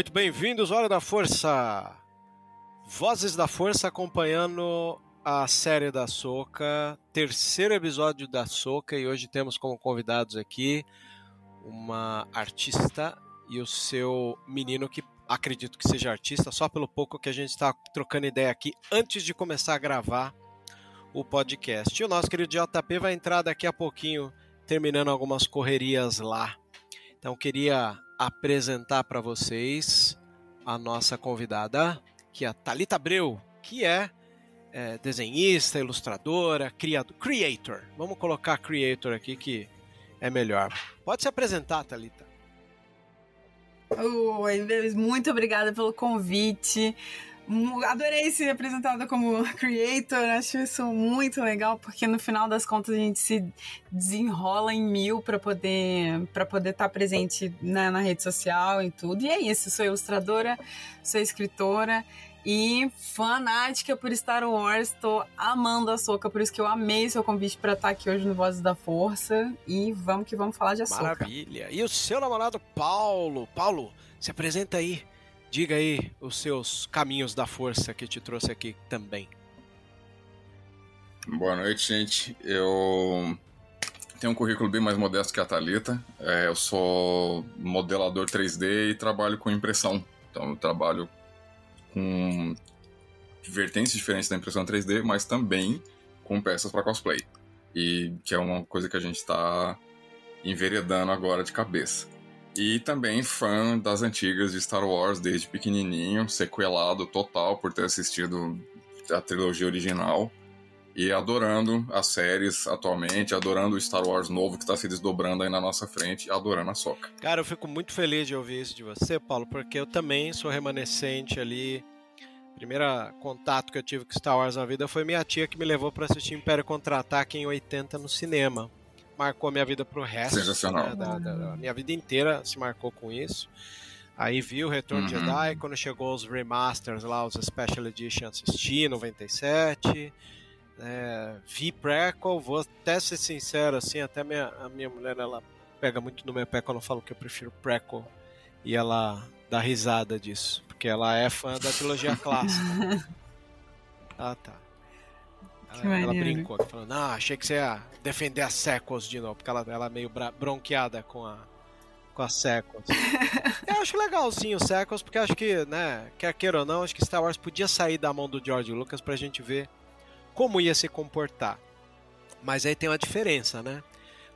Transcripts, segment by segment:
Muito bem-vindos, Hora da Força! Vozes da Força acompanhando a série da Soca, terceiro episódio da Soca, e hoje temos como convidados aqui uma artista e o seu menino que acredito que seja artista, só pelo pouco que a gente está trocando ideia aqui antes de começar a gravar o podcast. E o nosso querido JP vai entrar daqui a pouquinho, terminando algumas correrias lá. Então queria apresentar para vocês a nossa convidada, que é a Talita Abreu, que é, é, desenhista, ilustradora, criado, creator. Vamos colocar creator aqui que é melhor. Pode se apresentar, Talita. Oi, muito obrigada pelo convite. Adorei ser apresentada como creator, acho isso muito legal, porque no final das contas a gente se desenrola em mil para poder para poder estar tá presente na, na rede social e tudo. E é isso, sou ilustradora, sou escritora e fanática por Star Wars, estou amando a Soca, por isso que eu amei seu convite para estar tá aqui hoje no Vozes da Força e vamos que vamos falar de Ahsoka. Maravilha. E o seu namorado Paulo, Paulo, se apresenta aí. Diga aí os seus caminhos da força que te trouxe aqui também. Boa noite, gente. Eu tenho um currículo bem mais modesto que a Thalita. É, eu sou modelador 3D e trabalho com impressão. Então, eu trabalho com vertentes diferentes da impressão 3D, mas também com peças para cosplay. E que é uma coisa que a gente está enveredando agora de cabeça. E também fã das antigas de Star Wars desde pequenininho, sequelado total por ter assistido a trilogia original. E adorando as séries atualmente, adorando o Star Wars novo que está se desdobrando aí na nossa frente, adorando a Soca. Cara, eu fico muito feliz de ouvir isso de você, Paulo, porque eu também sou remanescente ali. Primeiro contato que eu tive com Star Wars na vida foi minha tia que me levou para assistir Império Contra-Ataque em 80 no cinema marcou minha vida pro resto. Sensacional. Né, da, da, da, minha vida inteira se marcou com isso. Aí vi o Retorno uhum. Jedi, quando chegou os remasters lá, os Special Edition, assisti 97. É, vi prequel, vou até ser sincero, assim, até minha, a minha mulher, ela pega muito no meu pé quando eu falo que eu prefiro prequel. E ela dá risada disso, porque ela é fã da trilogia clássica. ah, tá. Ela, ela, brincou, falando, ah, achei que você ia defender a Sequels de novo, porque ela, ela é meio bronqueada com a, com a Sequels. eu acho legalzinho o Sequels, porque acho que, né, quer queira ou não, acho que Star Wars podia sair da mão do George Lucas pra gente ver como ia se comportar. Mas aí tem uma diferença, né?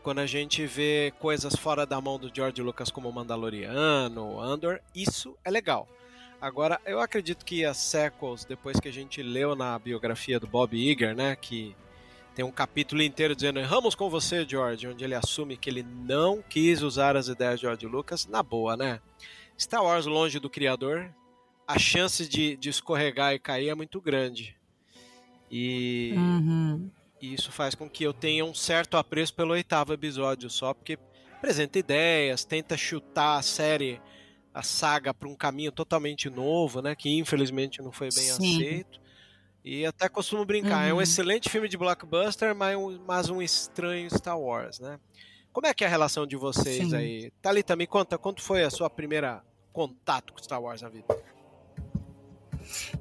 Quando a gente vê coisas fora da mão do George Lucas como Mandaloriano, Andor, isso é legal. Agora, eu acredito que as sequels, depois que a gente leu na biografia do Bob Iger, né, que tem um capítulo inteiro dizendo erramos com você, George, onde ele assume que ele não quis usar as ideias de George Lucas, na boa, né? Star Wars longe do criador, a chance de, de escorregar e cair é muito grande. E, uhum. e isso faz com que eu tenha um certo apreço pelo oitavo episódio só, porque apresenta ideias, tenta chutar a série, a saga para um caminho totalmente novo, né? Que infelizmente não foi bem Sim. aceito. E até costumo brincar, uhum. é um uhum. excelente filme de blockbuster, mas um, mas um estranho Star Wars, né? Como é que é a relação de vocês Sim. aí? Thalita, me conta, quanto foi a sua primeira contato com Star Wars na vida?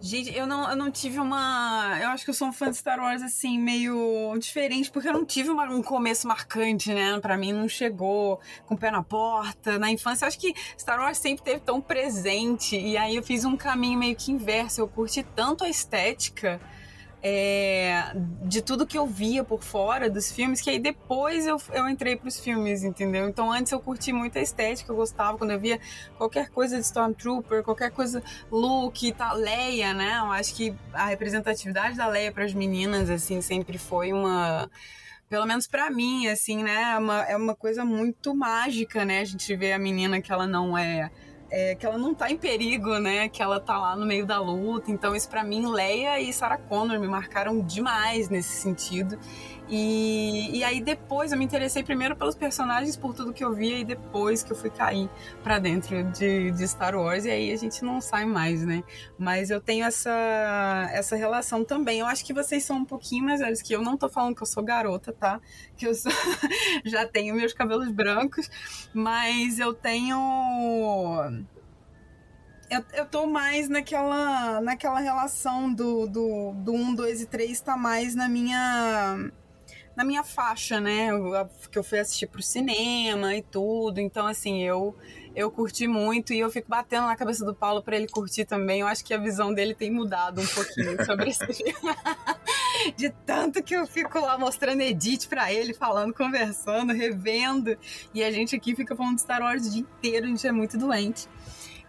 Gente, eu não, eu não tive uma. Eu acho que eu sou um fã de Star Wars, assim, meio diferente, porque eu não tive uma, um começo marcante, né? Pra mim não chegou com o pé na porta. Na infância, eu acho que Star Wars sempre teve tão presente. E aí eu fiz um caminho meio que inverso. Eu curti tanto a estética é, de tudo que eu via por fora dos filmes, que aí depois eu, eu entrei pros filmes, entendeu? Então antes eu curti muito a estética, eu gostava quando eu via qualquer coisa de Stormtrooper, qualquer coisa Luke, tá, Leia, né? Eu acho que a representatividade da Leia para as meninas, assim, sempre foi uma pelo menos para mim, assim, né? É uma, é uma coisa muito mágica, né? A gente vê a menina que ela não é é, que ela não tá em perigo, né? Que ela tá lá no meio da luta. Então, isso para mim, Leia e Sarah Connor me marcaram demais nesse sentido. E, e aí depois eu me interessei primeiro pelos personagens, por tudo que eu via, e depois que eu fui cair para dentro de, de Star Wars, e aí a gente não sai mais, né? Mas eu tenho essa, essa relação também. Eu acho que vocês são um pouquinho mais velhos que eu. Não tô falando que eu sou garota, tá? Que eu sou, já tenho meus cabelos brancos, mas eu tenho eu, eu tô mais naquela, naquela relação do, do, do 1, 2 e 3, tá mais na minha na minha faixa, né? Que eu fui assistir pro cinema e tudo. Então, assim, eu eu curti muito e eu fico batendo na cabeça do Paulo para ele curtir também. Eu acho que a visão dele tem mudado um pouquinho sobre esse filme. De tanto que eu fico lá mostrando edit para ele, falando, conversando, revendo. E a gente aqui fica falando de Star Wars o dia inteiro, a gente é muito doente.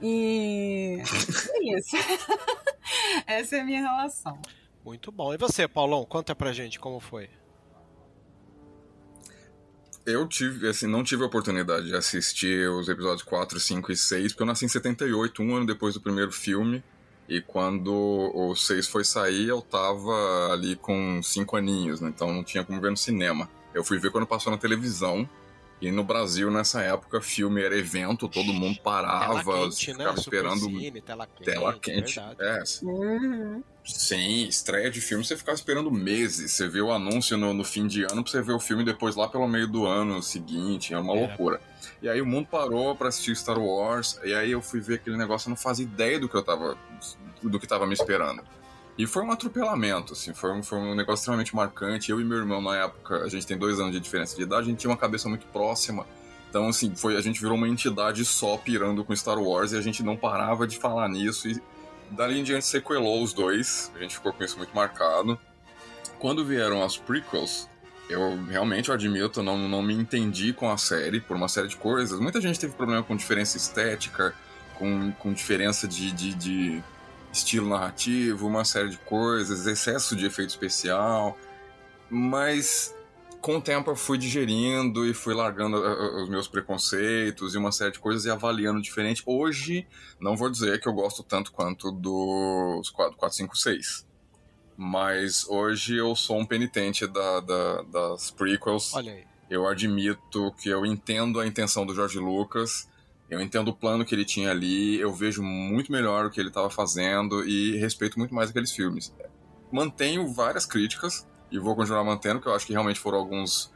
E é isso. Essa é a minha relação. Muito bom. E você, Paulão, conta pra gente como foi. Eu tive, assim, não tive a oportunidade de assistir os episódios 4, 5 e 6, porque eu nasci em 78, um ano depois do primeiro filme. E quando o 6 foi sair, eu tava ali com 5 aninhos, né? Então não tinha como ver no cinema. Eu fui ver quando passou na televisão. E no Brasil, nessa época, filme era evento, todo mundo parava, tela quente, né? ficava né? esperando. Cine, tela quente. Tela quente. É. Uhum. Sim, estreia de filme você ficava esperando meses. Você vê o anúncio no, no, fim de ano pra você ver o filme depois lá pelo meio do ano seguinte. É uma é. loucura. E aí o mundo parou para assistir Star Wars. E aí eu fui ver aquele negócio, eu não fazia ideia do que eu tava. do que tava me esperando. E foi um atropelamento, assim, foi um, foi um negócio extremamente marcante. Eu e meu irmão, na época, a gente tem dois anos de diferença de idade, a gente tinha uma cabeça muito próxima. Então, assim, foi, a gente virou uma entidade só pirando com Star Wars e a gente não parava de falar nisso. E dali em diante sequelou os dois, a gente ficou com isso muito marcado. Quando vieram as prequels, eu realmente eu admito, não, não me entendi com a série por uma série de coisas. Muita gente teve problema com diferença estética, com, com diferença de, de, de estilo narrativo, uma série de coisas, excesso de efeito especial, mas com o tempo eu fui digerindo e fui largando uh, uh, os meus preconceitos e uma série de coisas e avaliando diferente. Hoje, não vou dizer que eu gosto tanto quanto dos 4, 4 5, 6. Mas hoje eu sou um penitente da, da, das prequels. Olha aí. Eu admito que eu entendo a intenção do George Lucas eu entendo o plano que ele tinha ali, eu vejo muito melhor o que ele estava fazendo e respeito muito mais aqueles filmes. Mantenho várias críticas e vou continuar mantendo, porque eu acho que realmente foram alguns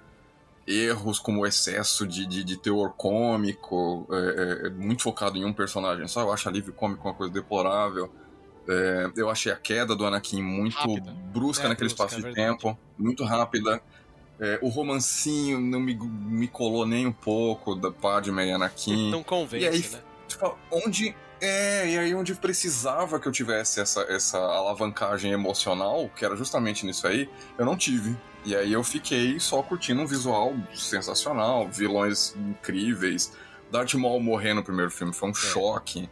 erros, como o excesso de, de, de teor cômico, é, é, muito focado em um personagem só. Eu acho a livre cômico uma coisa deplorável. É, eu achei a queda do Anakin muito rápida. brusca é, naquele brusca, espaço de é tempo, muito rápida. É, o romancinho não me, me colou nem um pouco da Padme e Anakin. Não convence, e aí, né? Tipo, onde... É, e aí onde precisava que eu tivesse essa, essa alavancagem emocional, que era justamente nisso aí, eu não tive. E aí eu fiquei só curtindo um visual sensacional, vilões incríveis. Darth Maul morrer no primeiro filme foi um é. choque.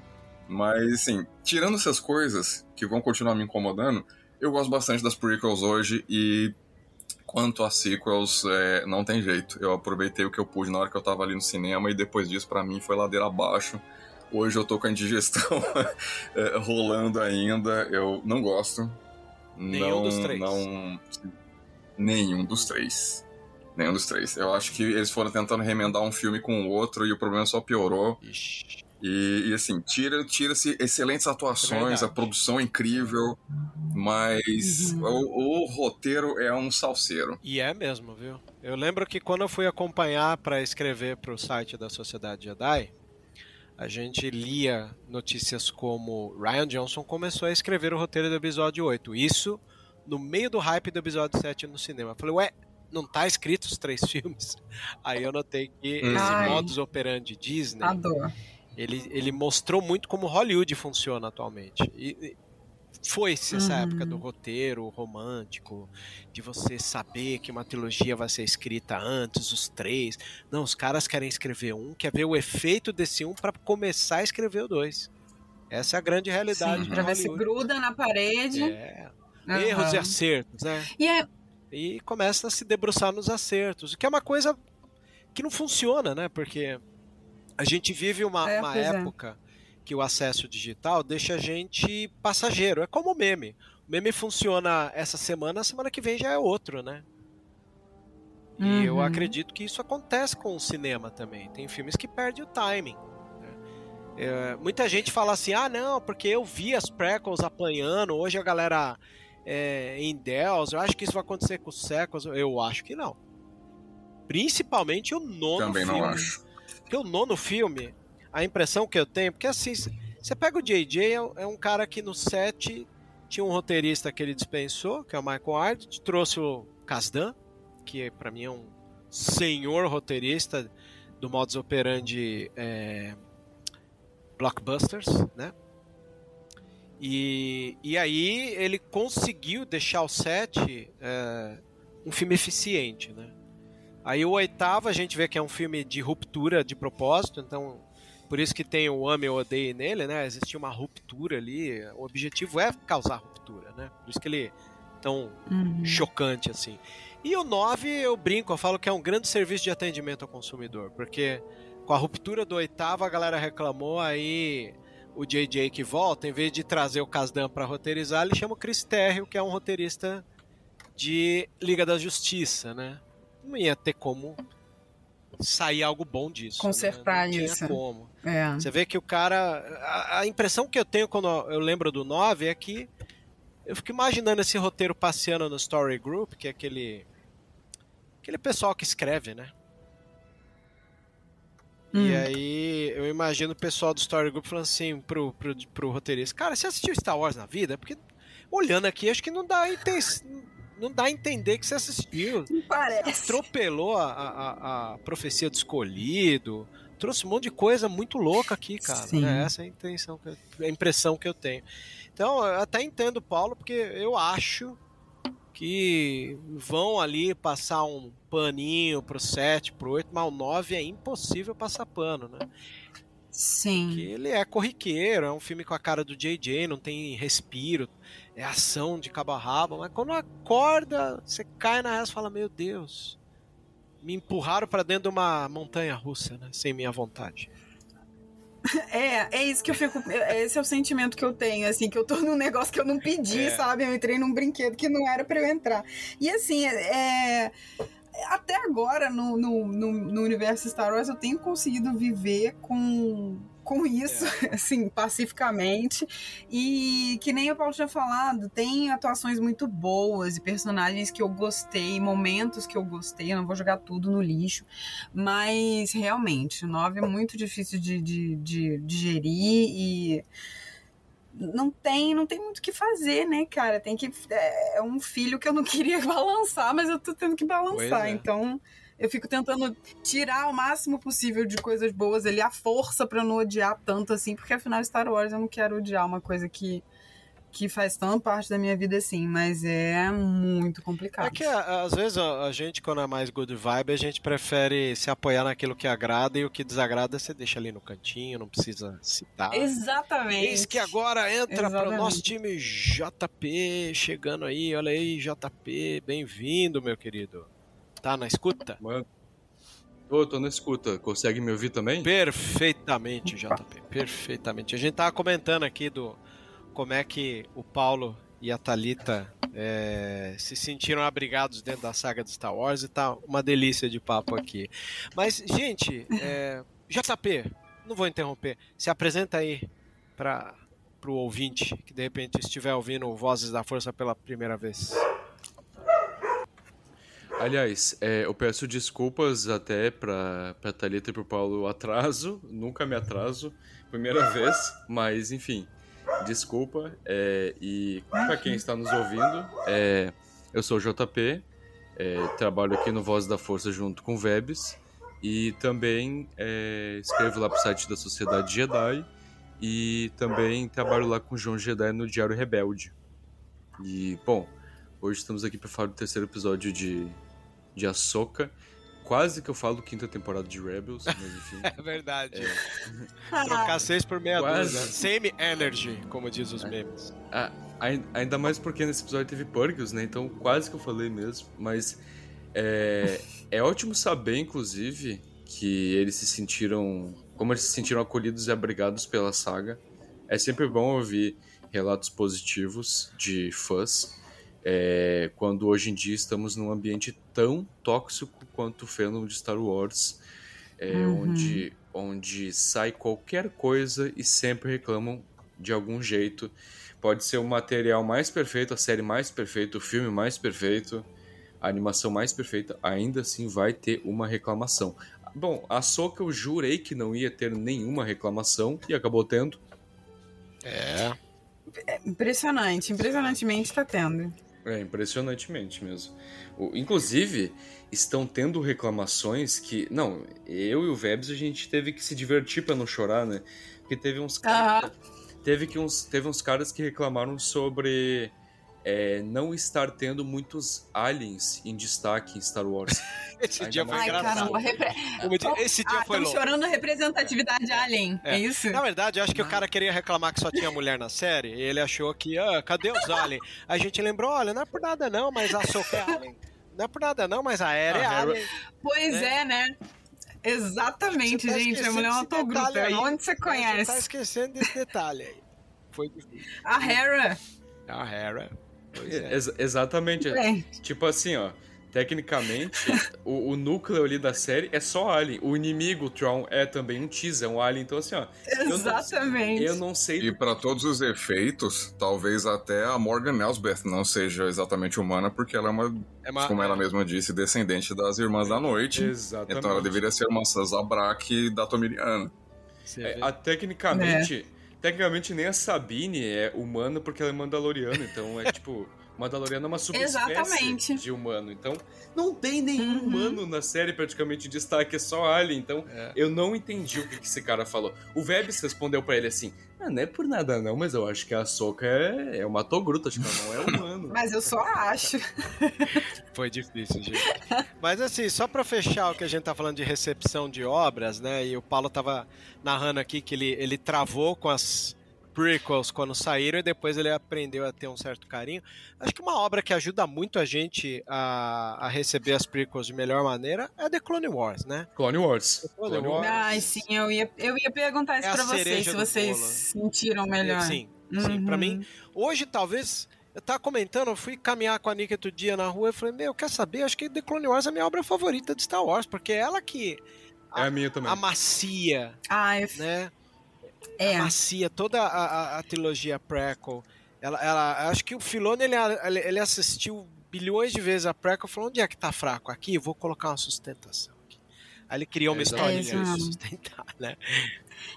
Mas, assim, tirando essas coisas que vão continuar me incomodando, eu gosto bastante das prequels hoje e Quanto a sequels, é, não tem jeito. Eu aproveitei o que eu pude na hora que eu tava ali no cinema e depois disso, para mim, foi ladeira abaixo. Hoje eu tô com a indigestão é, rolando ainda. Eu não gosto. Nenhum não, dos três. Não, nenhum dos três. Nenhum dos três. Eu acho que eles foram tentando remendar um filme com o outro e o problema só piorou. Ixi. E, e assim, tira, tira-se excelentes atuações, É a produção é incrível, mas Uhum. o, o roteiro é um salseiro. E é mesmo, viu? Eu lembro que quando eu fui acompanhar para escrever para o site da Sociedade Jedi, a gente lia notícias como Ryan Johnson começou a escrever o roteiro do episódio 8. Isso no meio do hype do episódio 7 no cinema. Eu falei, ué, não tá escrito os três filmes? Aí eu notei que Hum. esse Ai. modus operandi Disney, Adoro. Ele, ele mostrou muito como Hollywood funciona atualmente. E, foi-se essa Uhum. época do roteiro romântico, de você saber que uma trilogia vai ser escrita antes, os três. Não, os caras querem escrever um, quer ver o efeito desse um para começar a escrever o dois. Essa é a grande realidade Sim, pra ver se gruda na parede. É, Aham. Erros e acertos, né? E é, e começa a se debruçar nos acertos, o que é uma coisa que não funciona, né? Porque a gente vive uma, É, uma é. época que o acesso digital deixa a gente passageiro. É como o meme. O meme funciona essa semana, a semana que vem já é outro, né? E eu Uhum. acredito que isso acontece com o cinema também. Tem filmes que perdem o timing. né? É, muita gente fala assim: ah, não, porque eu vi as prequels apanhando, hoje a galera é, em Dells, eu acho que isso vai acontecer com os sequels. Eu acho que não. Principalmente o nono Também filme. não acho. Porque o nono filme, a impressão que eu tenho, porque assim, você pega o JJ, é um- é um cara que no set tinha um roteirista que ele dispensou, que é o Michael Ard, trouxe o Kasdan, que pra mim é um senhor roteirista do modus operandi é, blockbusters, né? E, e aí ele conseguiu deixar o set é, um filme eficiente, né? Aí o oitavo a gente vê que é um filme de ruptura de propósito, então por isso que tem o ame ou odeie nele, né? Existia uma ruptura ali, o objetivo é causar ruptura, né? Por isso que ele é tão Uhum. chocante assim. E o 9 eu brinco, eu falo que é um grande serviço de atendimento ao consumidor, porque com a ruptura do oitavo a galera reclamou, aí o JJ que volta, em vez de trazer o Kasdan para roteirizar, ele chama o Chris Terrio, que é um roteirista de Liga da Justiça, né? Não ia ter como sair algo bom disso. Consertar né? Isso. Como. É. Você vê que o cara. A, a impressão que eu tenho quando eu lembro do 9 é que eu fico imaginando esse roteiro passeando no Story Group, que é aquele. aquele pessoal que escreve, né? Hum. E aí eu imagino o pessoal do Story Group falando assim pro, pro, pro roteirista, cara, você assistiu Star Wars na vida? Porque olhando aqui, acho que não dá a, inten- não dá a entender que você assistiu. Não parece. Atropelou a, a, a profecia do escolhido, trouxe um monte de coisa muito louca aqui, cara. Sim. É essa é a, intenção a impressão que eu tenho. Então, eu até entendo o Paulo, porque eu acho que vão ali passar um paninho pro 7, pro 8, mas o 9 é impossível passar pano, né? Sim. Que ele é corriqueiro, é um filme com a cara do JJ, não tem respiro, é ação de cabo a rabo, mas quando acorda, você cai na reza e fala: Meu Deus, me empurraram pra dentro de uma montanha russa, né? Sem minha vontade. É, é isso que eu fico. é- Esse é o sentimento que eu tenho, assim, que eu tô num negócio que eu não pedi, É. sabe? Eu entrei num brinquedo que não era pra eu entrar. E assim, é. Até agora, no, no, no, no universo Star Wars, eu tenho conseguido viver com, com isso, assim, pacificamente. E que nem o Paulo tinha falado, tem atuações muito boas e personagens que eu gostei, momentos que eu gostei, eu não vou jogar tudo no lixo. Mas realmente, o 9 é muito difícil de, de, de digerir e não tem, não tem muito o que fazer, né, cara? Tem que. É, é um filho que eu não queria balançar, mas eu tô tendo que balançar. É. Então. Eu fico tentando tirar o máximo possível de coisas boas ali, a força pra eu não odiar tanto assim, porque afinal Star Wars eu não quero odiar uma coisa que, que faz tão parte da minha vida assim, mas é muito complicado. É que às vezes a, gente, quando é mais good vibe, a gente prefere se apoiar naquilo que agrada e o que desagrada você deixa ali no cantinho, não precisa citar. Exatamente. Eis que agora entra para o nosso time JP, chegando aí, olha aí, JP, bem-vindo, meu querido. Tá na escuta? Mano. Ô, tô na escuta. Consegue me ouvir também? Perfeitamente, JP, perfeitamente. A gente tava comentando aqui do como é que o Paulo e a Talita é, se sentiram abrigados dentro da saga de Star Wars e tá uma delícia de papo aqui. Mas, gente, é, JP, não vou interromper, se apresenta aí para o ouvinte que de repente estiver ouvindo Vozes da Força pela primeira vez. Aliás, é, eu peço desculpas até para pra Thalita e pro Paulo atraso, nunca me atraso, primeira vez, mas enfim, desculpa. É, e para quem está nos ouvindo, é, eu sou o JP, é, trabalho aqui no Voz da Força junto com o Vebs e também é, escrevo lá pro site da Sociedade Jedi e também trabalho lá com o João Jedi no Diário Rebelde. E, bom, hoje estamos aqui para falar do terceiro episódio de, de Ahsoka. Quase que eu falo quinta temporada de Rebels, mas enfim. é verdade. É. Trocar seis por meia Quase. dúzia. Same energy, como diz os memes. Ah, ai- ainda mais porque nesse episódio teve Purgles, né? Então quase que eu falei mesmo. Mas é, é ótimo saber, inclusive, que eles se sentiram. Como eles se sentiram acolhidos e abrigados pela saga. É sempre bom ouvir relatos positivos de fãs. É, quando hoje em dia estamos num ambiente tão tóxico quanto o fandom de Star Wars, é, onde, onde sai qualquer coisa e sempre reclamam de algum jeito. Pode ser o material mais perfeito, a série mais perfeita, o filme mais perfeito, a animação mais perfeita, ainda assim vai ter uma reclamação. Bom, a Soca eu jurei que não ia ter nenhuma reclamação e acabou tendo. É. Impressionante, impressionantemente tá tendo. É, impressionantemente mesmo. O- inclusive, estão tendo reclamações que. Não, eu e o Vebs a gente teve que se divertir pra não chorar, né? Porque teve uns caras. Teve, que uns, teve uns caras que reclamaram sobre é, não estar tendo muitos aliens em destaque em Star Wars. Esse Ainda dia foi Ai, engraçado. caramba, repre... Esse dia Ah, foi estamos louco. chorando a representatividade alien, é, É. isso? Na verdade, acho que o cara queria reclamar que só tinha mulher na série. E ele achou que, ah, cadê os aliens? A gente lembrou, olha, não é por nada não, mas a Soca é alien. Não é por nada não, mas a Era é A Hera- alien. Pois né? é, né? Exatamente, tá gente. A mulher é uma aí. Onde você Você tá conhece? esquecendo desse detalhe aí. Foi difícil. A Hera. A Hera. É, é. ex- exatamente. Bem, Tipo assim, ó. Tecnicamente, o, o núcleo ali da série é só alien. O inimigo, o Tron, é também um teaser, é um alien. Então, assim, ó. eu não- exatamente. Eu não sei. E para todos os efeitos, talvez até a Morgan Elsbeth não seja exatamente humana, porque ela é uma, É uma- como ela mesma disse, descendente das Irmãs da Noite. Exatamente. Então ela deveria ser uma Zabrak da Tomiriana. É, a- tecnicamente, tecnicamente nem a Sabine é humana porque ela é mandaloriana, então é tipo, Mandaloriano é uma subespécie Exatamente. de humano, então não tem nenhum Uhum. humano na série praticamente em destaque, é só Alien, então É. eu não entendi o que, que esse cara falou. O Vebs respondeu pra ele assim, ah, não é por nada não, mas eu acho que a Soca é, é uma togruta, acho que ela não é humano. Mas eu só acho. Foi difícil, gente. Mas assim, só pra fechar o que a gente tá falando de recepção de obras, né? E o Paulo tava narrando aqui que ele, ele travou com as prequels quando saíram e depois ele aprendeu a ter um certo carinho. Acho que uma obra que ajuda muito a gente a, a receber as prequels de melhor maneira é The Clone Wars, né? Clone Wars. Clone Clone Wars. Ai, sim, eu ia, eu ia perguntar isso É a pra vocês, se vocês bolo. sentiram melhor. Sim, sim. Pra Uhum. mim, hoje talvez. Eu tava comentando, eu fui caminhar com a Nick outro dia na rua e falei, meu, quer saber? Acho que The Clone Wars é a minha obra favorita de Star Wars, porque é ela que É a minha também. amacia, Ah, eu... né? É. Amacia toda a, a- a trilogia prequel. Ela, ela, acho que o Filone, ele, ele, ele assistiu bilhões de vezes a prequel e falou, onde é que tá fraco? Aqui, eu vou colocar uma sustentação aqui. Aí ele criou uma historinha pra isso. sustentar, né?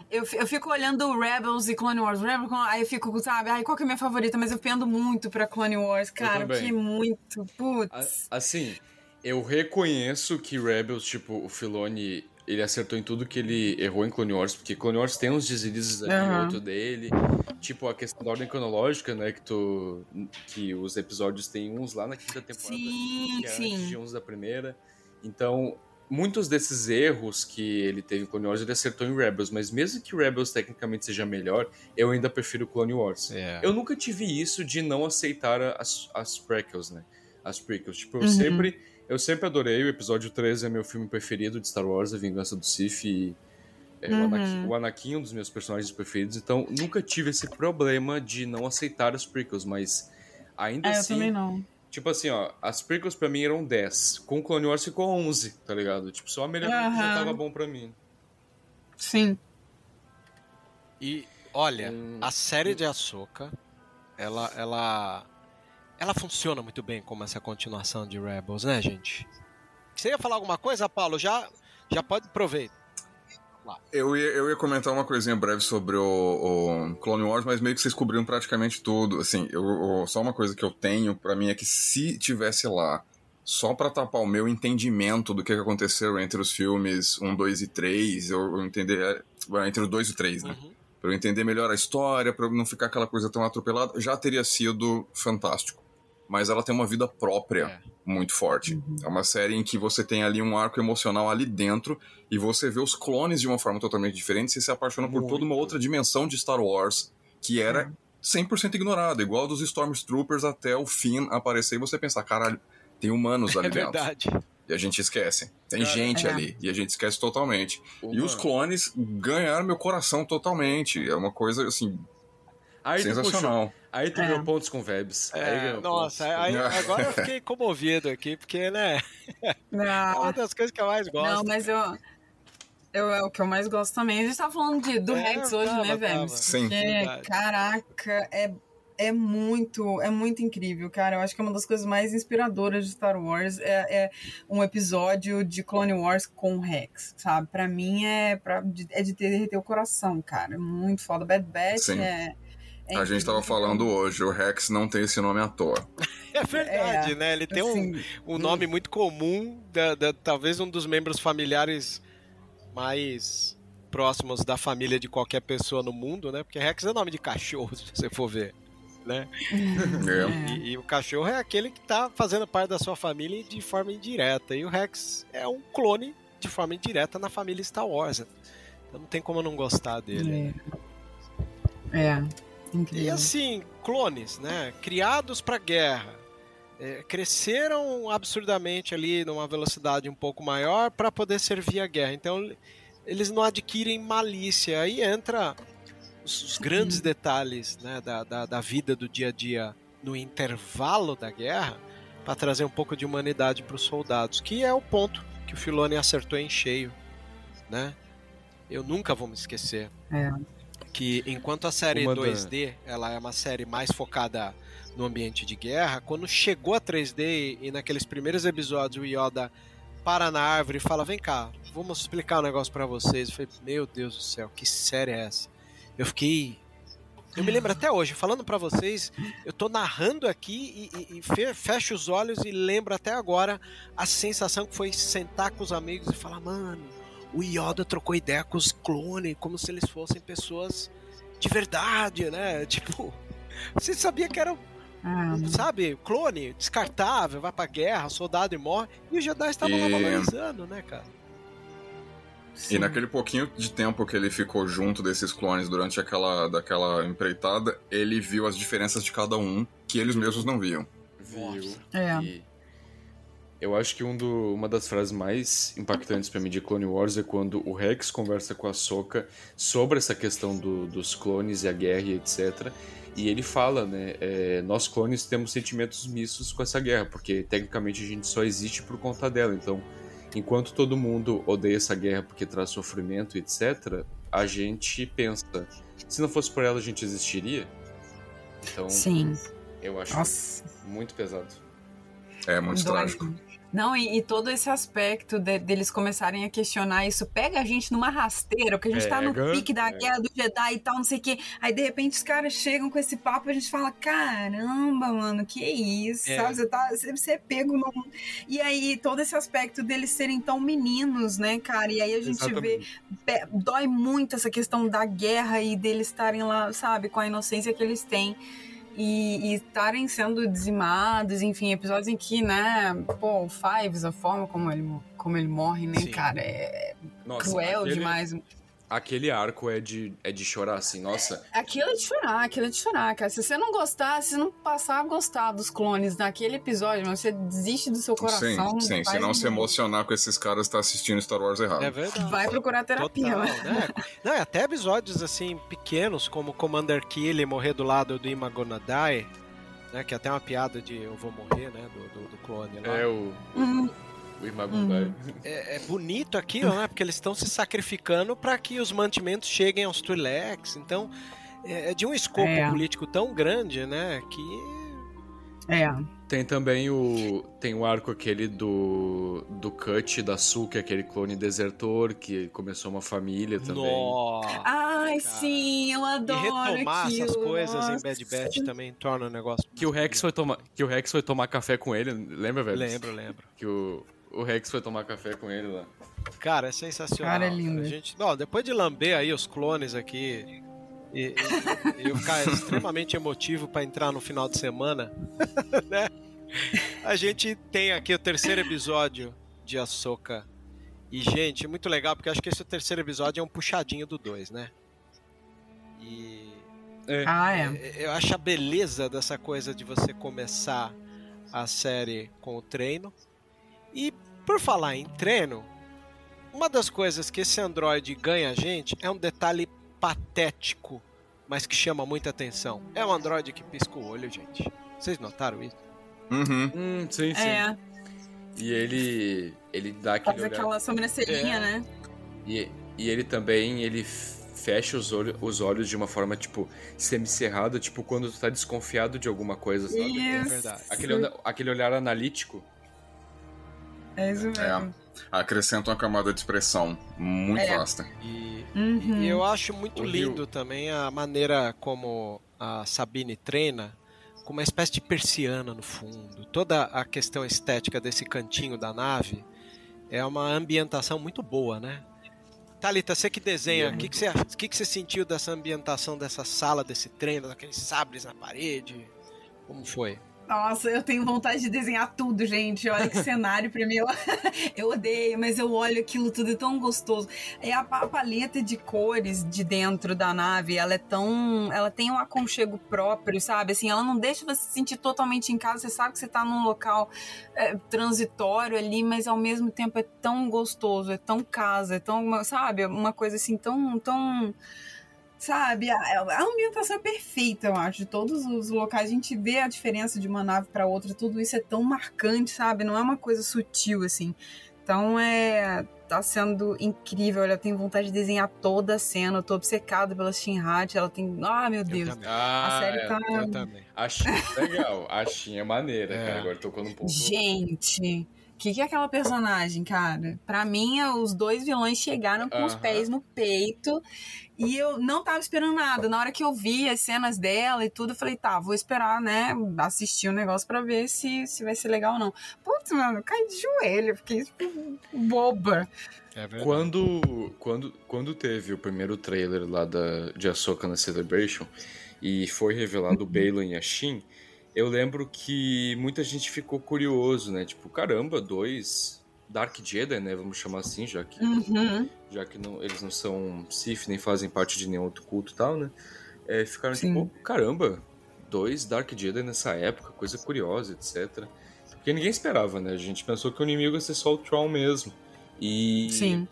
Eu, eu fico olhando Rebels e Clone Wars. Rebels, aí eu fico, sabe, ai, qual que é a minha favorita? Mas eu pendo muito pra Clone Wars, cara. Que muito. A- Putz. Assim, eu reconheço que Rebels, tipo, o Filoni, ele acertou em tudo que ele errou em Clone Wars, porque Clone Wars tem uns deslizes ali Aham. outro dele. Tipo, a questão da ordem cronológica, né? Que, tu, que os episódios têm uns lá na quinta temporada. Sim, que é sim. antes de uns da primeira. Então, muitos desses erros que ele teve em Clone Wars, ele acertou em Rebels. Mas mesmo que Rebels tecnicamente seja melhor, eu ainda prefiro Clone Wars. É. Eu nunca tive isso de não aceitar as, as prequels, né? As prequels. Tipo, eu Uhum. sempre. Eu sempre adorei. O episódio 13 é meu filme preferido de Star Wars, A Vingança do Sith. E, é, o, Uhum. Anakin, o Anakin é um dos meus personagens preferidos. Então, nunca tive esse problema de não aceitar as prequels. Mas ainda É, eu assim. também não. Tipo assim, ó, as prequels pra mim eram 10. Com Clone Wars ficou 11, tá ligado? Tipo, só a melhor já Aham. tava bom pra mim. Sim. E olha, Hum. a série de Ahsoka, ela, ela, ela funciona muito bem como essa continuação de Rebels, né, gente? Você ia falar alguma coisa, Paulo? Já, já pode aproveitar. Eu ia, eu ia comentar uma coisinha breve sobre o, o Clone Wars, mas meio que vocês cobriram praticamente tudo. Assim, eu, eu- só uma coisa que eu tenho pra mim é que se tivesse lá só pra tapar o meu entendimento do que que aconteceu entre os filmes 1, 2 e 3, eu, eu entender. é, Entre os 2 e 3, né? Uhum. Pra eu entender melhor a história, pra não ficar aquela coisa tão atropelada, já teria sido fantástico. Mas ela tem uma vida própria É. muito forte. É uma série em que você tem ali um arco emocional ali dentro e você vê os clones de uma forma totalmente diferente e se apaixona por toda uma Muito. outra dimensão de Star Wars que era 100% ignorada, igual dos Stormtroopers até o fim aparecer e você pensar, caralho, tem humanos ali É dentro. verdade. E a gente esquece. Tem Cara, gente é. ali e a gente esquece totalmente. E os clones ganharam meu coração totalmente. É uma coisa, assim, Aí tu puxou- sensacional. Aí tu É. ganhou pontos com Vebs. É, nossa, aí- agora eu fiquei comovido aqui, porque, né, é uma Não, das coisas que eu mais gosto. não mas eu, eu. É o que eu mais gosto também. A gente tá falando de, do É, Rex hoje, tava, né, velho? Sim. Porque, Verdade. caraca, é, é muito, é muito incrível, cara. Eu acho que é uma das coisas mais inspiradoras de Star Wars é, é um episódio de Clone Wars com o Rex, sabe? Pra mim é, pra, de- é de derreter o coração, cara. É muito foda. Bad Batch Sim. é. É a gente tava incrível. falando hoje, o Rex não tem esse nome à toa. É verdade, É, né? Ele tem um, Assim, um nome muito comum, da, da- talvez um dos membros familiares mais próximos da família de qualquer pessoa no mundo, né? Porque Rex é nome de cachorro, se você for ver. Né? É. E, e o cachorro é aquele que tá fazendo parte da sua família de forma indireta. E o Rex é um clone de forma indireta na família Star Wars. Então não tem como eu não gostar dele. É. É. E Incrível. assim, clones, né? Criados para guerra. é, cresceram absurdamente ali numa velocidade um pouco maior para poder servir a guerra. Então eles não adquirem malícia. Aí entra os, os grandes detalhes né, da, da, da vida do dia a dia no intervalo da guerra para trazer um pouco de humanidade para os soldados, que é o ponto que o Filoni acertou em cheio, né? Eu nunca vou me esquecer É. que enquanto a série Uma da- 2D ela é uma série mais focada no ambiente de guerra, quando chegou a 3D e naqueles primeiros episódios o Yoda para na árvore e fala: "Vem cá, vamos explicar um negócio pra vocês". Eu falei: "Meu Deus do céu, que série é essa?". Eu fiquei eu me lembro até hoje, falando pra vocês, eu tô narrando aqui e, e- e fe- fecho os olhos e lembro até agora a sensação que foi sentar com os amigos e falar, mano, o Yoda trocou ideia com os clones, como se eles fossem pessoas de verdade, né? Tipo, você sabia que era, Ah, sabe, clone, descartável, vai pra guerra, soldado e morre, e os Jedi estavam lá E- valorizando, né, cara? sim. E naquele pouquinho de tempo que ele ficou junto desses clones durante aquela daquela empreitada, ele viu as diferenças de cada um que eles mesmos não viam. Viu? É. E eu acho que um do- uma das frases mais impactantes pra mim de Clone Wars é quando o Rex conversa com a Soka sobre essa questão do- dos clones e a guerra e etc. E ele fala, né? é, nós clones temos sentimentos mistos com essa guerra, porque tecnicamente a gente só existe por conta dela. Então, enquanto todo mundo odeia essa guerra porque traz sofrimento e etc., a gente pensa: se não fosse por ela, a gente existiria? Então, Sim. eu acho Nossa. muito pesado. É muito Dói. trágico. Não, e, e todo esse aspecto de- deles começarem a questionar isso pega a gente numa rasteira, porque a gente tá no Pega, pique da pega. guerra do Jedi e tal, não sei o quê. Aí de repente os caras chegam com esse papo e a gente fala: caramba, mano, que isso, É. sabe? Você, tá, você, você é pego no. E aí todo esse aspecto deles serem tão meninos, né, cara? E aí a gente vê Exatamente. pe- dói muito essa questão da guerra e deles estarem lá, sabe, com a inocência que eles têm. E estarem sendo dizimados, enfim, episódios em que, né, pô, o Fives, a forma como ele, mo- como ele morre, né, Sim. cara, é Nossa, cruel aquele, demais. Aquele arco é de, é de chorar, assim, nossa. Aquilo é de chorar, aquilo é de chorar, cara. Se você não gostar, se não passar a gostar dos clones naquele episódio, você desiste do seu coração. sim, sim. Se não se emocionar com esses caras, tá assistindo Star Wars errado. É verdade. Vai procurar terapia, Total, né? né? Não, e até episódios assim pequenos, como Commander Killy morrer do lado do Imagonadai, né? Que é até uma piada de eu vou morrer, né? Do, do, do clone lá. É o. Uhum. O Imagundai. É, é bonito aquilo, né? Porque eles estão se sacrificando para que os mantimentos cheguem aos Twi'leks. Então, é, é de um escopo É. político tão grande, né? Que É. Tem também o. Tem o arco aquele do. Do Cut da Su, que é aquele clone desertor, que começou uma família também. Nossa. Ai, sim, eu E adoro retomar aquilo. essas coisas em nossa. Bad Batch também torna o negócio. Que o Rex foi tomar. Que o Rex foi tomar café com ele, lembra, velho? Lembro, lembro. Que o. O Rex foi tomar café com ele lá. Cara, é sensacional. Cara, é lindo. A gente, bom, depois de lamber aí os clones aqui e, e- e eu ficar extremamente emotivo pra entrar no final de semana, né? A gente tem aqui o terceiro episódio de Ahsoka. E, gente, muito legal, porque acho que esse terceiro episódio é um puxadinho do 2, né? E Ah, é. é, eu acho a beleza dessa coisa de você começar a série com o treino. E por falar em treino, uma das coisas que esse Android ganha a gente é um detalhe patético, mas que chama muita atenção. É um Android que pisca o olho, gente. Vocês notaram isso? Uhum. Hum, sim, sim. É, E ele. Ele dá aquele. faz olhar- aquela sobrancelhinha, É. né? E, e ele também, ele fecha os, olho, os olhos de uma forma, tipo, semicerrada, tipo, quando tu tá desconfiado de alguma coisa, sabe? Isso. verdade. Aquele, aquele olhar analítico. É isso mesmo. Acrescenta uma camada de expressão muito É. vasta. E, Uhum. e eu acho muito O lindo Rio- também a maneira como a Sabine treina, com uma espécie de persiana no fundo. Toda a questão estética desse cantinho da nave é uma ambientação muito boa, né? Thalita, você que desenha, o que, que, você, o que, que você sentiu dessa ambientação dessa sala, desse treino, daqueles sabres na parede? Como foi? Nossa, eu tenho vontade de desenhar tudo, gente. Olha que cenário pra mim. Eu, eu odeio, mas eu olho aquilo tudo, é tão gostoso. É a, a paleta de cores de dentro da nave, ela é tão. Ela tem um aconchego próprio, sabe? Assim, ela não deixa você se sentir totalmente em casa. Você sabe que você tá num local é, transitório ali, mas ao mesmo tempo é tão gostoso, é tão casa, é tão. Sabe? Uma coisa assim tão. tão Sabe, a, a ambientação é perfeita, eu acho. De todos os locais, a gente vê a diferença de uma nave para outra, tudo isso é tão marcante, sabe? Não é uma coisa sutil, assim. Então é. Tá sendo incrível. Olha, eu tenho vontade de desenhar toda a cena. Eu tô obcecada pela Shinhat. Ela tem. Ah, meu Eu Deus. Ah, A série é. tá. Eu também. A Shin é legal. A Shin é maneira, É. cara. Agora tocou num ponto. Gente, que, que é aquela personagem, cara? Pra mim, é, os dois vilões chegaram com os pés no peito e eu não tava esperando nada. Na hora que eu vi as cenas dela e tudo, eu falei, tá, vou esperar, né, assistir o negócio pra ver se, se vai ser legal ou não. Putz, mano, eu caí de joelho, fiquei tipo, boba. É. Quando, quando, quando teve o primeiro trailer lá da, de Ahsoka na Celebration e foi revelado o Balon e a Shin, eu lembro que muita gente ficou curioso, né? Tipo, caramba, dois Dark Jedi, né? Vamos chamar assim, já que, Uhum. já que não, eles não são Sith nem fazem parte de nenhum outro culto e tal, né? É, ficaram Sim. tipo, caramba, dois Dark Jedi nessa época, coisa curiosa, etc. Porque ninguém esperava, né? A gente pensou que o inimigo ia ser só o Tron mesmo. E Sim.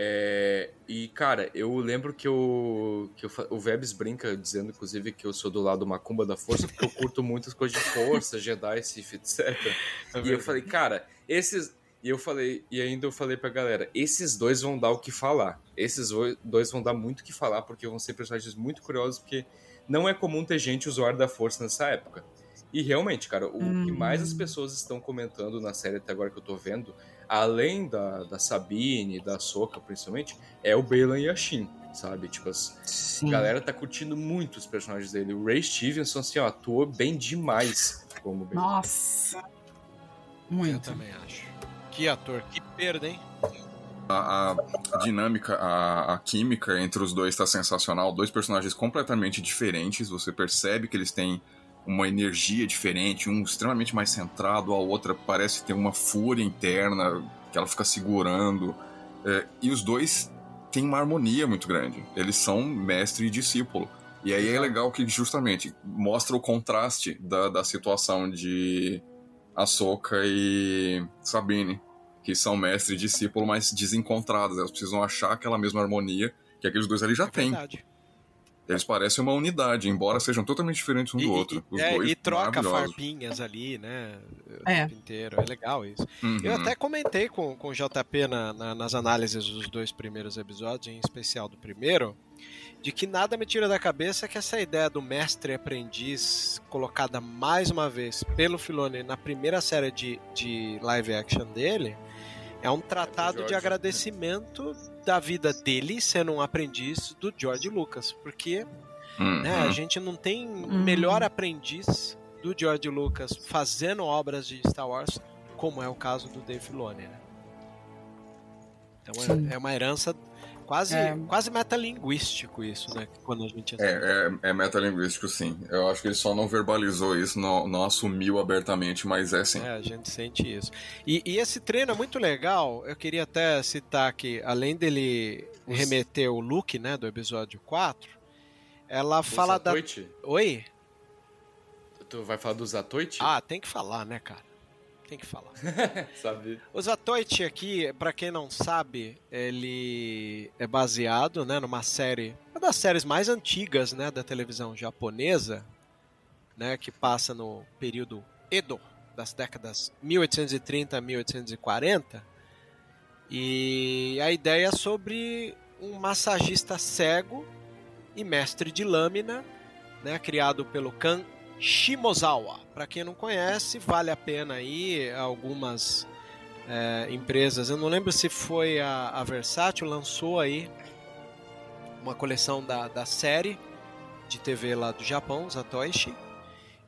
É, e, cara, eu lembro que, eu, que eu o Vebs brinca dizendo, inclusive, que eu sou do lado macumba da força, porque eu curto muitas coisas de força, Jedi, Sith, etc. É e eu falei, cara, esses. E eu falei, e ainda eu falei pra galera, esses dois vão dar o que falar. Esses oi- dois vão dar muito o que falar, porque vão ser personagens muito curiosos, porque não é comum ter gente usuário da força nessa época. E realmente, cara, o que mais as pessoas estão comentando na série até agora que eu tô vendo, além da, da Sabine, da Soka principalmente, é o Balin e a Shin, sabe? Tipo, as, a galera tá curtindo muito os personagens dele. O Ray Stevenson, assim, ó, atuou bem demais como Balin. Nossa. Eu Muito. também acho. Que ator, que perda, hein? A, a dinâmica, a, a química entre os dois tá sensacional. Dois personagens completamente diferentes. Você percebe que eles têm uma energia diferente. Um extremamente mais centrado, a outra parece ter uma fúria interna que ela fica segurando. É, e os dois têm uma harmonia muito grande. Eles são mestre e discípulo. E aí é legal que justamente mostra o contraste da, da situação de Ahsoka e Sabine que são mestre e discípulo, mas desencontradas. Elas precisam achar aquela mesma harmonia que aqueles dois ali já É têm. verdade. Eles parecem uma unidade, embora sejam totalmente diferentes um e, do outro. Os é, dois e troca farpinhas ali, né? O é. tempo inteiro. É legal isso. Uhum. Eu até comentei com, com o JP na, na, nas análises dos dois primeiros episódios, em especial do primeiro, de que nada me tira da cabeça que essa ideia do mestre aprendiz colocada mais uma vez pelo Filoni na primeira série de, de live action dele é um tratado de agradecimento da vida dele sendo um aprendiz do George Lucas, porque uhum. né, a gente não tem uhum. melhor aprendiz do George Lucas fazendo obras de Star Wars como é o caso do Dave Filoni, né? Então é, é, uma herança quase, é. quase metalinguístico isso, né? Quando a gente é, é, é metalinguístico, sim. Eu acho que ele só não verbalizou isso, não, não assumiu abertamente, mas é sim. É, a gente sente isso. E, e esse treino é muito legal. Eu queria até citar que, além dele remeter o look, né, do episódio 4, ela fala da. Oi? Tu vai falar do Zatoichi? Ah, tem que falar, né, cara? Tem que falar. sabe. O Zatoichi aqui, para quem não sabe, ele é baseado, né, numa série, uma das séries mais antigas, né, da televisão japonesa, né, que passa no período Edo, das décadas 1830 a 1840. E a ideia é sobre um massagista cego e mestre de lâmina, né, criado pelo Kan Shimozawa. Para quem não conhece, vale a pena aí algumas é, empresas. Eu não lembro se foi a, a Versátil lançou aí uma coleção da, da série de TV lá do Japão, Zatoichi.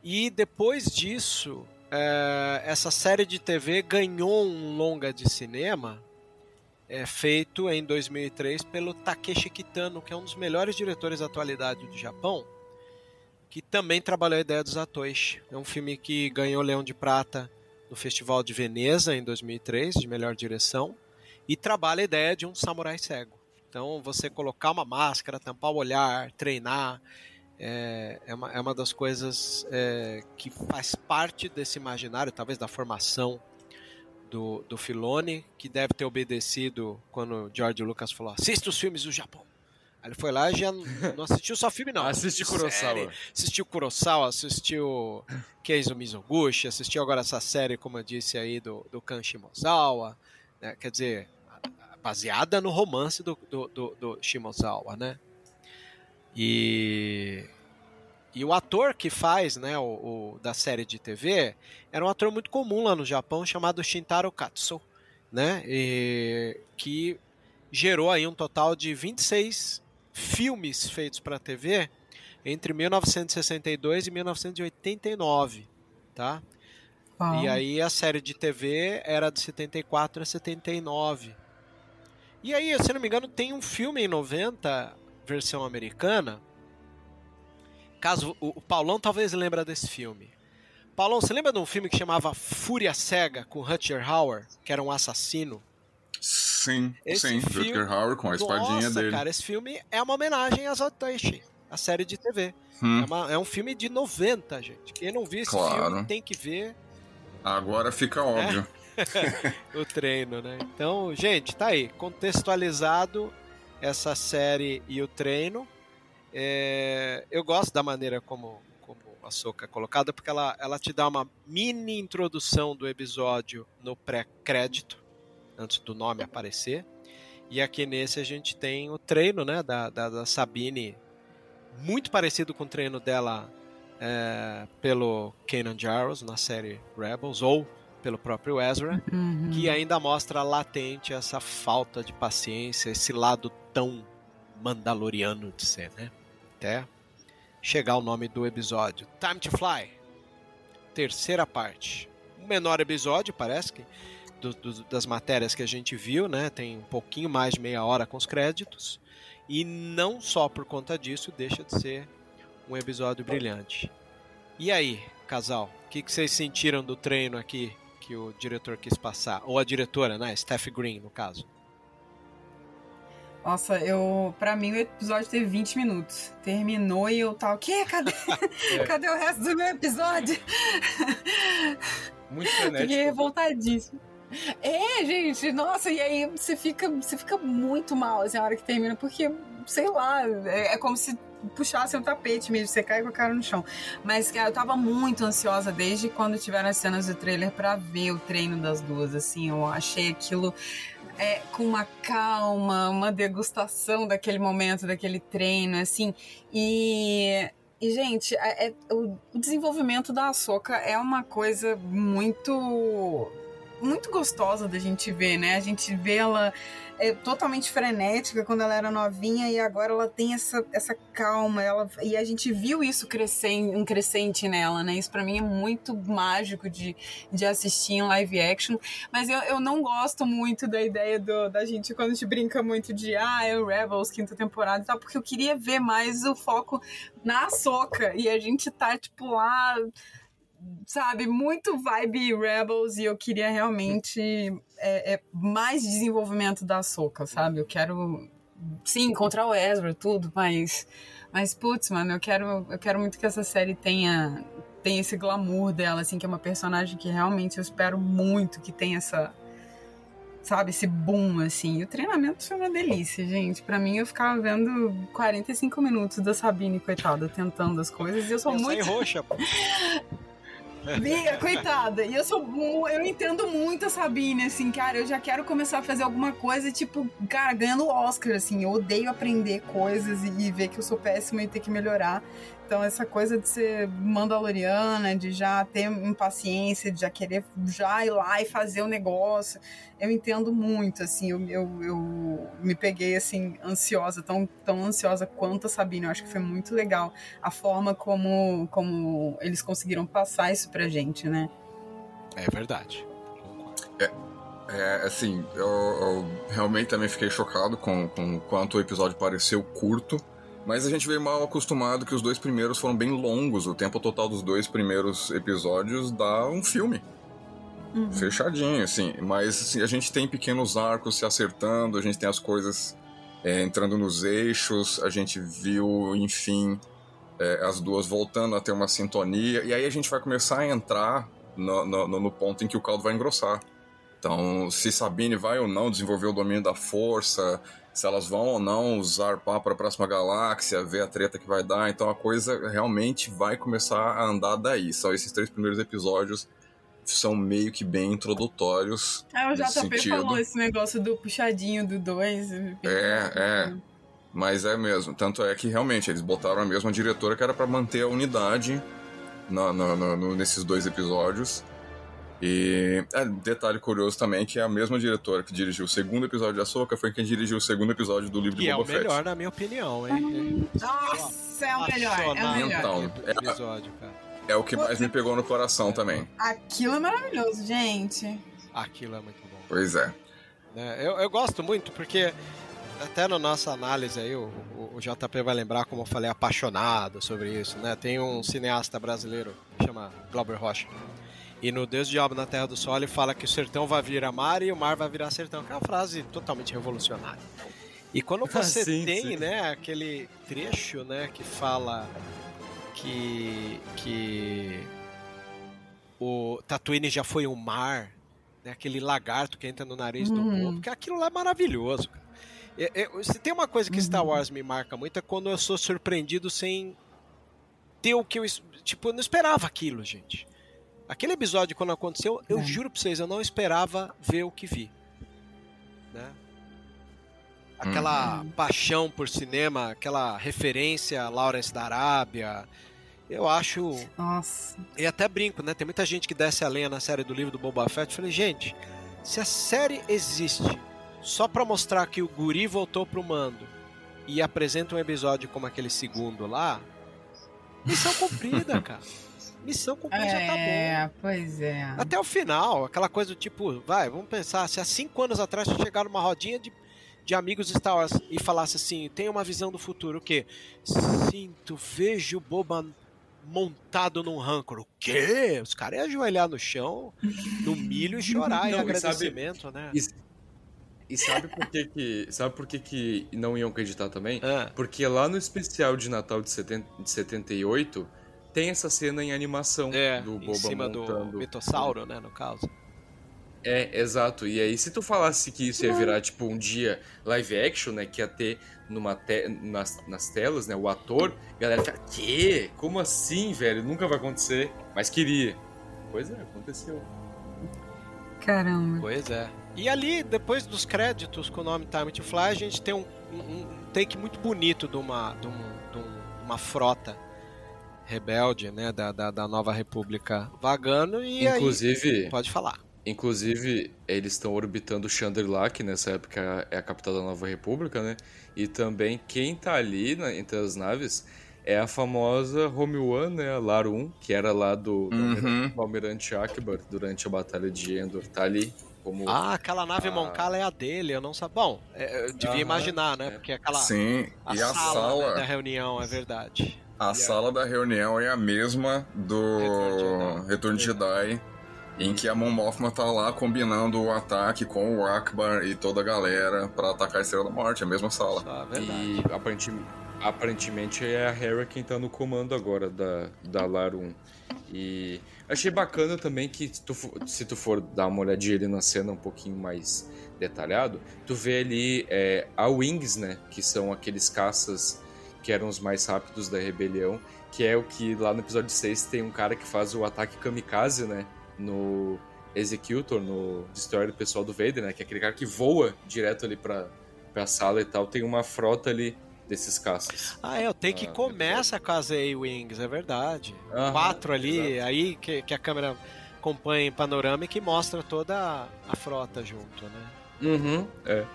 E depois disso, é, essa série de TV ganhou um longa de cinema é, feito em 2003 pelo Takeshi Kitano, que é um dos melhores diretores da atualidade do Japão que também trabalhou a ideia dos atores. É um filme que ganhou Leão de Prata no Festival de Veneza em 2003, de melhor direção, e trabalha a ideia de um samurai cego. Então, você colocar uma máscara, tampar o olhar, treinar, é, é, uma, é uma das coisas é, que faz parte desse imaginário, talvez da formação do, do Filone, que deve ter obedecido quando George Lucas falou: assista os filmes do Japão. Aí ele foi lá e já não assistiu só filme, não. Assistiu Kurosawa. Assistiu Kurosawa, assistiu Keizo Mizoguchi, assistiu agora essa série, como eu disse aí, do, do Kan Shimozawa. Né? Quer dizer, baseada no romance do, do, do, do Shimozawa, né? E, e o ator que faz né, o, o, da série de TV era um ator muito comum lá no Japão chamado Shintaro Katsu, né? E, que gerou aí um total de 26 filmes feitos para TV entre 1962 e 1989, tá? E aí a série de TV era de 74 a 79. E aí, se não me engano, tem um filme em 90, versão americana. Caso o, o Paulão talvez lembre desse filme. Paulão, você lembra de um filme que chamava Fúria Cega com Rutger Hauer, que era um assassino? Sim, esse sim. Filme... Rutger Hauer com a Nossa, espadinha dele. cara, esse filme é uma homenagem a Zatoichi, a série de TV. Hum. É, uma, é, um filme de 90, gente. Quem não viu esse claro. filme tem que ver. Agora fica óbvio. É? o treino, né? Então, gente, tá aí. Contextualizado essa série e o treino. É... eu gosto da maneira como, como a Soca é colocada, porque ela, ela te dá uma mini introdução do episódio no pré-crédito antes do nome aparecer. E aqui nesse a gente tem o treino né, da, da, da Sabine, muito parecido com o treino dela é, pelo Kanan Jarrus na série Rebels, ou pelo próprio Ezra, uhum. que ainda mostra latente essa falta de paciência, esse lado tão mandaloriano de ser, né? Até chegar o nome do episódio. Time to Fly. Terceira parte. Um menor episódio, parece que do, do, das matérias que a gente viu, né? Tem um pouquinho mais de meia hora com os créditos. E não só por conta disso deixa de ser um episódio brilhante. E aí, casal, o que, que vocês sentiram do treino aqui que o diretor quis passar? Ou a diretora, né? Steph Green, no caso. Nossa, eu. Pra mim o episódio teve 20 minutos. Terminou e eu tava. O quê? Cadê? é. Cadê o resto do meu episódio? Muito frenético. Fiquei revoltadíssimo. É, gente, nossa, e aí você fica, você fica muito mal assim, a hora que termina, porque, sei lá, é, é como se puxassem o tapete mesmo, você cai com a cara no chão. Mas eu tava muito ansiosa desde quando tiveram as cenas do trailer para ver o treino das duas, assim, eu achei aquilo é, com uma calma, uma degustação daquele momento, daquele treino, assim. E, e gente, é, é, o, desenvolvimento da Ahsoka é uma coisa muito muito gostosa da gente ver, né? A gente vê ela é, totalmente frenética quando ela era novinha e agora ela tem essa, essa calma. Ela, e a gente viu isso crescer, um crescente nela, né? Isso para mim é muito mágico de, de assistir em live action. Mas eu, eu não gosto muito da ideia do, da gente quando a gente brinca muito de ah, é o Rebels, quinta temporada e tal, porque eu queria ver mais o foco na soca. E a gente tá, tipo, lá sabe, muito vibe Rebels e eu queria realmente é, é, mais desenvolvimento da Soca, sabe? Eu quero, sim, encontrar o Ezra, tudo, mas, mas putz, mano, eu quero, eu quero muito que essa série tenha, tenha esse glamour dela, assim, que é uma personagem que realmente eu espero muito que tenha essa, sabe, esse boom, assim. E o treinamento foi uma delícia, gente. Para mim, eu ficava vendo 45 minutos da Sabine, coitada, tentando as coisas e eu sou eu muito... roxa, pô. Bia, coitada. E eu sou. Eu entendo muito a Sabine, assim, cara. Eu já quero começar a fazer alguma coisa, tipo, cara, ganhando Oscar, assim. Eu odeio aprender coisas e, e ver que eu sou péssima e ter que melhorar. Então, essa coisa de ser mandaloriana, de já ter impaciência, de já querer já ir lá e fazer o negócio, eu entendo muito, assim, eu, eu, eu me peguei, assim, ansiosa, tão, tão ansiosa quanto a Sabine. Eu acho que foi muito legal a forma como, como eles conseguiram passar isso pra gente, né? É verdade. É, é assim, eu, eu realmente também fiquei chocado com, com quanto o episódio pareceu curto mas a gente veio mal acostumado que os dois primeiros foram bem longos. O tempo total dos dois primeiros episódios dá um filme. Uhum. Fechadinho, assim. Mas assim, a gente tem pequenos arcos se acertando, a gente tem as coisas é, entrando nos eixos, a gente viu, enfim, é, as duas voltando a ter uma sintonia. E aí a gente vai começar a entrar no, no, no ponto em que o caldo vai engrossar. Então, se Sabine vai ou não desenvolver o domínio da força, se elas vão ou não usar pá para a próxima galáxia, ver a treta que vai dar. Então a coisa realmente vai começar a andar daí. Só esses três primeiros episódios são meio que bem introdutórios. É, o JP sentido. falou esse negócio do puxadinho do 2. É, é. Mas é mesmo. Tanto é que realmente eles botaram a mesma diretora que era para manter a unidade na, na, na, nesses dois episódios. E é, detalhe curioso também que é a mesma diretora que dirigiu o segundo episódio de Ahsoka foi quem dirigiu o segundo episódio do livro de Boba Fett. é o melhor, na minha opinião, hein? Nossa, é o melhor, é o melhor. Então, é, episódio, cara. é o que mais me pegou no coração também. Aquilo é maravilhoso, gente. Aquilo é muito bom. Pois é. é eu, eu gosto muito porque até na nossa análise aí, o, o, o, JP vai lembrar como eu falei apaixonado sobre isso, né? Tem um cineasta brasileiro que chama Glauber Rocha. E no Deus Diabo na Terra do Sol ele fala que o sertão vai virar mar e o mar vai virar sertão, que é uma frase totalmente revolucionária. E quando ah, você ah, sim, tem, sim. né, aquele trecho, né, que fala que que o Tatooine já foi um mar, né, aquele lagarto que entra no nariz uhum. do povo, que aquilo lá é maravilhoso. se tem uma coisa que uhum. Star Wars me marca muito é quando eu sou surpreendido sem ter o que eu tipo, eu não esperava aquilo, gente. Aquele episódio, quando aconteceu, eu é. juro pra vocês, eu não esperava ver o que vi. Né? Aquela uhum. paixão por cinema, aquela referência a Lawrence da Arábia. Eu acho. Nossa. E até brinco, né? Tem muita gente que desce a lenha na série do livro do Boba Fett. Eu falei, gente, se a série existe só para mostrar que o Guri voltou pro mando e apresenta um episódio como aquele segundo lá, missão cumprida, cara. Missão cumprida é, já tá bom. É, pois é. Até o final, aquela coisa do tipo, vai, vamos pensar, se há cinco anos atrás você chegar numa rodinha de, de amigos Star Wars e falasse assim, tem uma visão do futuro, o quê? Sinto, vejo Boba montado num rancor. O quê? Os caras iam ajoelhar no chão, no milho e chorar não, em agradecimento, sabe, né? E, e, sabe por que que, sabe por que que não iam acreditar também? Ah. Porque lá no especial de Natal de, 70, de 78 tem essa cena em animação é, do Boba em cima montando. do mitossauro, né, no caso. É, exato. E aí, se tu falasse que isso ia virar, tipo, um dia live action, né? Que ia ter numa te nas, nas telas, né? O ator, a galera fica, quê? Como assim, velho? Nunca vai acontecer. Mas queria. Pois é, aconteceu. Caramba. Pois é. E ali, depois dos créditos com o nome Time to Fly, a gente tem um, um, um take muito bonito de uma, de, um, de uma frota rebelde, né, da, da, da, Nova República vagando e Inclusive, aí, pode falar. Inclusive, eles estão orbitando Chandrila, que nessa época é a capital da Nova República, né? E também quem tá ali né, entre as naves é a famosa Home One, né? A Larum, que era lá do, uhum. do Almirante Akbar durante a Batalha de Endor. Tá ali como... Ah, aquela nave a... Moncala é a dele, eu não sabia. Bom, é, eu devia uhum, imaginar, né? É. Porque aquela. Sim, a e a sala, sala né, da reunião, é verdade. A e sala a... da reunião é a mesma do Retorno de Jedi em que a Mon Mothma tá lá combinando o ataque com o Akbar e toda a galera para atacar a Estrela da Morte, a mesma sala. Ah, e aparentemente, aparentemente é a Hera quem tá no comando agora da, da Larum. E achei bacana também que tu, se tu for dar uma olhadinha ali na cena um pouquinho mais detalhado, tu vê ali é, a Wings, né? Que são aqueles caças que eram os mais rápidos da rebelião, que é o que lá no episódio 6 tem um cara que faz o ataque kamikaze, né? no Executor, no Destroyer pessoal do Vader, né? Que é aquele cara que voa direto ali pra, pra sala e tal. Tem uma frota ali desses caças. Ah, é, o take ah, começa com as A-Wings, é verdade. Quatro ali, exato. aí que, que a câmera acompanha em panorama e que mostra toda a frota junto, né? Uhum, é.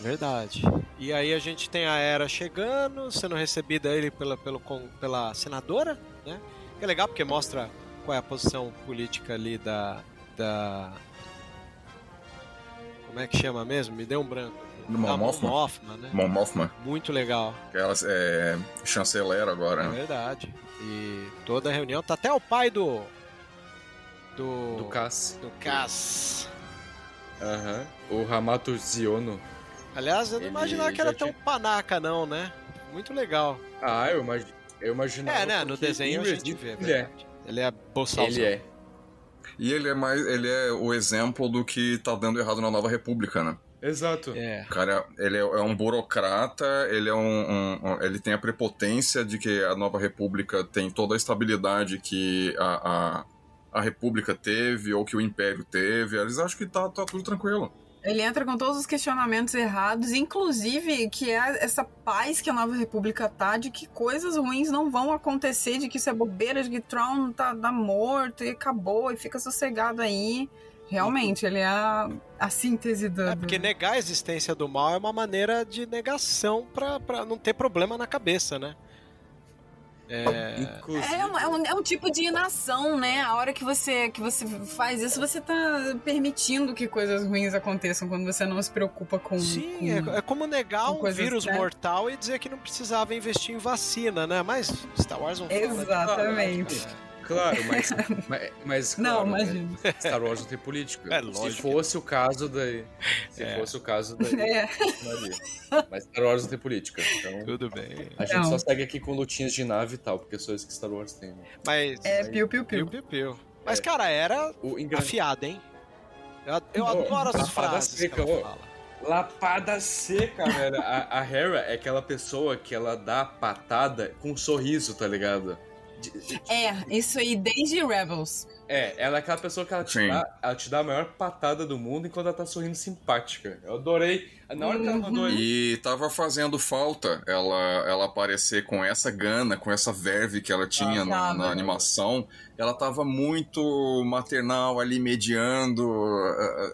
Verdade. E aí a gente tem a Era chegando, sendo recebida ele pela, pelo, pela senadora, né? Que é legal porque mostra qual é a posição política ali da. da como é que chama mesmo? Me deu um branco. Do Mon Mothma, né? Mon Mothma. Muito legal. Ela é chanceler agora, é verdade. E toda a reunião, tá até o pai do... Do... Do Cass. Do Cass. Aham. Uhum. O Hamato Ziono. Aliás, eu não imaginava que era tinha... tão panaca não, né? Muito legal. Ah, eu, imag... eu imaginava. É, né? No desenho a gente vê, é verdade. Ele é boçalzão. Ele é. E ele é mais. Ele é o exemplo do que tá dando errado na Nova República, né? Exato. É. Cara, ele é, é um burocrata, ele é um, um, um, Ele tem a prepotência de que a Nova República tem toda a estabilidade que a, a, a República teve ou que o Império teve. Eles acham que tá, tá tudo tranquilo. Ele entra com todos os questionamentos errados, inclusive que é essa paz que a Nova República tá, de que coisas ruins não vão acontecer, de que isso é bobeira, de que Tron tá, tá morto e acabou e fica sossegado aí. Realmente, ele é a, a síntese do. É porque negar a existência do mal é uma maneira de negação para não ter problema na cabeça, né? É... É, um, é, um, é, um, tipo de inação, né? A hora que você, que você faz isso, você tá permitindo que coisas ruins aconteçam quando você não se preocupa com. Sim, com, é, é, como negar um vírus né? mortal e dizer que não precisava investir em vacina, né? Mas Star Wars não Exatamente. Fala, né? Claro, mas. mas, mas claro, não, imagina. Né? Star Wars não tem política. É, lógico. Se fosse o caso daí. Se é. fosse o caso daí. É. Mas Star Wars não tem política. Então, Tudo bem. A gente não. só segue aqui com lutinhas de nave e tal, porque é só isso que Star Wars tem. Né? Mas. É, piu-piu-piu. Piu-piu-piu. Mas, cara, era o afiada, hein? Eu, eu adoro as frases seca, que ela fala. Lapada seca, velho. A, a Hera é aquela pessoa que ela dá patada com um sorriso, tá ligado? É, isso aí desde Rebels. É, ela é aquela pessoa que ela te, dá, ela te dá a maior patada do mundo enquanto ela tá sorrindo simpática. Eu adorei. Na hora que ela mandou E tava fazendo falta ela, ela aparecer com essa gana, com essa verve que ela tinha ah, na, na, animação. Ela tava muito maternal ali, mediando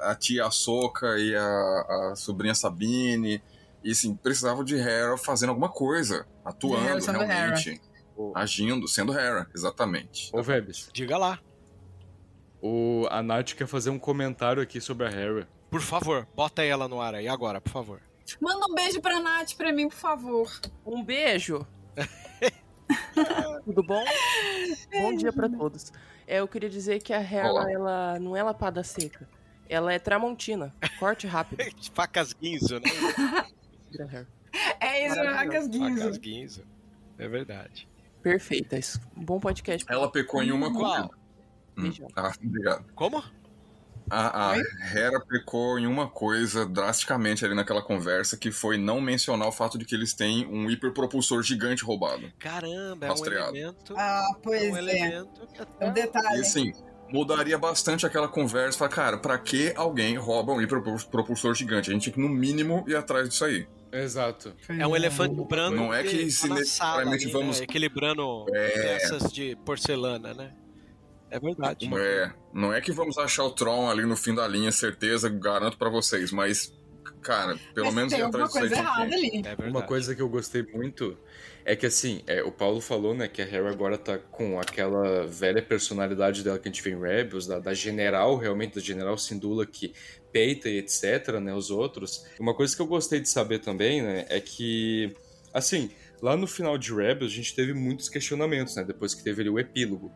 a, a tia Soca e a, a sobrinha Sabine. E assim, precisava de Hera fazendo alguma coisa, atuando realmente. Hera agindo, sendo Hera, exatamente. Ô, Vebs. Diga lá. O, a Nath quer fazer um comentário aqui sobre a Hera. Por favor, bota ela no ar aí agora, por favor. Manda um beijo pra Nath pra mim, por favor. Um beijo. Tudo bom? Bom dia para todos. É, eu queria dizer que a Hera, ela não é lapada seca. Ela é tramontina. Corte rápido. Facas guinzo, né? é isso, facas guinzo. Facas guinzo. É verdade. Perfeitas. Um bom podcast. Ela pecou em uma coisa. Hum. Ah, obrigado. Como? A, a Hera pecou em uma coisa drasticamente ali naquela conversa, que foi não mencionar o fato de que eles têm um hiperpropulsor gigante roubado. Caramba, é Rastreado. um elemento. Ah, pois é um é. elemento que até O detalhe. E assim, mudaria bastante aquela conversa. Fala, cara, pra que alguém rouba um hiperpropulsor gigante? A gente tinha que, no mínimo, ir atrás disso aí. Exato. É um elefante branco. Não é que se tá necessariamente ali, vamos- né, equilibrando É. peças de porcelana, né? É verdade. É, não é que vamos achar o Tron ali no fim da linha, certeza, garanto pra vocês, mas, cara, pelo Mas menos tem alguma aí. coisa que- errada ali. É. Uma coisa que eu gostei muito é que, assim, é, o Paulo falou, né, que a Hera agora tá com aquela velha personalidade dela que a gente vê em Rebels, da, da general, realmente, da general Sindula que peita e etc, né, os outros. Uma coisa que eu gostei de saber também, né, é que, assim, lá no final de Rebels a gente teve muitos questionamentos, né, depois que teve ali o epílogo.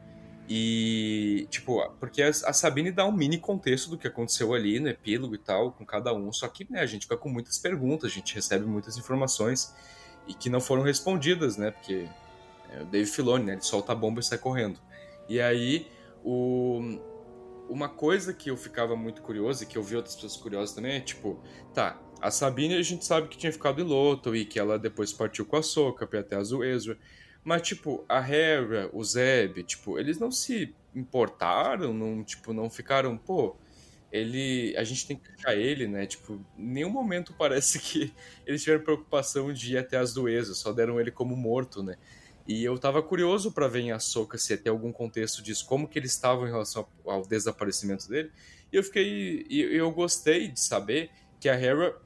E, tipo, porque a Sabine dá um mini contexto do que aconteceu ali no epílogo e tal, com cada um, só que, né, a gente fica com muitas perguntas, a gente recebe muitas informações e que não foram respondidas, né, porque é o Dave Filoni, né, ele solta a bomba e sai correndo. E aí, o... uma coisa que eu ficava muito curioso e que eu vi outras pessoas curiosas também é, tipo, tá, a Sabine a gente sabe que tinha ficado em Loto e que ela depois partiu com a Soca até a Ezra, mas, tipo, a Hera, o Zeb, tipo, eles não se importaram, não, tipo, não ficaram, pô, ele, a gente tem que achar ele, né? Tipo, em nenhum momento parece que eles tiveram preocupação de ir até as do Ezra, só deram ele como morto, né? E eu tava curioso pra ver em Ahsoka se ter algum contexto disso, como que eles estavam em relação ao desaparecimento dele. E eu fiquei, e eu gostei de saber que a Hera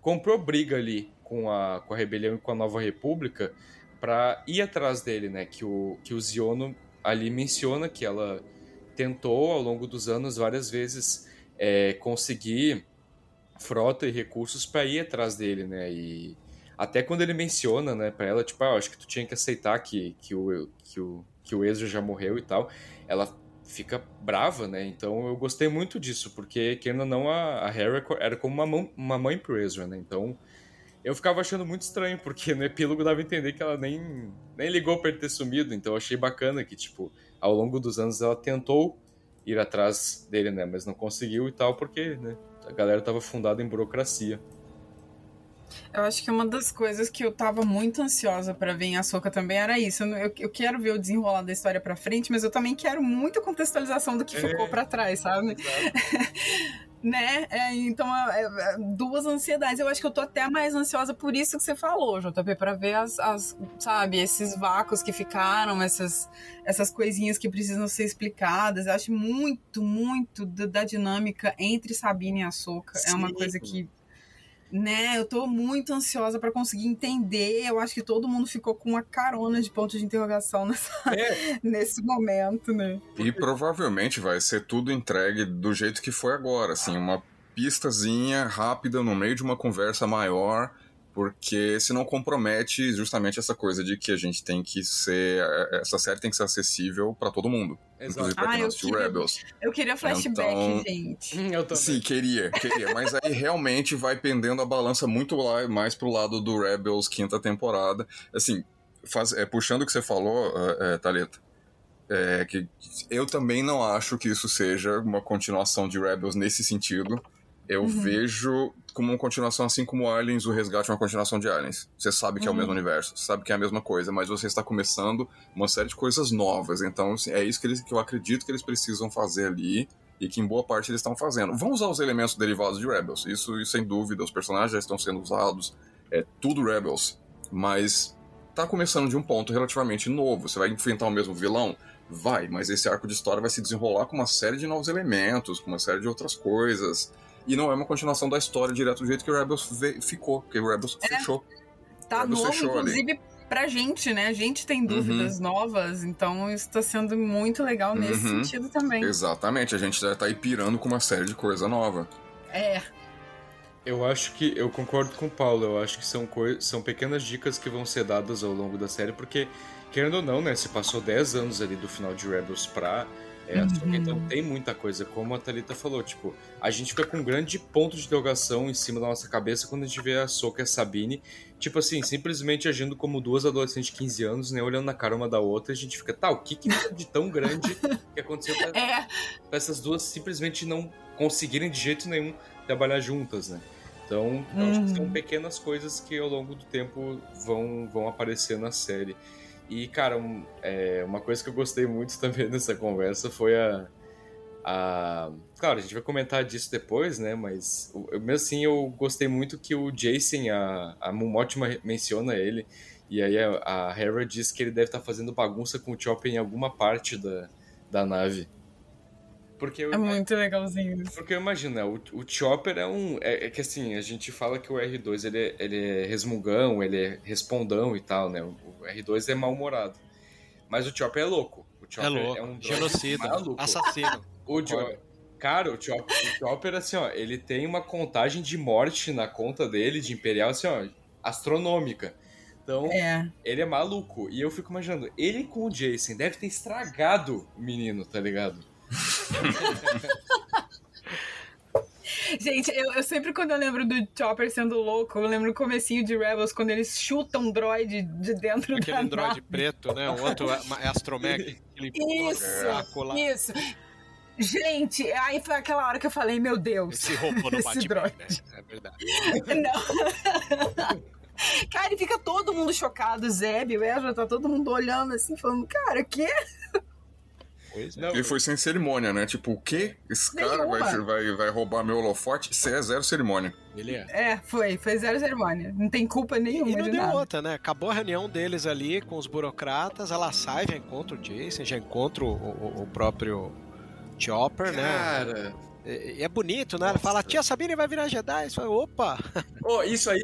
comprou briga ali com a, com a rebelião e com a Nova República para ir atrás dele, né? Que o, que o Ziono ali menciona que ela tentou ao longo dos anos várias vezes é, conseguir frota e recursos para ir atrás dele, né? E até quando ele menciona, né, para ela, tipo, ah, acho que tu tinha que aceitar que, que, o, que, o, que o Ezra já morreu e tal, ela fica brava, né? Então eu gostei muito disso, porque, querendo ou não, a, a Hera era como uma, mão, uma mãe pro Ezra, né? Então eu ficava achando muito estranho, porque no epílogo dava a entender que ela nem, nem ligou pra ele ter sumido, então eu achei bacana que, tipo, ao longo dos anos ela tentou ir atrás dele, né? Mas não conseguiu e tal, porque, né? A galera tava fundada em burocracia. Eu acho que uma das coisas que eu tava muito ansiosa pra ver em Açoka também era isso. Eu, eu- quero ver o desenrolar da história pra frente, mas eu também quero muita contextualização do que É. ficou pra trás, sabe? né? É, então, é, é, duas ansiedades. Eu acho que eu tô até mais ansiosa por isso que você falou, JP, pra ver as, as sabe, esses vácuos que ficaram, essas, essas coisinhas que precisam ser explicadas. Eu acho muito, muito da, da dinâmica entre Sabine e Açoka. É uma coisa que né, eu tô muito ansiosa pra conseguir entender. Eu acho que todo mundo ficou com uma carona de ponto de interrogação nessa, É, nesse momento, né? E provavelmente vai ser tudo entregue do jeito que foi agora, assim, uma pistazinha rápida no meio de uma conversa maior, porque senão compromete justamente essa coisa de que a gente tem que ser. Essa série tem que ser acessível pra todo mundo. Inclusive exato. pra Ah, quem assistiu queria- Rebels. Eu queria flashback, Então- gente. Hum, Eu também. Sim, queria, queria. Mas aí realmente vai pendendo a balança muito lá, mais pro lado do Rebels quinta temporada. Assim, faz- é, puxando o que você falou, é, é, Thalita, é, que eu também não acho que isso seja uma continuação de Rebels nesse sentido. Eu vejo como uma continuação, assim como Aliens, o Resgate é uma continuação de Aliens. Você sabe que é o Uhum. mesmo universo, você sabe que é a mesma coisa, mas você está começando uma série de coisas novas. Então, assim, é isso que, eles, que eu acredito que eles precisam fazer ali e que em boa parte eles estão fazendo. Vão usar os elementos derivados de Rebels, isso, isso sem dúvida, os personagens já estão sendo usados, é tudo Rebels, mas tá começando de um ponto relativamente novo. Você vai enfrentar o mesmo vilão? Vai, mas esse arco de história vai se desenrolar com uma série de novos elementos, com uma série de outras coisas. E não é uma continuação da história direto do jeito que o Rebels ficou, porque o Rebels fechou. Tá Rebels novo, fechou ali. inclusive, pra gente, né? A gente tem dúvidas novas, então isso tá sendo muito legal nesse Uhum. sentido também. Exatamente, a gente já tá aí pirando com uma série de coisa nova. É, Eu acho que eu concordo com o Paulo. Eu acho que são, são pequenas dicas que vão ser dadas ao longo da série, porque, querendo ou não, né? Se passou 10 anos ali do final de Rebels pra É, uhum. então tem muita coisa, como a Thalita falou, tipo, a gente fica com um grande ponto de interrogação em cima da nossa cabeça quando a gente vê a Soka e a Sabine, tipo assim, simplesmente agindo como duas adolescentes de 15 anos, né, olhando na cara uma da outra, a gente fica, tá, o que que de tão grande que aconteceu pra, é. pra essas duas simplesmente não conseguirem de jeito nenhum trabalhar juntas, né? Então, uhum. acho que são uhum. pequenas coisas que ao longo do tempo vão, vão aparecer na série. E, cara, um, é, uma coisa que eu gostei muito também dessa conversa foi a, a. Claro, a gente vai comentar disso depois, né? Mas eu, mesmo assim eu gostei muito que o Jason, a, a Momotima menciona ele. E aí a, a Hera diz que ele deve estar tá fazendo bagunça com o Chopper em alguma parte da, da nave. Porque eu, é muito legalzinho isso. Porque eu imagino, né? O, o Chopper é um. É, é, que assim, a gente fala que o R2 ele é, ele é resmungão, ele é respondão e tal, né? O, o R2 é mal-humorado. Mas o Chopper é louco. O Chopper é, louco. é um genocida, maluco. assassino. O Chopper. Cara, o Chopper, o Chopper, assim, ó, ele tem uma contagem de morte na conta dele, de Imperial, assim, ó, astronômica. Então, é. ele é maluco. E eu fico imaginando, ele com o Jason deve ter estragado o menino, tá ligado? Gente, eu, eu, sempre quando eu lembro do Chopper sendo louco, eu lembro no comecinho de Rebels, quando eles chutam um droid de dentro Aquele da droid nave. preto, né? O outro é, é astromech. Isso, isso. Gente, aí foi aquela hora que eu falei, meu Deus. Esse robô não bate droid. Bem, né? É verdade. Não. Cara, e fica todo mundo chocado, Zeb, o Ezra, tá todo mundo olhando assim, falando, cara, o quê? Pois é. Ele foi sem cerimônia, né? Tipo, o quê? Esse cara vai, vai, vai roubar meu holofote? Isso é zero cerimônia. Ele é. É, foi. Foi zero cerimônia. Não tem culpa nenhuma. E não de deu nada. outra, né? Acabou a reunião deles ali com os burocratas. Ela sai, já encontra o Jason, já encontra o, o, o próprio Chopper, né? Cara. E é bonito, né? Ela fala, tia Sabine vai virar Jedi. Isso opa! Oh, isso aí.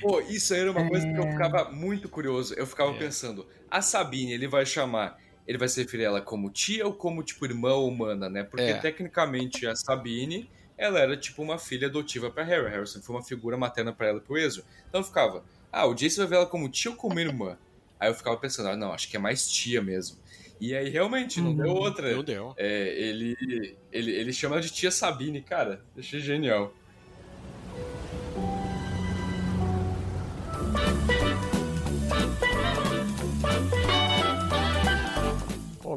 Pô, isso aí era uma coisa que eu é. ficava muito curioso. Eu ficava é. pensando, a Sabine, ele vai chamar ele vai se referir a ela como tia ou como, tipo, irmã humana, né? Porque, é. tecnicamente, a Sabine, ela era, tipo, uma filha adotiva pra Harry. Harrison foi uma figura materna para ela e pro Ezio. Então eu ficava, ah, o Jason vai ver ela como tia ou como irmã? Aí eu ficava pensando, ah, não, acho que é mais tia mesmo. E aí, realmente, não uhum. deu outra. Não deu. É, ele, ele, ele chama de tia Sabine, cara. Achei genial.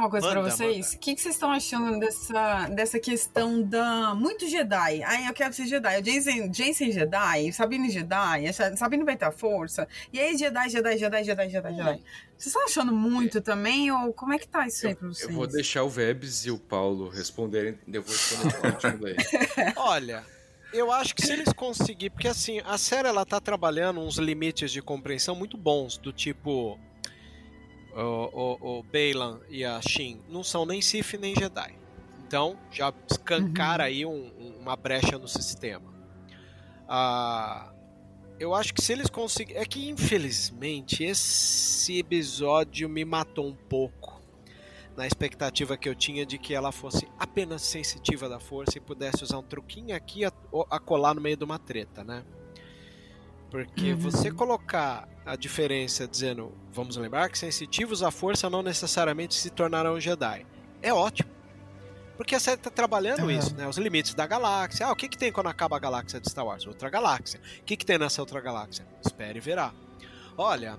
Uma coisa para vocês? O que, que, vocês estão achando dessa, dessa questão da. Muito Jedi. Ai, eu quero ser Jedi. O Jason, Jason Jedi, Sabine Jedi, Sabine vai ter a força. E aí, Jedi, Jedi, Jedi, Jedi, Jedi, Jedi. Vocês estão achando muito é. também? Ou como é que tá isso aí pra vocês? Eu vou deixar o Vebs e o Paulo responderem, eu vou responder Olha. Eu acho que se eles conseguirem, porque assim, a série ela tá trabalhando uns limites de compreensão muito bons, do tipo o, o, o Bailan e a Shin não são nem Sith nem Jedi. Então já escancara uhum. aí um, uma brecha no sistema. Ah, eu acho que se eles conseguirem. É que infelizmente esse episódio me matou um pouco na expectativa que eu tinha de que ela fosse apenas sensitiva da força e pudesse usar um truquinho aqui a, a colar no meio de uma treta, né? Porque uhum. você colocar a diferença dizendo, vamos lembrar que sensitivos à força não necessariamente se tornarão Jedi. É ótimo. Porque a série está trabalhando uhum. isso, né? Os limites da galáxia. Ah, o que, que tem quando acaba a galáxia de Star Wars? Outra galáxia. O que, que tem nessa outra galáxia? Espere e verá. Olha,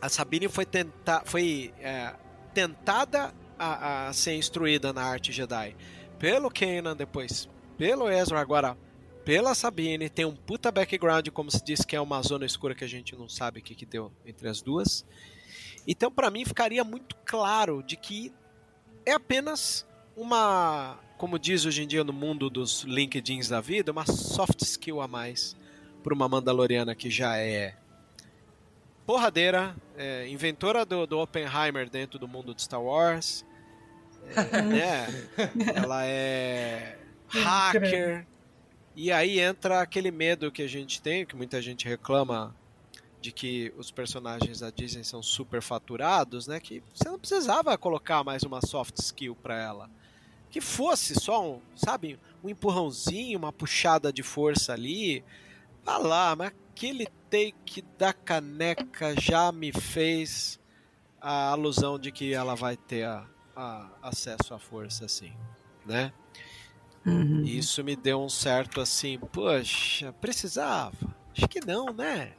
a Sabine foi, tenta foi é, tentada a, a ser instruída na arte Jedi pelo Kanan, depois pelo Ezra, agora pela Sabine, tem um puta background, como se diz que é uma zona escura que a gente não sabe o que, que deu entre as duas. Então, para mim, ficaria muito claro de que é apenas uma como diz hoje em dia no mundo dos LinkedIns da vida, uma soft skill a mais para uma Mandaloriana que já é porradeira, é, inventora do, do Oppenheimer dentro do mundo de Star Wars. É, né? Ela é hacker. E aí entra aquele medo que a gente tem, que muita gente reclama de que os personagens da Disney são super faturados, né? Que você não precisava colocar mais uma soft skill para ela. Que fosse só um, sabe, um empurrãozinho, uma puxada de força ali. Vá lá, mas aquele take da caneca já me fez a alusão de que ela vai ter a, a acesso à força, assim, né? Uhum. Isso me deu um certo assim, poxa, precisava? Acho que não, né?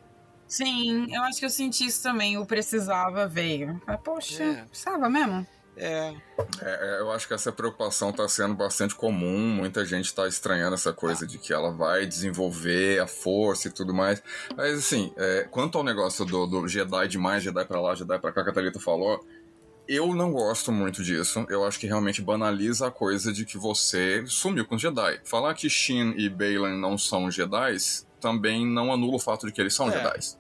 Sim, eu acho que eu senti isso também. O precisava veio. Mas, poxa, é. precisava mesmo? É. é. Eu acho que essa preocupação está sendo bastante comum. Muita gente está estranhando essa coisa ah. de que ela vai desenvolver a força e tudo mais. Mas, assim, é, quanto ao negócio do, do Jedi demais, Jedi para lá, Jedi para cá, que a Thalita falou, eu não gosto muito disso. Eu acho que realmente banaliza a coisa de que você sumiu com os Jedi. Falar que Shin e Baylan não são Jedi também não anula o fato de que eles são é. Jedi.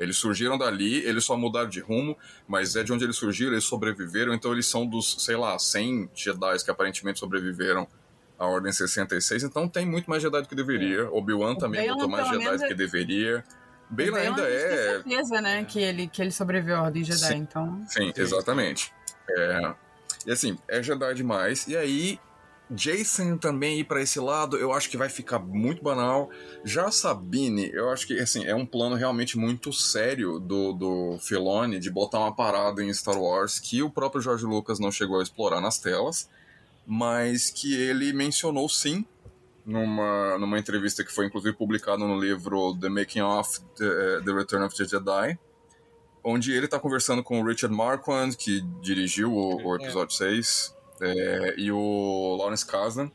Eles surgiram dali, eles só mudaram de rumo, mas é de onde eles surgiram, eles sobreviveram, então eles são dos, sei lá, 100 Jedi que aparentemente sobreviveram à Ordem 66, então tem muito mais Jedi do que deveria. É. Obi-Wan também botou mais Jedi do que deveria. Bale ainda é. certeza, né, que ele, que ele sobreviveu à Ordem Jedi, sim, então. Sim, exatamente. É, e assim, é Jedi demais. E aí, Jason também ir para esse lado, eu acho que vai ficar muito banal. Já Sabine, eu acho que assim, é um plano realmente muito sério do, do Filoni de botar uma parada em Star Wars que o próprio George Lucas não chegou a explorar nas telas, mas que ele mencionou sim numa, numa entrevista que foi inclusive publicada no livro The Making of the, eh, the Return of the Jedi, onde ele está conversando com o Richard Marquand, que dirigiu o, o é. episódio é. 6, é, e o Lawrence Kasdan.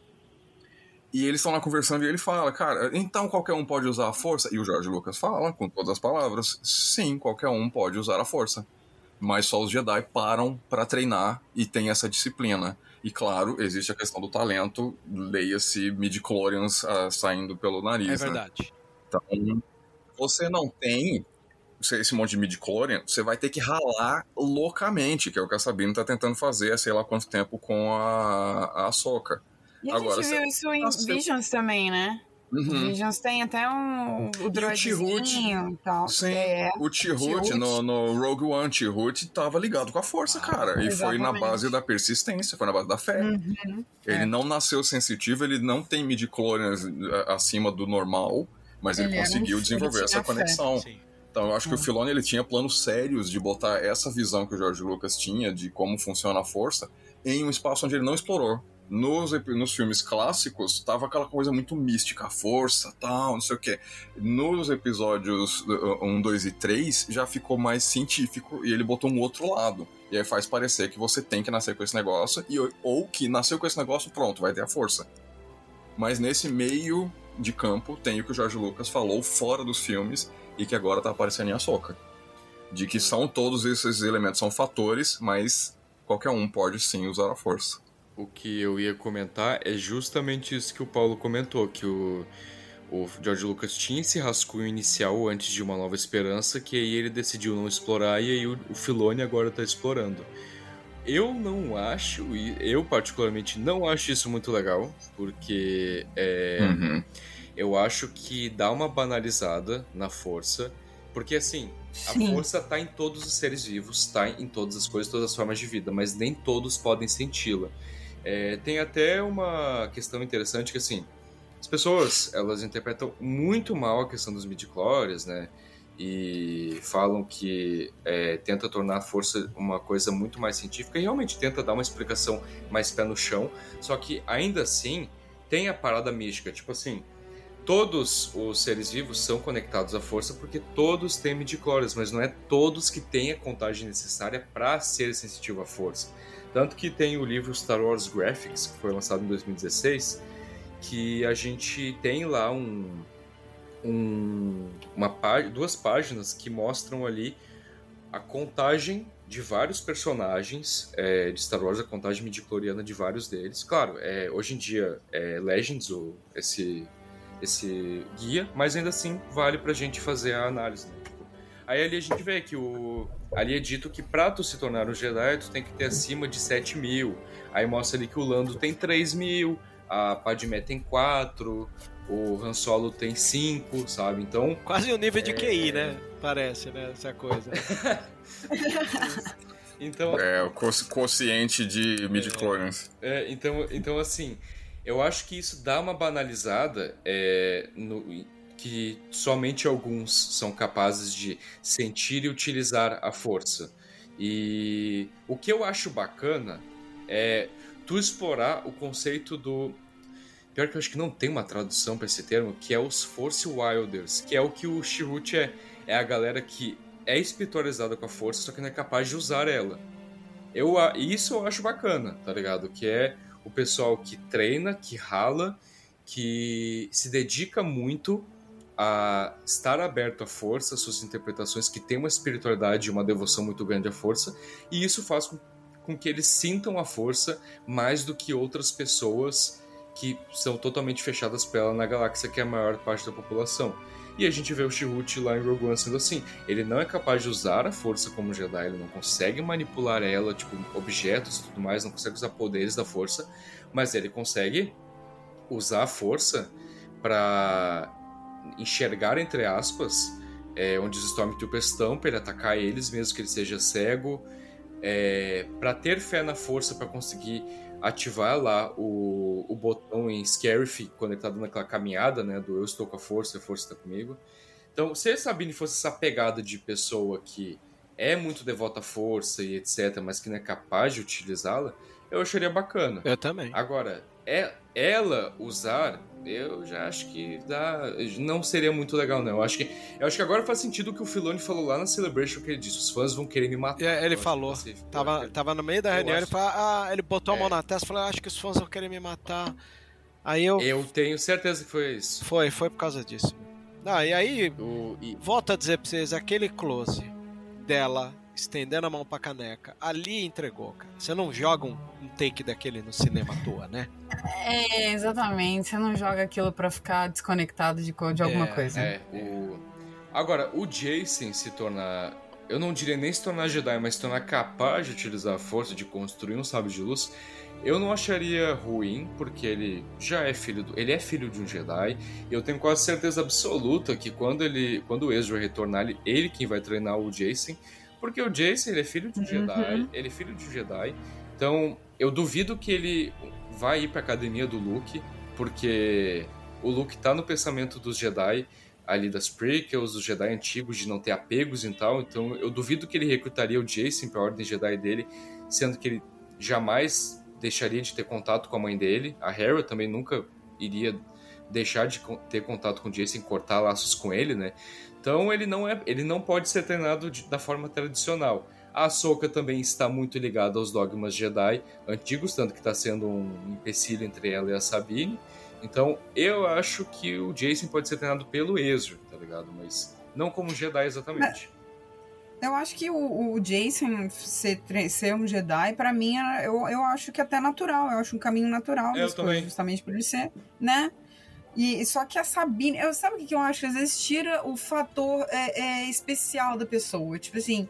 E eles estão lá conversando e ele fala, cara, então qualquer um pode usar a força? E o George Lucas fala, com todas as palavras, sim, qualquer um pode usar a força. Mas só os Jedi param para treinar e tem essa disciplina. E claro, existe a questão do talento, leia-se midi-chlorians uh, saindo pelo nariz. É né? verdade. Né? Então, você não tem esse monte de midi-chlorian, você vai ter que ralar loucamente, que é o que a Sabine tá tentando fazer há sei lá quanto tempo com a, a Soca. E a Agora, gente viu isso em Visions também, né? Uhum. Visions tem até um o droidzinho e tal. Sim, é. o T-Root no, no Rogue One, T-Root tava ligado com a força, ah, cara. E foi na base da persistência, foi na base da fé. Uhum. Ele é. não nasceu sensitivo, ele não tem midi-chlorians eh, acima do normal, mas ele, ele conseguiu um, desenvolver ele essa conexão. Então eu acho que o uhum. Filoni ele tinha planos sérios de botar essa visão que o George Lucas tinha de como funciona a força em um espaço onde ele não explorou nos, nos filmes clássicos, tava aquela coisa muito mística, força, tal, não sei o quê. Nos episódios 1, uh, 2 e 3, já ficou mais científico e ele botou um outro lado. E aí faz parecer que você tem que nascer com esse negócio, e, ou que nasceu com esse negócio, pronto, vai ter a força. Mas nesse meio de campo tem o que o George Lucas falou fora dos filmes e que agora tá aparecendo em Ahsoka. De que são todos esses elementos, são fatores, mas qualquer um pode sim usar a força o que eu ia comentar é justamente isso que o Paulo comentou, que o, o George Lucas tinha esse rascunho inicial antes de Uma Nova Esperança, que aí ele decidiu não explorar e aí o, o Filoni agora está explorando. Eu não acho, e eu particularmente não acho isso muito legal, porque é, uhum. eu acho que dá uma banalizada na força, porque assim, a Sim. força está em todos os seres vivos, está em todas as coisas, todas as formas de vida, mas nem todos podem senti-la. É, tem até uma questão interessante que, assim, as pessoas, elas interpretam muito mal a questão dos midichlorians, né? E falam que é, tenta tornar a força uma coisa muito mais científica e realmente tenta dar uma explicação mais pé no chão, só que ainda assim tem a parada mística, tipo assim, todos os seres vivos são conectados à força porque todos têm midichlorians, mas não é todos que têm a contagem necessária para ser sensitivo à força. Tanto que tem o livro Star Wars Graphics, que foi lançado em 2016, que a gente tem lá um, um uma duas páginas que mostram ali a contagem de vários personagens é, de Star Wars, a contagem midichloriana de vários deles. Claro, é, hoje em dia é Legends, o, esse, esse guia, mas ainda assim vale pra gente fazer a análise. Né? Aí ali a gente vê que o, ali é dito que pra tu se tornar um Jedi, tu tem que ter acima de 7 mil. Aí mostra ali que o Lando tem 3 mil, a Padmé tem 4, o Han Solo tem 5, sabe? Então. Quase o nível de é... QI, né? Parece, né? Essa coisa. então. É, o consciente de midi-chlorians. É, então, então, assim, eu acho que isso dá uma banalizada é, no, que somente alguns são capazes de sentir e utilizar a força. E o que eu acho bacana é tu explorar o conceito do Pior que eu acho que não tem uma tradução para esse termo, que é os Force Wilders, que é o que o Shirut é. É a galera que é espiritualizada com a força, só que não é capaz de usar ela. Eu, isso eu acho bacana, tá ligado? Que é o pessoal que treina, que rala, que se dedica muito a estar aberto à força, suas interpretações, que tem uma espiritualidade e uma devoção muito grande à força, e isso faz com, com que eles sintam a força mais do que outras pessoas que são totalmente fechadas para ela na galáxia, que é a maior parte da população. E a gente vê o Chihut lá em Rogue One sendo assim. Ele não é capaz de usar a força como Jedi, ele não consegue manipular ela, tipo, objetos e tudo mais, não consegue usar poderes da força, mas ele consegue usar a força para enxergar, entre aspas, é, onde os Stormtroopers estão, para ele atacar eles, mesmo que ele seja cego, é, para ter fé na força, para conseguir ativar lá o, o botão em Scarif quando ele tá dando aquela caminhada, né? Do eu estou com a força, a força está comigo. Então, se a Sabine fosse essa pegada de pessoa que é muito devota à força e etc., mas que não é capaz de utilizá-la, eu acharia bacana. Eu também. Agora, é ela usar eu já acho que dá, não seria muito legal, não. Eu acho que, eu acho que agora faz sentido o que o Filoni falou lá na Celebration, que ele disse: os fãs vão querer me matar. É, ele falou. tava, tava no meio da reunião, ele, falou, ah, ele botou é. a mão é. na testa e falou: acho que os fãs vão querer me matar. Aí eu. Eu tenho certeza que foi isso. Foi, foi por causa disso. Ah, e aí, o, e... volto a dizer pra vocês: aquele close dela estendendo a mão pra caneca. Ali entregou, cara. Você não joga um, um take daquele no cinema à toa, né? É, exatamente. Você não joga aquilo para ficar desconectado de, de alguma é, coisa. É, o... Agora, o Jason se tornar. Eu não diria nem se tornar Jedi, mas se tornar capaz de utilizar a força, de construir um sábio de luz. Eu não acharia ruim, porque ele já é filho do, ele é filho de um Jedi. E eu tenho quase certeza absoluta que quando ele, quando o Ezra retornar, ele, ele quem vai treinar o Jason. Porque o Jason, ele é filho de um Jedi, uhum. ele é filho de um Jedi. Então, eu duvido que ele vai ir pra academia do Luke, porque o Luke tá no pensamento dos Jedi ali das prequels, dos Jedi antigos, de não ter apegos e tal. Então, eu duvido que ele recrutaria o Jason pra ordem Jedi dele, sendo que ele jamais deixaria de ter contato com a mãe dele. A Hera também nunca iria deixar de ter contato com o Jason, cortar laços com ele, né? Então ele não, é, ele não pode ser treinado de, da forma tradicional. A Ahsoka também está muito ligada aos dogmas Jedi antigos, tanto que está sendo um empecilho entre ela e a Sabine. Então eu acho que o Jason pode ser treinado pelo Ezra, tá ligado? Mas não como Jedi exatamente. Eu acho que o, o Jason ser, ser, um Jedi, para mim, eu, eu acho que é até natural. Eu acho um caminho natural. Eu também. Coisas, justamente por ele ser, né? E só que a Sabine, eu sabe o que eu acho? Às vezes tira o fator é, é, especial da pessoa. Tipo assim,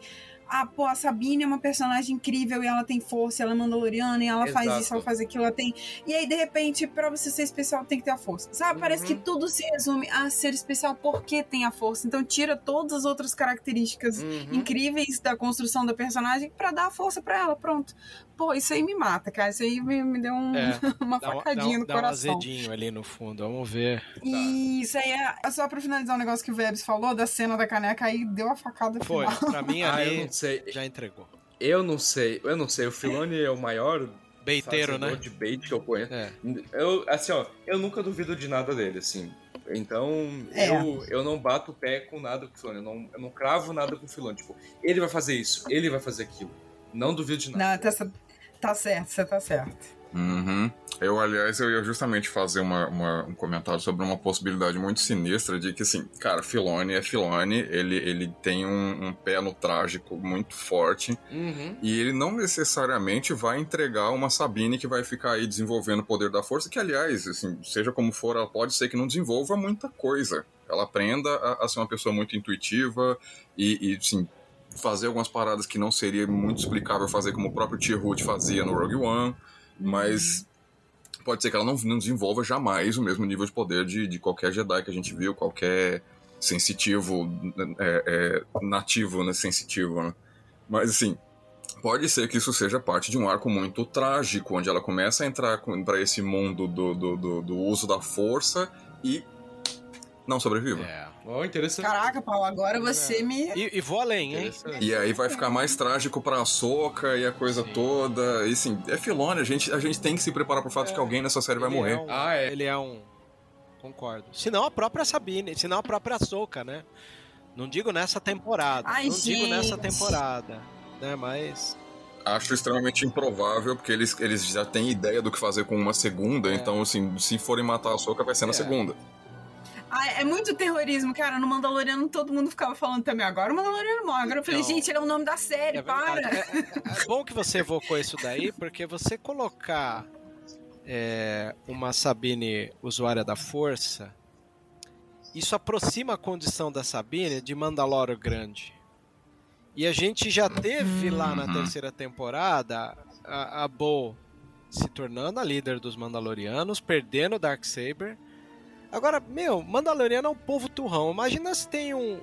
ah, pô, a Sabine é uma personagem incrível e ela tem força, ela é mandaloriana e ela Exato. faz isso, ela faz aquilo, ela tem. E aí, de repente, pra você ser especial, tem que ter a força. Sabe? Uhum. Parece que tudo se resume a ser especial porque tem a força. Então, tira todas as outras características uhum. incríveis da construção da personagem para dar a força para ela. Pronto. Pô, isso aí me mata, cara. Isso aí me, me deu um, é, uma facadinha no dá coração. Dá um azedinho ali no fundo, vamos ver. E isso aí é. Só pra finalizar o um negócio que o Vebs falou da cena da caneca, aí deu a facada Foi, final. pra mim ah, eu não sei. Já entregou. Eu não sei, eu não sei. O Filoni é o maior Beiteiro, né? de bait que eu conheço. É. Eu, assim, ó, eu nunca duvido de nada dele, assim. Então, é. eu, eu não bato o pé com nada com o Filoni. Eu não, eu não cravo nada com o Filoni. Tipo, ele vai fazer isso, ele vai fazer aquilo. Não duvido de nada. Não, tá, tá certo, você tá certo. Uhum. Eu, aliás, eu ia justamente fazer uma, uma, um comentário sobre uma possibilidade muito sinistra de que, assim, cara, Filone é Filone, ele, ele tem um, um pé no trágico muito forte Uhum. e ele não necessariamente vai entregar uma Sabine que vai ficar aí desenvolvendo o poder da força, que, aliás, assim, seja como for, ela pode ser que não desenvolva muita coisa. Ela aprenda a, a ser uma pessoa muito intuitiva e, e assim, fazer algumas paradas que não seria muito explicável fazer como o próprio T-Root fazia no Rogue One, mas pode ser que ela não, não desenvolva jamais o mesmo nível de poder de, de qualquer Jedi que a gente viu, qualquer sensitivo, é, é, nativo, né, sensitivo, né? Mas assim, pode ser que isso seja parte de um arco muito trágico, onde ela começa a entrar para esse mundo do, do, do, do uso da força e não sobreviva. É. Ó, interessante. Caraca, Paulo, agora você me. E, e vou além, hein? E aí vai ficar mais trágico pra Soca e a coisa Sim. toda. E assim, é Filone, a gente, a gente tem que se preparar pro fato de que alguém nessa série vai Ele morrer. É um, Ah, é. Ele é um. Concordo. Se não a própria Sabine, se não a própria Soca, né? Não digo nessa temporada. Ai, não digo nessa gente. temporada. Né? Mas. Acho extremamente improvável, porque eles, eles já têm ideia do que fazer com uma segunda, É. então, assim, se forem matar a Soca, vai ser na É. segunda. Ah, é muito terrorismo, cara. No Mandaloriano todo mundo ficava falando também. Agora o Mandaloriano morre. Agora eu falei, Então, gente, ele é o nome da série, É para. É, é- é bom que você evocou isso daí, porque você colocar é, uma Sabine usuária da força, isso aproxima a condição da Sabine de Mandaloro grande. E a gente já teve lá na Uhum. terceira temporada a, a Bo se tornando a líder dos Mandalorianos, perdendo o Darksaber. Agora, meu, Mandaloriano é um povo turrão. Imagina se tem um,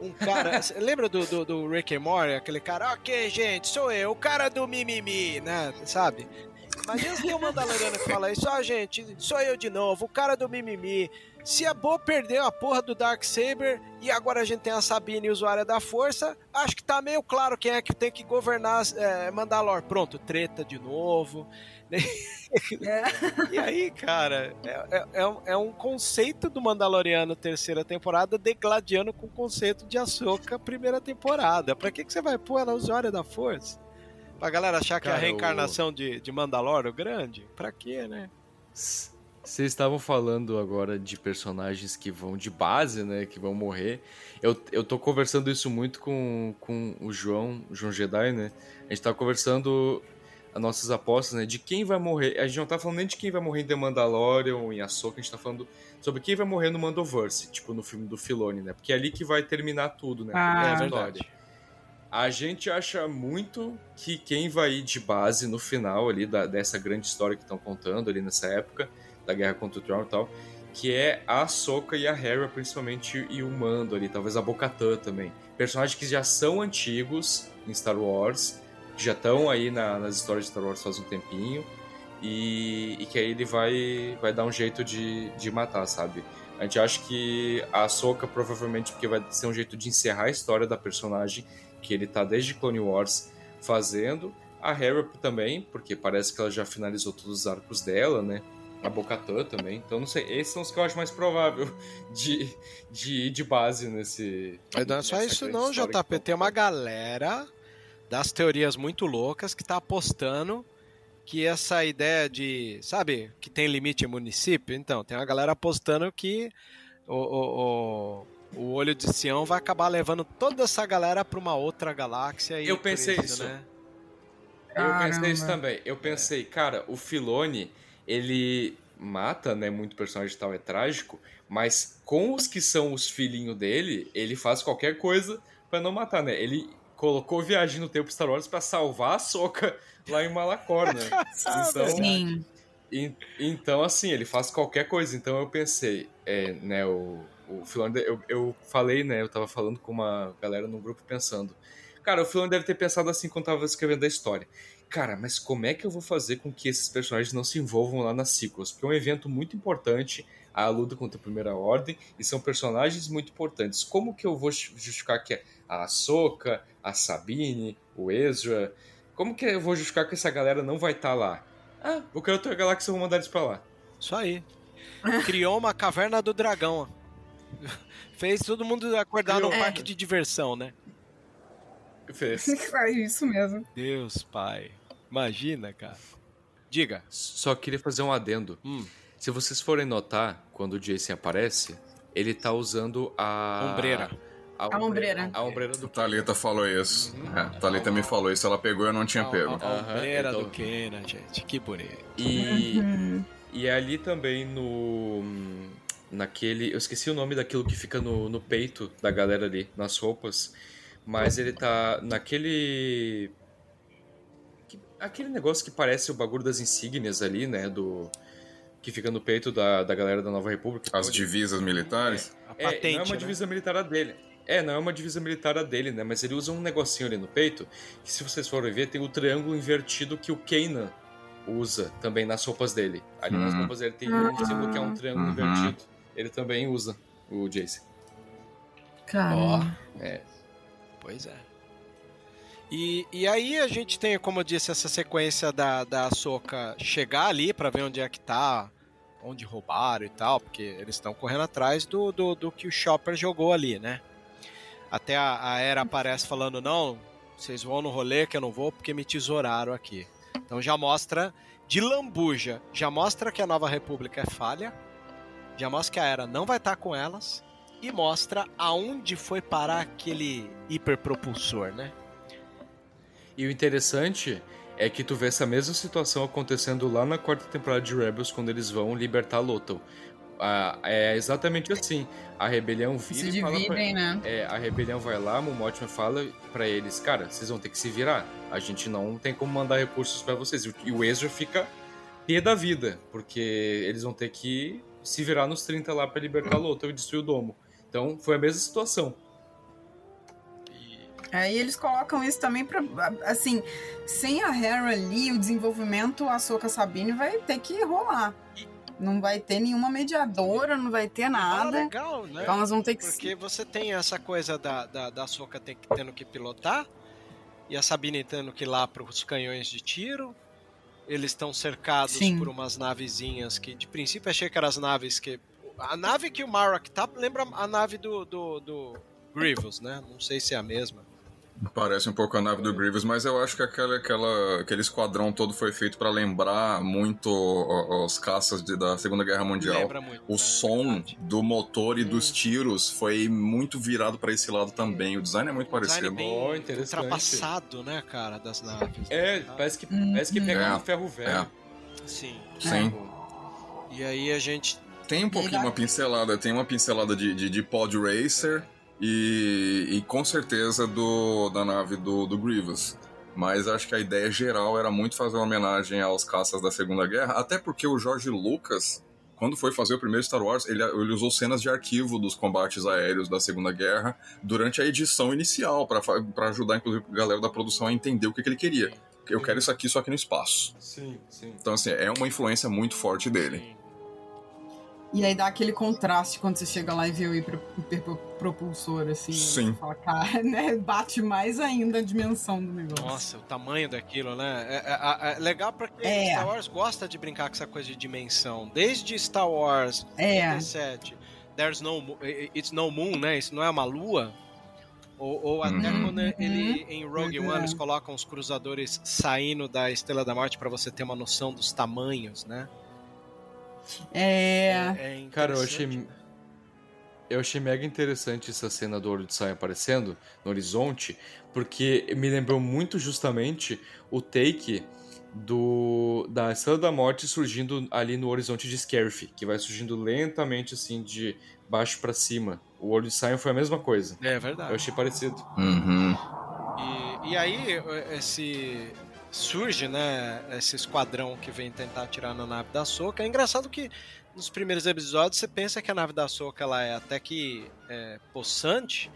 um cara. Lembra do, do, do Rick and Morty? Aquele cara, ok, gente, sou eu, o cara do mimimi, né? Sabe? Imagina se tem um Mandaloriano que fala isso, ó, gente, sou eu de novo, o cara do mimimi. Se a Bo perdeu a porra do Darksaber e agora a gente tem a Sabine usuária da força, acho que tá meio claro quem é que tem que governar é, Mandalor. Pronto, treta de novo. E aí, cara, é, é- é um- é um conceito do Mandaloriano terceira temporada degladiando com o conceito de Ahsoka primeira temporada. Pra que, que você vai pôr ela usuária da força? Pra galera achar que é a reencarnação de, de Mandaloro grande? Pra quê, né? Vocês estavam falando agora de personagens que vão de base, né? Que vão morrer. Eu, eu tô conversando isso muito com, com o João, o João Jedi, né? A gente tá conversando as nossas apostas, né? De quem vai morrer. A gente não tá falando nem de quem vai morrer em The Mandalorian ou em Ahsoka, a gente tá falando sobre quem vai morrer no Mandoverse, tipo no filme do Filoni, né? Porque é ali que vai terminar tudo, né? Ah. É verdade. A gente acha muito que quem vai ir de base no final ali da- dessa grande história que estão contando ali nessa época, da guerra contra o Tron e tal, que é a Ahsoka e a Hera, principalmente, e o Mando ali, talvez a Bo-Katan também. Personagens que já são antigos em Star Wars, que já estão aí na- nas histórias de Star Wars faz um tempinho, e, e que aí ele vai, vai dar um jeito de, de matar, sabe? A gente acha que a Ahsoka provavelmente porque vai ser um jeito de encerrar a história da personagem que ele tá desde Clone Wars fazendo. A Hera também, porque parece que ela já finalizou todos os arcos dela, né? A Bo-Katan também. Então, não sei, esses são os que eu acho mais provável de, de ir de base nesse... Mas não é só isso não, JP. Tem uma galera das teorias muito loucas que tá apostando que essa ideia de, sabe, que tem limite em município, então, tem uma galera apostando que o, o, o, o olho de Sião vai acabar levando toda essa galera pra uma outra galáxia. E Eu pensei isso. Né? Eu pensei isso também. Eu pensei, cara, o Filone, ele mata, né, muito personagem e tal, é trágico, mas com os que são os filhinhos dele, ele faz qualquer coisa pra não matar, né? Ele colocou viagem no tempo Star Wars pra salvar a Soca lá em Malacor, né? Então, Sim. en- então, assim, ele faz qualquer coisa. Então eu pensei, é, né, o, o Filoni, eu, eu falei, né, eu tava falando com uma galera no grupo pensando, cara, o Filoni deve ter pensado assim quando tava escrevendo a história. Cara, mas como é que eu vou fazer com que esses personagens não se envolvam lá nas sequels? Porque é um evento muito importante, a luta contra a Primeira Ordem, e são personagens muito importantes. Como que eu vou ju- justificar que a Ahsoka, a Sabine, o Ezra, como que eu vou justificar que essa galera não vai estar lá? Ah, vou criar outra galáxia e vou mandar eles pra lá. Isso aí. Criou uma caverna do dragão. Fez todo mundo acordar no É. parque de diversão, né? Fez. É isso mesmo. Deus, pai. Imagina, cara. Diga. Só queria fazer um adendo. Hum. Se vocês forem notar, quando o Jason aparece, ele tá usando a. Ombreira. A A ombreira. A ombreira do. Thalita falou isso. É, Thalita me falou isso, ela pegou e eu não tinha A- pego. A, a ombreira então- do Kenan, gente. Que bonito. E, Uhum. e ali também no. Naquele. Eu esqueci o nome daquilo que fica no, no peito da galera ali, nas roupas. Mas ele tá naquele. Que- Aquele negócio que parece o bagulho das insígnias ali, né? Do. Que fica no peito da, da galera da Nova República. As divisas militares? A É, patente, não é uma né? divisa militar a dele. É, não é uma divisa militar a dele, né? Mas ele usa um negocinho ali no peito, que se vocês forem ver, tem o triângulo invertido que o Kanan usa também nas roupas dele. Ali nas Uhum. roupas dele tem um símbolo que é um triângulo Uhum. invertido. Ele também usa, o Jason. Cara. É. Pois é. E, e aí a gente tem, como eu disse, essa sequência da, da Soca chegar ali pra ver onde é que tá, onde roubaram e tal, porque eles estão correndo atrás do, do, do que o Chopper jogou ali, né? Até a, a Era aparece falando, não, vocês vão no rolê que eu não vou porque me tesouraram aqui. Então já mostra, de lambuja, já mostra que a Nova República é falha, já mostra que a Era não vai estar com elas, e mostra aonde foi parar aquele hiperpropulsor, né? E o interessante é que tu vê essa mesma situação acontecendo lá na quarta temporada de Rebels, quando eles vão libertar Lothal. Ah, é exatamente assim. A rebelião vira Se e fala pra- dividem, né? É, a rebelião vai lá, Momotima fala pra eles, cara, vocês vão ter que se virar. A gente não tem como mandar recursos pra vocês. E o- Ezra fica pé da vida, porque eles vão ter que se virar nos 30 lá pra libertar Lothal e destruir o domo. Então, foi a mesma situação. Aí eles colocam isso também pra. Assim, sem a Hera ali, o desenvolvimento, a Soca Sabine vai ter que rolar. Não vai ter nenhuma mediadora, não vai ter Ah, nada. legal, né? Então nós vamos ter que. Porque você tem essa coisa da, da, da Soca tendo que pilotar, e a Sabine tendo que ir lá pros canhões de tiro. Eles estão cercados Sim. por umas navezinhas que, de princípio, achei que eram as naves que. A nave que o Marok tá lembra a nave do, do, do Grievous, né? Não sei se é a mesma. Parece um pouco a nave do Grievous, mas eu acho que aquela, aquela, aquele esquadrão todo foi feito pra lembrar muito os caças de- da Segunda Guerra Mundial. Muito. O né? som Verdade. do motor e dos tiros foi muito virado pra esse lado também. O design é muito Design parecido. bem Oh, interessante. ultrapassado, né, cara, das naves. É, né? parece que, Uhum. parece que pega É, um ferro velho. é. Sim. Sim. E aí a gente Tem um pouquinho uma pincelada, tem uma pincelada de, de, de Pod Racer e, e com certeza do, da nave do, do Grievous. Mas acho que a ideia geral era muito fazer uma homenagem aos caças da Segunda Guerra, até porque o George Lucas, quando foi fazer o primeiro Star Wars, ele, ele usou cenas de arquivo dos combates aéreos da Segunda Guerra durante a edição inicial, para ajudar, inclusive, a galera da produção a entender o que, que ele queria. Eu quero isso aqui só que no espaço. Sim, sim. Então, assim, é uma influência muito forte dele. E aí dá aquele contraste quando você chega lá e vê o hiper- hiperpropulsor, assim. Sim. Você fala, cara, né? Bate mais ainda a dimensão do negócio. Nossa, o tamanho daquilo, né? É, é- é legal porque É. Star Wars gosta de brincar com essa coisa de dimensão. Desde Star Wars É. 87, There's no, It's No Moon, né? Isso não é uma lua. Ou, ou até Uhum. quando ele, em Rogue Uhum. One, eles colocam os cruzadores saindo da Estrela da Morte pra você ter uma noção dos tamanhos, né? É. é Cara, eu interessante. achei. Eu achei mega interessante essa cena do olho de saia aparecendo no horizonte, porque me lembrou muito justamente o take do da Estrela da Morte surgindo ali no horizonte de Scarif, que vai surgindo lentamente assim de baixo pra cima. O olho de saia foi a mesma coisa. É verdade. Eu achei parecido. Uhum. E, e aí, esse surge, né, esse esquadrão que vem tentar atirar na nave da Soca. É engraçado que nos primeiros episódios você pensa que a nave da Soca ela é até que é, possante,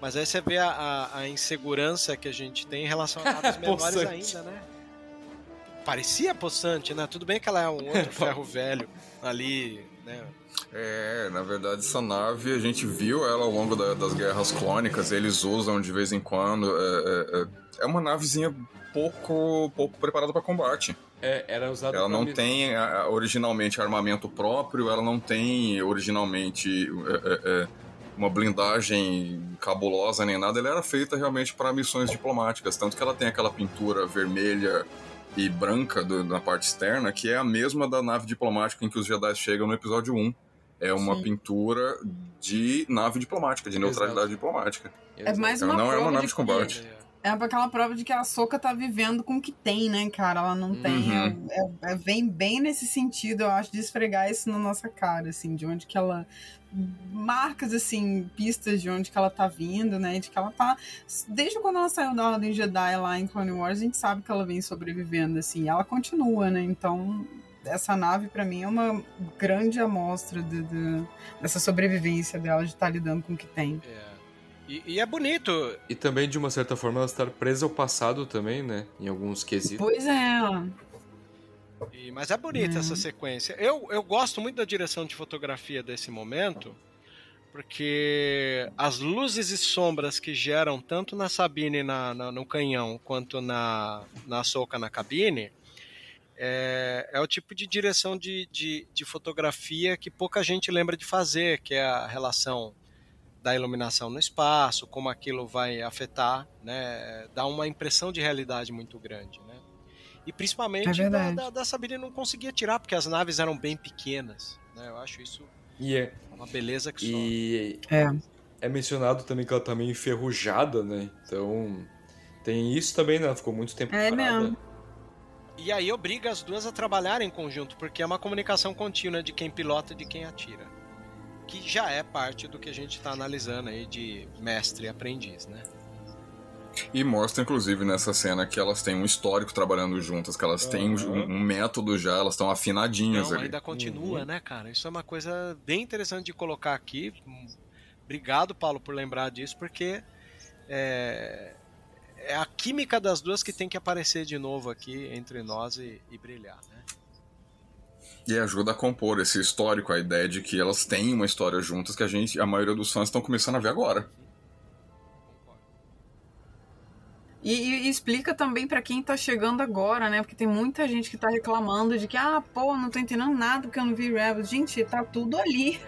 mas aí você vê a, a- a insegurança que a gente tem em relação a naves menores ainda, né? Parecia possante, né? Tudo bem que ela é um outro ferro velho ali, né? É, na verdade, essa nave a gente viu ela ao longo da- das guerras clônicas, eles usam de vez em quando. É, é- é- é uma navezinha pouco, pouco preparada para combate. É, era usado Ela não me- tem originalmente armamento próprio, ela não tem originalmente é, é, é, uma blindagem cabulosa nem nada. Ela era feita realmente para missões diplomáticas, tanto que ela tem aquela pintura vermelha e branca do, na parte externa, que é a mesma da nave diplomática em que os Jedi chegam no episódio 1. É uma Sim. pintura de nave diplomática, de neutralidade Exato. diplomática. É mais uma não é uma nave de, de combate. É aquela prova de que a Soca tá vivendo com o que tem, né, cara? Ela não tem. Uhum. É, é, é, vem bem nesse sentido, eu acho, de esfregar isso na nossa cara, assim, de onde que ela. Marcas, assim, pistas de onde que ela tá vindo, né? De que ela tá. Desde quando ela saiu da Ordem Jedi lá em Clone Wars, a gente sabe que ela vem sobrevivendo, assim. E ela continua, né? Então, essa nave para mim é uma grande amostra de, de, dessa sobrevivência dela de estar tá lidando com o que tem. É. E, e, é bonito. E também, de uma certa forma, ela estar presa ao passado também, né? Em alguns quesitos. Pois é. E, mas é bonita é. essa sequência. Eu, eu gosto muito da direção de fotografia desse momento, porque as luzes e sombras que geram tanto na Sabine na, na no canhão quanto na, na Soca na cabine é, é o tipo de direção de, de, de fotografia que pouca gente lembra de fazer, que é a relação da iluminação no espaço, como aquilo vai afetar, né, dá uma impressão de realidade muito grande, né? E principalmente é da, da, da Sabine não conseguia tirar, porque as naves eram bem pequenas, né? Eu acho isso yeah. É uma beleza que e só. É. é mencionado também que ela tá meio enferrujada, né? Então tem isso também, né? Ela ficou muito tempo é parada. Mesmo. E aí obriga as duas a trabalharem em conjunto, porque é uma comunicação contínua de quem pilota e de quem atira que já é parte do que a gente está analisando aí de mestre e aprendiz, né? E mostra, inclusive, nessa cena que elas têm um histórico trabalhando juntas, que elas uhum. têm um, um, método já, elas estão afinadinhas Não, ali. ainda continua, uhum. né, cara? Isso é uma coisa bem interessante de colocar aqui. Obrigado, Paulo, por lembrar disso, porque é, é a química das duas que tem que aparecer de novo aqui entre nós e, e brilhar, né? E ajuda a compor esse histórico, a ideia de que elas têm uma história juntas que a gente, a maioria dos fãs estão começando a ver agora. E, e, explica também para quem tá chegando agora, né? Porque tem muita gente que tá reclamando de que, ah, pô, não tô entendendo nada porque eu não vi Rebels. Gente, tá tudo ali.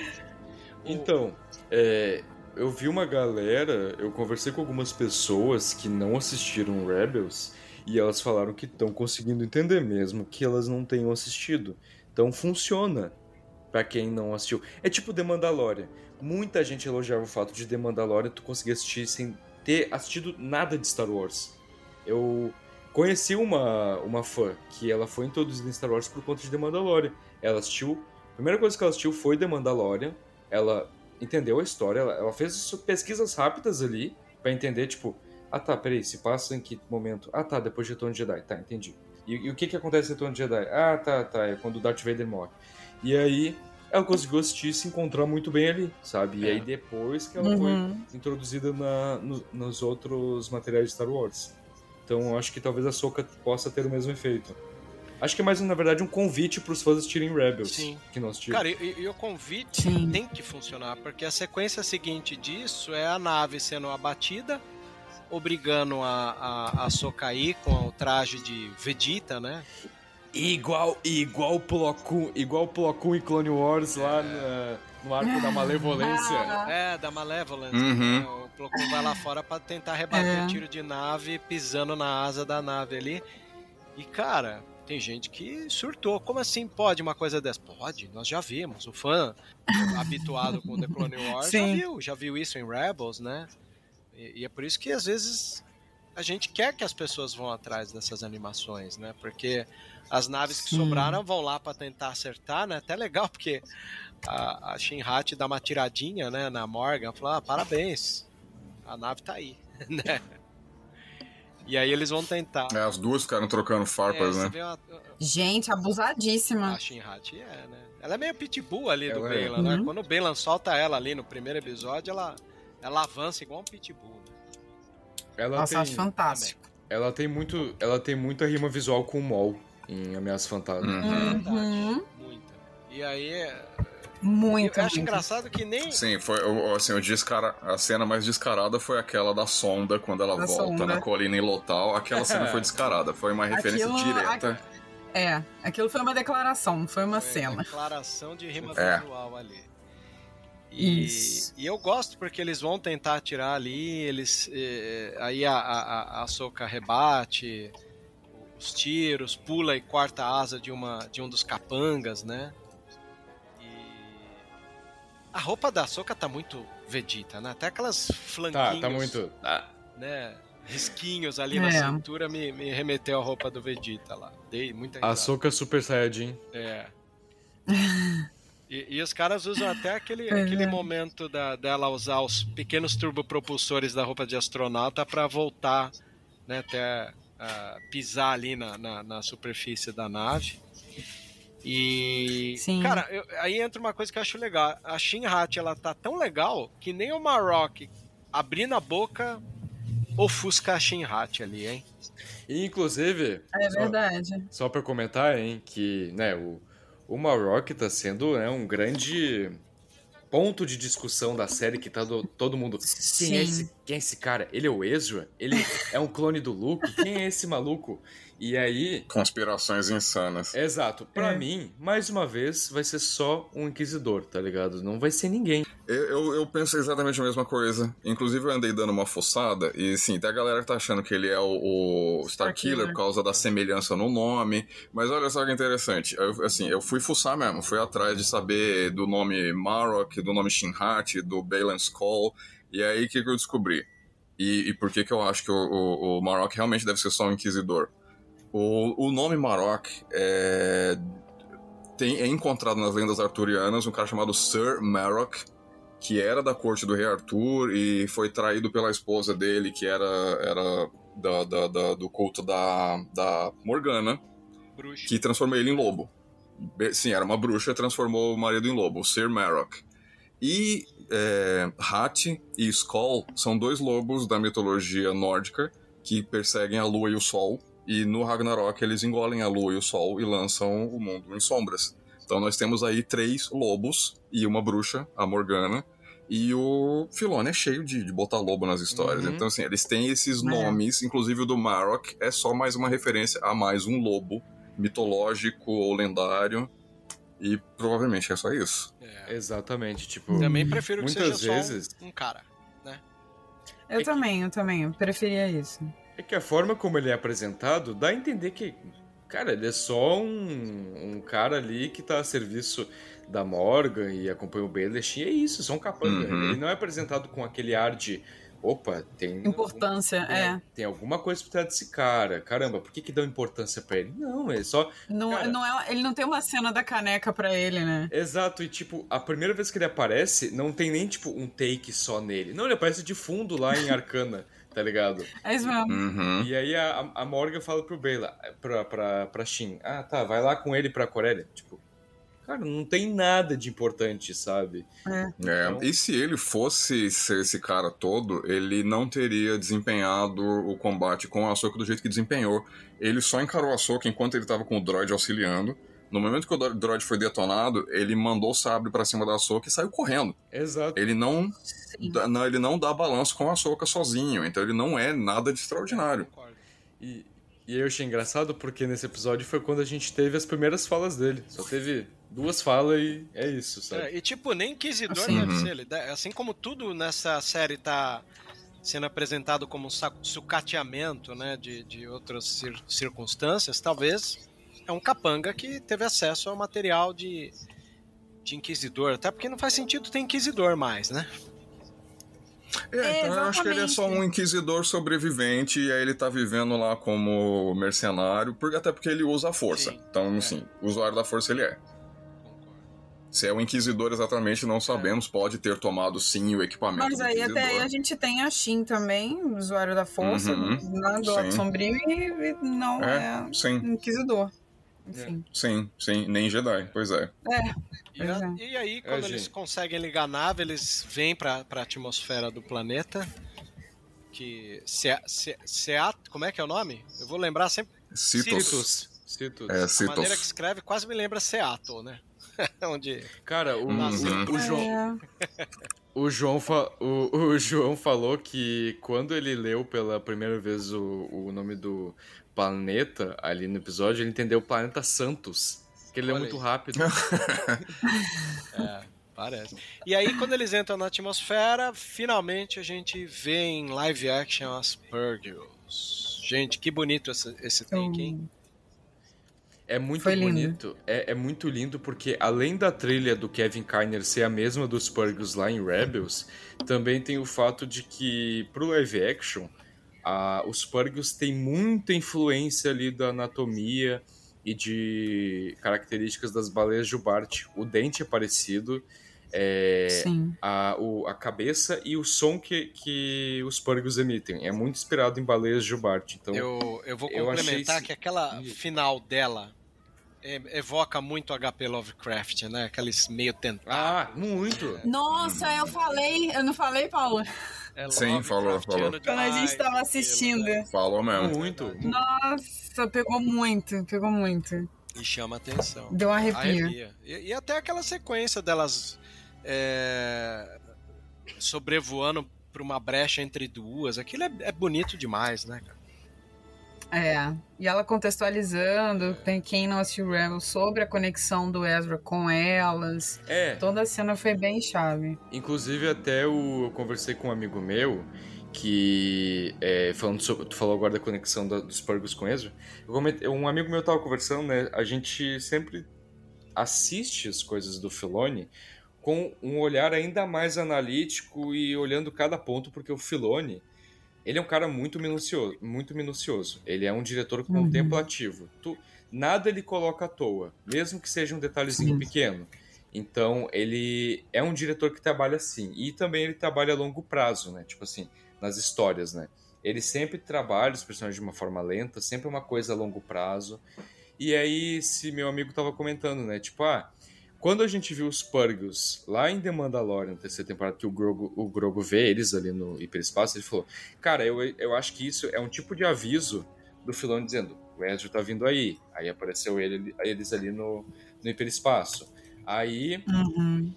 então, é, eu vi uma galera, eu conversei com algumas pessoas que não assistiram Rebels e elas falaram que estão conseguindo entender mesmo que elas não tenham assistido. Então funciona para quem não assistiu. É tipo The Mandalorian. Muita gente elogiava o fato de The Mandalorian tu conseguir assistir sem ter assistido nada de Star Wars. Eu conheci uma, uma fã que ela foi introduzida em Star Wars por conta de The Mandalorian. Ela assistiu. A primeira coisa que ela assistiu foi The Mandalorian. Ela entendeu a história, ela, ela fez pesquisas rápidas ali para entender, tipo, ah tá, peraí, se passa em que momento? Ah tá, depois de Retorno de Jedi, tá, entendi. E, e o que que acontece em Retorno de Jedi? Ah tá, tá, é quando o Darth Vader morre. E aí ela conseguiu assistir e se encontrar muito bem ali, sabe? É. E aí depois que ela uhum. foi introduzida na, no, nos outros materiais de Star Wars. Então acho que talvez a Soca possa ter o mesmo efeito. Acho que é mais, na verdade, um convite para os fãs assistirem Rebels. Sim. Que nós tivemos. Cara, e, e, o convite Sim. tem que funcionar, porque a sequência seguinte disso é a nave sendo abatida obrigando a, a, a Sokai com o traje de Vegeta, né? Igual, igual o Plo Koon, igual o Plo Koon e Clone Wars é. lá na, no arco da malevolência. É, da Malevolence. Uhum. Né? O Plo Koon vai lá fora para tentar rebater é. tiro de nave, pisando na asa da nave ali. E, cara, tem gente que surtou. Como assim pode uma coisa dessa? Pode, nós já vimos. O fã habituado com The Clone Wars Sim. já viu, já viu isso em Rebels, né? E, e, é por isso que às vezes a gente quer que as pessoas vão atrás dessas animações, né? Porque as naves que Sim. sobraram vão lá para tentar acertar, né? Até legal, porque a, a Shinhat dá uma tiradinha, né, na Morgan, fala: ah, parabéns, a nave tá aí, né? E aí eles vão tentar. É, as duas ficaram trocando farpas, é, né? Uma... Gente, abusadíssima. A Shinhat é, né? Ela é meio pitbull ali do é. Né? Uhum. Quando o Bela solta ela ali no primeiro episódio, ela ela avança igual um pitbull. Né? Ela Nossa, tem, acho fantástico. Ela tem muito, ela tem muita rima visual com o Mol em Ameaça Fantasma. Uhum. uhum. Muita. E aí muito. Eu acho engraçado que nem. Sim, foi assim, o descara... a cena mais descarada foi aquela da sonda, quando ela da volta sonda. na colina em Lotal. Aquela cena foi descarada, foi uma referência aquilo, direta. A... É, aquilo foi uma declaração, não foi uma foi cena. Uma declaração de rima é. visual ali. E, Isso. e eu gosto porque eles vão tentar atirar ali, eles eh, aí a, a, a Soca rebate, os tiros, pula e corta a asa de, uma, de um dos capangas, né? E a roupa da Soca tá muito Vegeta, né? Até aquelas flanquinhos. Tá, tá muito. Ah. Né? Risquinhos ali é. na cintura me, me remeteu a roupa do Vegeta lá. Dei muita risada. A Soca Super Saiyajin. É. E, e, os caras usam até aquele, é. aquele momento da, dela usar os pequenos turbopropulsores da roupa de astronauta para voltar, né, até uh, pisar ali na, na, na, superfície da nave. E, Sim. cara, eu, aí entra uma coisa que eu acho legal. A Shin Hat, ela tá tão legal que nem o Marok abrindo a boca ofusca a Shin Hat ali, hein? E, inclusive... É verdade. Só, só pra comentar, hein, que, né, o o Marok tá sendo né, um grande ponto de discussão da série que tá do, todo mundo. Quem é, esse, quem é esse cara? Ele é o Ezra? Ele é um clone do Luke? Quem é esse maluco? E aí. Conspirações insanas. Exato. Para é. mim, mais uma vez, vai ser só um inquisidor, tá ligado? Não vai ser ninguém. Eu, eu, eu, penso exatamente a mesma coisa. Inclusive, eu andei dando uma fuçada e, sim, tem a galera que tá achando que ele é o, o Starkiller por causa da semelhança no nome. Mas olha só que interessante. Eu, assim, eu fui fuçar mesmo. Fui atrás de saber do nome Marok, do nome Shinhat, do Balen Skull. E aí, o que, que eu descobri? E, e, por que, que eu acho que o, o, o Marok realmente deve ser só um inquisidor? O, o nome Marok é, tem, é encontrado nas lendas arturianas um cara chamado Sir Marok, que era da corte do rei Arthur e foi traído pela esposa dele, que era, era da, da, da do culto da, da Morgana, bruxa. que transformou ele em lobo. Sim, era uma bruxa, transformou o marido em lobo, Sir Marok. E é, Hat e Skoll são dois lobos da mitologia nórdica que perseguem a lua e o sol e no Ragnarok eles engolem a lua e o sol e lançam o mundo em sombras. Então nós temos aí três lobos e uma bruxa, a Morgana, e o Filone é cheio de, de botar lobo nas histórias. Uhum. Então, assim, eles têm esses é. nomes, inclusive o do Marok é só mais uma referência a mais um lobo mitológico ou lendário. E provavelmente é só isso. É. Exatamente, tipo. Também prefiro que muitas seja vezes... só um, um cara, né? Eu é também, que... eu também. Eu preferia isso. É que a forma como ele é apresentado dá a entender que, cara, ele é só um, um cara ali que tá a serviço da Morgan e acompanha o Baelish, e é isso, só um capanga. Uhum. Ele não é apresentado com aquele ar de opa, tem importância, algum, é. Tem alguma coisa por trás desse cara. Caramba, por que que dão importância para ele? Não, é só não, cara, não é, ele não tem uma cena da caneca para ele, né? Exato, e tipo, a primeira vez que ele aparece, não tem nem tipo um take só nele. Não, ele aparece de fundo lá em Arcana tá ligado? É isso mesmo. Uhum. E aí a, a Morgan fala pro Bela, pra, pra, pra Shin, ah, tá, vai lá com ele pra Corélia. Tipo, cara, não tem nada de importante, sabe? É. é. E se ele fosse ser esse cara todo, ele não teria desempenhado o combate com a Ahsoka do jeito que desempenhou. Ele só encarou a Ahsoka enquanto ele tava com o droid auxiliando. No momento que o droid foi detonado, ele mandou o sabre para cima da Ahsoka e saiu correndo. Exato. Ele não, não, ele não dá balanço com a Ahsoka sozinho, então ele não é nada de extraordinário. E, e eu achei engraçado porque nesse episódio foi quando a gente teve as primeiras falas dele. Só teve duas falas e é isso, sabe? É, e tipo, nem Inquisidor assim, deve uhum. ser. Ele, assim como tudo nessa série tá sendo apresentado como um sucateamento né, de, de outras cir circunstâncias, talvez é um capanga que teve acesso ao material de, de inquisidor. Até porque não faz sentido ter inquisidor mais, né? É, então eu acho que ele é só um inquisidor sobrevivente e aí ele tá vivendo lá como mercenário, porque, até porque ele usa a força. Sim, então, é. assim, usuário da força ele é. Se é o Inquisidor exatamente, não sabemos. É. Pode ter tomado sim o equipamento. Mas aí até aí a gente tem a Shin também, usuário da força, uhum, né, do lado sombrio, e não é, é Inquisidor. Enfim. Sim, sim, nem Jedi, pois é. É. E, a, e aí, quando é, eles gente. conseguem ligar a nave, eles vêm pra, pra atmosfera do planeta. Que. Se, se, Seat, como é que é o nome? Eu vou lembrar sempre. Citus. Citus. É, Citus. A maneira que escreve quase me lembra Seattle, né? Onde. Cara, o, uhum. o, o João. O João, fa... o, o, João falou que quando ele leu pela primeira vez o, o nome do planeta ali no episódio, ele entendeu o planeta Santos. Que ele é muito rápido. é, parece. E aí, quando eles entram na atmosfera, finalmente a gente vê em live action as Purgles Gente, que bonito esse, esse take, hein? É muito Foi lindo. bonito. É, é muito lindo porque, além da trilha do Kevin Kiner ser a mesma dos Purgles lá em Rebels, também tem o fato de que, pro live action, a, os Purgles têm muita influência ali da anatomia e de características das baleias jubarte. O dente é parecido, é, Sim. a, o- a cabeça e o som que, que os Purgles emitem. É muito inspirado em baleias jubarte. Então, Eu, eu vou complementar que aquela final dela é, evoca muito HP Lovecraft, né? Aqueles meio tentados. Ah, muito! Nossa, eu falei, eu não falei, Paulo? É Sim, falou, Lovecraftiano Quando a gente tava assistindo. Falou mesmo. Muito. Nossa, pegou muito, pegou muito. E chama atenção. Deu um arrepio. Arrepia. E, e até aquela sequência delas é, sobrevoando por uma brecha entre duas. Aquilo é, é bonito demais, né, cara? É. E ela contextualizando, tem quem não assistiu Rebel sobre a conexão do Ezra com elas. É, Toda a cena foi bem chave. Inclusive, até o- eu conversei com um amigo meu que, é, falando sobre, tu falou agora da conexão da- dos Purgles com Ezra, comentei- um amigo meu tava conversando, né, a gente sempre assiste as coisas do Filoni com um olhar ainda mais analítico e olhando cada ponto, porque o Filoni, ele é um cara muito minucioso, muito minucioso. Ele é um diretor Uhum. contemplativo. Tu, nada ele coloca à toa, mesmo que seja um detalhezinho Sim. pequeno. Então, ele é um diretor que trabalha assim. E também ele trabalha a longo prazo, né? Tipo assim, nas histórias, né? Ele sempre trabalha os personagens de uma forma lenta, sempre uma coisa a longo prazo. E aí, esse meu amigo tava comentando, né? Tipo, ah, quando a gente viu os Purgles lá em The Mandalorian, na terceira temporada, que o Grogu, o Grogu vê eles ali no hiperespaço, ele falou: Cara, eu, eu acho que isso é um tipo de aviso do Filoni dizendo: o Ezra tá vindo aí. Aí apareceu ele, eles ali no, no hiperespaço. Aí Uhum.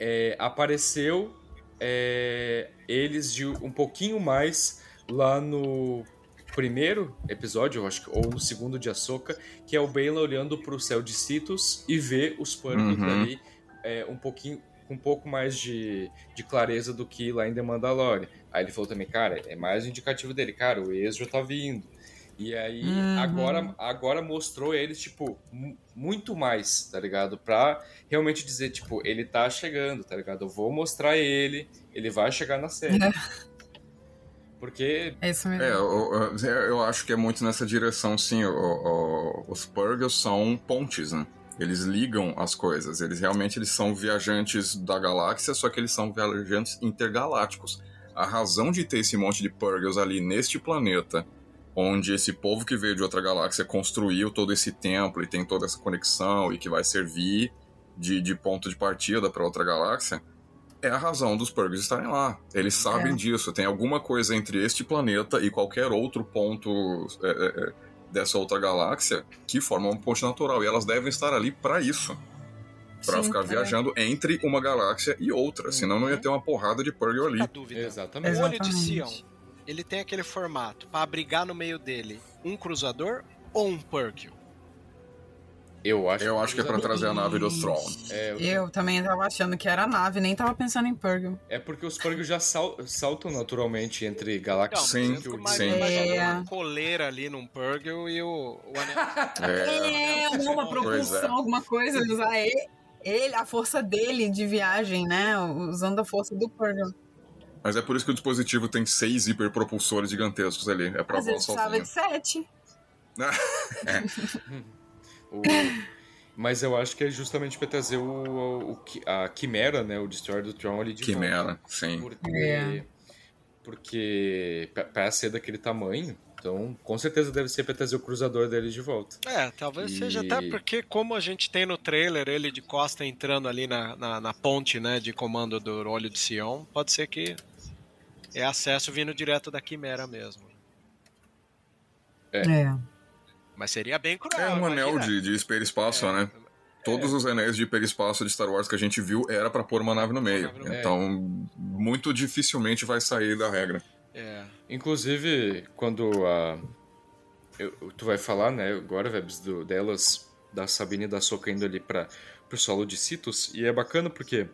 é, apareceu é, eles de um pouquinho mais lá no primeiro episódio, eu acho que, ou no segundo de Ahsoka, que é o Bela olhando pro céu de Citos e vê os Purgles Uhum. ali é, um pouquinho com um pouco mais de, de clareza do que lá em The Mandalorian. Aí ele falou também, cara, é mais um indicativo dele, cara, o Ezra tá vindo. E aí, Uhum. agora, agora mostrou eles, tipo, mu- muito mais, tá ligado? Pra realmente dizer, tipo, ele tá chegando, tá ligado? Eu vou mostrar ele, ele vai chegar na série. Porque, É isso mesmo. É, eu, eu- eu acho que é muito nessa direção, sim. O- o- os Purgles são pontes, né? Eles ligam as coisas. Eles realmente eles são viajantes da galáxia, só que eles são viajantes intergalácticos. A razão de ter esse monte de Purgles ali neste planeta, onde esse povo que veio de outra galáxia construiu todo esse templo e tem toda essa conexão e que vai servir de, de ponto de partida para outra galáxia, é a razão dos Purgles estarem lá. Eles sabem É. disso. Tem alguma coisa entre este planeta e qualquer outro ponto é, é, é, dessa outra galáxia que forma uma ponte natural. E elas devem estar ali para isso. Pra Sim, ficar é. viajando entre uma galáxia e outra. Senão não ia ter uma porrada de Purgle ali. Dúvida. exatamente. O olho de. Sião, ele tem aquele formato para abrigar no meio dele um cruzador ou um Purgle? Eu acho, Eu acho que é pra trazer a nave do Throne. É, Eu também tava achando que era nave, nem tava pensando em Purgle. é porque os Purgles já sal- saltam naturalmente entre galáxias. Sim, mas eu sim. imaginando É. uma coleira ali num Purgle e o, o anel. É, É, uma Pois propulsão, é. alguma coisa, usar ele, ele, a força dele de viagem, né? Usando a força do Purgle. mas é por isso que o dispositivo tem seis hiperpropulsores gigantescos ali. É pra voar vezes precisava de sete. O- Mas eu acho que é justamente pra trazer o, o, a Quimera, né? O Destroyer do Tron ali de volta. Quimera, sim. Porque, É. porque pra- pra ser daquele tamanho, então com certeza deve ser pra trazer o cruzador dele de volta. É, talvez E- seja até porque, como a gente tem no trailer ele de costa entrando ali na, na, na ponte né, de comando do olho de Sion, pode ser que é acesso vindo direto da Quimera mesmo. É. Mas seria bem cruel. É um anel de, de hiperespaço, né? Todos os anéis de hiperespaço de Star Wars que a gente viu era pra pôr uma nave no meio. nave no meio. Então, muito dificilmente vai sair da regra. É. Inclusive, quando a. eu- tu vai falar, né, agora, Vebs, do, delas, da Sabine e da Soca indo ali para pro solo de Citos, e é bacana porque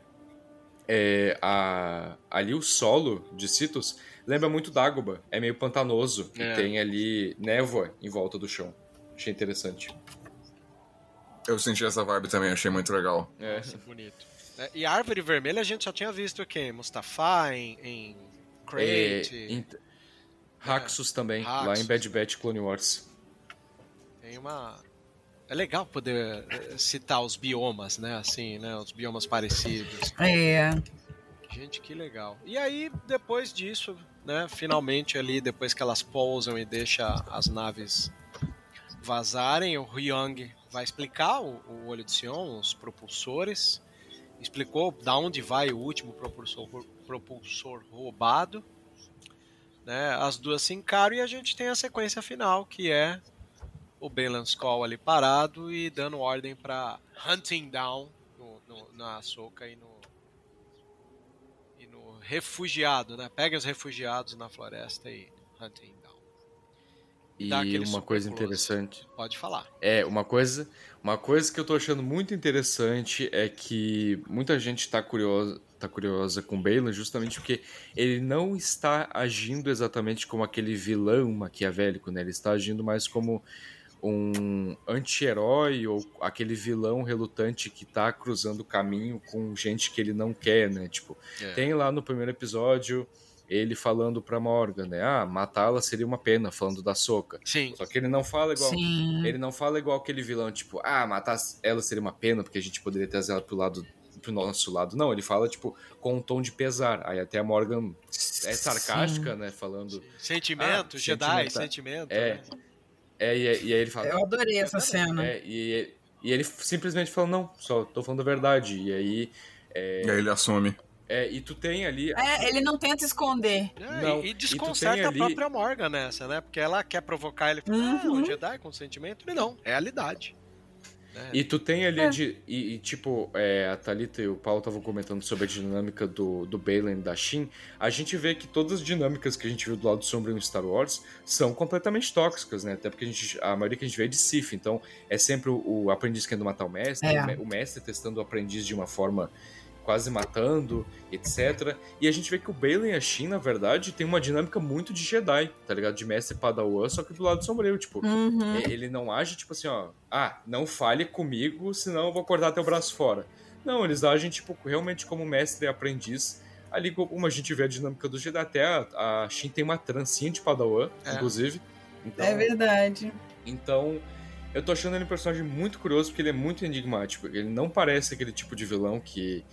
é, a, ali o solo de Citos lembra muito Dagoba. É meio pantanoso É. e tem ali névoa em volta do chão. Achei interessante. Eu senti essa vibe também, achei muito legal. É. Nossa, bonito. É, E Árvore Vermelha a gente já tinha visto aqui em Mustafa, em, em Crate. É, em- Raxus também, lá Raxus. em Bad Batch Clone Wars. Tem uma. É legal poder eh, citar os biomas, né? Assim, né? Os biomas parecidos. É. Gente, que legal. E aí, depois disso, né? Finalmente ali, depois que elas pousam e deixa as naves vazarem, o Hyung vai explicar o, o olho de Sion, os propulsores. Explicou da onde vai o último propulsor, propulsor roubado. Né? As duas se encaram e a gente tem a sequência final, que é o Balan Skull ali parado e dando ordem para hunting down no, no, na Soca e no e no refugiado, né? Peguem os refugiados na floresta e hunting. E uma coisa close. interessante. Pode falar. É, uma coisa, uma coisa que eu tô achando muito interessante é que muita gente tá curiosa, tá curiosa com Balan justamente porque ele não está agindo exatamente como aquele vilão maquiavélico, né? Ele está agindo mais como um anti-herói ou aquele vilão relutante que tá cruzando o caminho com gente que ele não quer, né? Tipo, É. tem lá no primeiro episódio ele falando pra Morgan, né? Ah, matá-la seria uma pena, falando da Soca. Sim. Só que ele não fala igual Sim. ele não fala igual aquele vilão, tipo, ah, matar ela seria uma pena, porque a gente poderia trazer ela pro lado pro nosso lado. Não, ele fala, tipo, com um tom de pesar. Aí até a Morgan é sarcástica, né? Falando. Sentimento, Ah, Jedi, sentimento. É. né? É, e, e aí ele fala. Eu adorei essa cena. É, e, e ele simplesmente fala, não, só tô falando a verdade. E aí. E aí ele assume. É, e tu tem ali. É, ele não tenta esconder. É, Não, e- e e desconcerta tem ali- a própria Morgan nessa, né? Porque ela quer provocar ele. Ah, Uhum. o Jedi com sentimento? Ele não, é realidade. Né? E tu tem ali, É. de, e, e, tipo, é, a Thalita e o Paulo estavam comentando sobre a dinâmica do, do Balen e da Shin. A gente vê que todas as dinâmicas que a gente viu do lado sombrio em Star Wars são completamente tóxicas, né? Até porque a, gente, a maioria que a gente vê é de Sith, então é sempre o, o aprendiz querendo matar o mestre, É. o mestre testando o aprendiz de uma forma quase matando, etc. E a gente vê que o Balen e a Shin, na verdade, tem uma dinâmica muito de Jedi, tá ligado? De mestre padawan, só que do lado sombrio, tipo... Uhum. Ele não age tipo assim, ó. Ah, não fale comigo, senão eu vou cortar teu braço fora. Não, eles agem tipo realmente como mestre e aprendiz. Ali como a gente vê a dinâmica do Jedi, até a, a Shin tem uma trancinha de Padawan, É. inclusive. Então, É verdade. então, eu tô achando ele um personagem muito curioso porque ele é muito enigmático. Ele não parece aquele tipo de vilão que,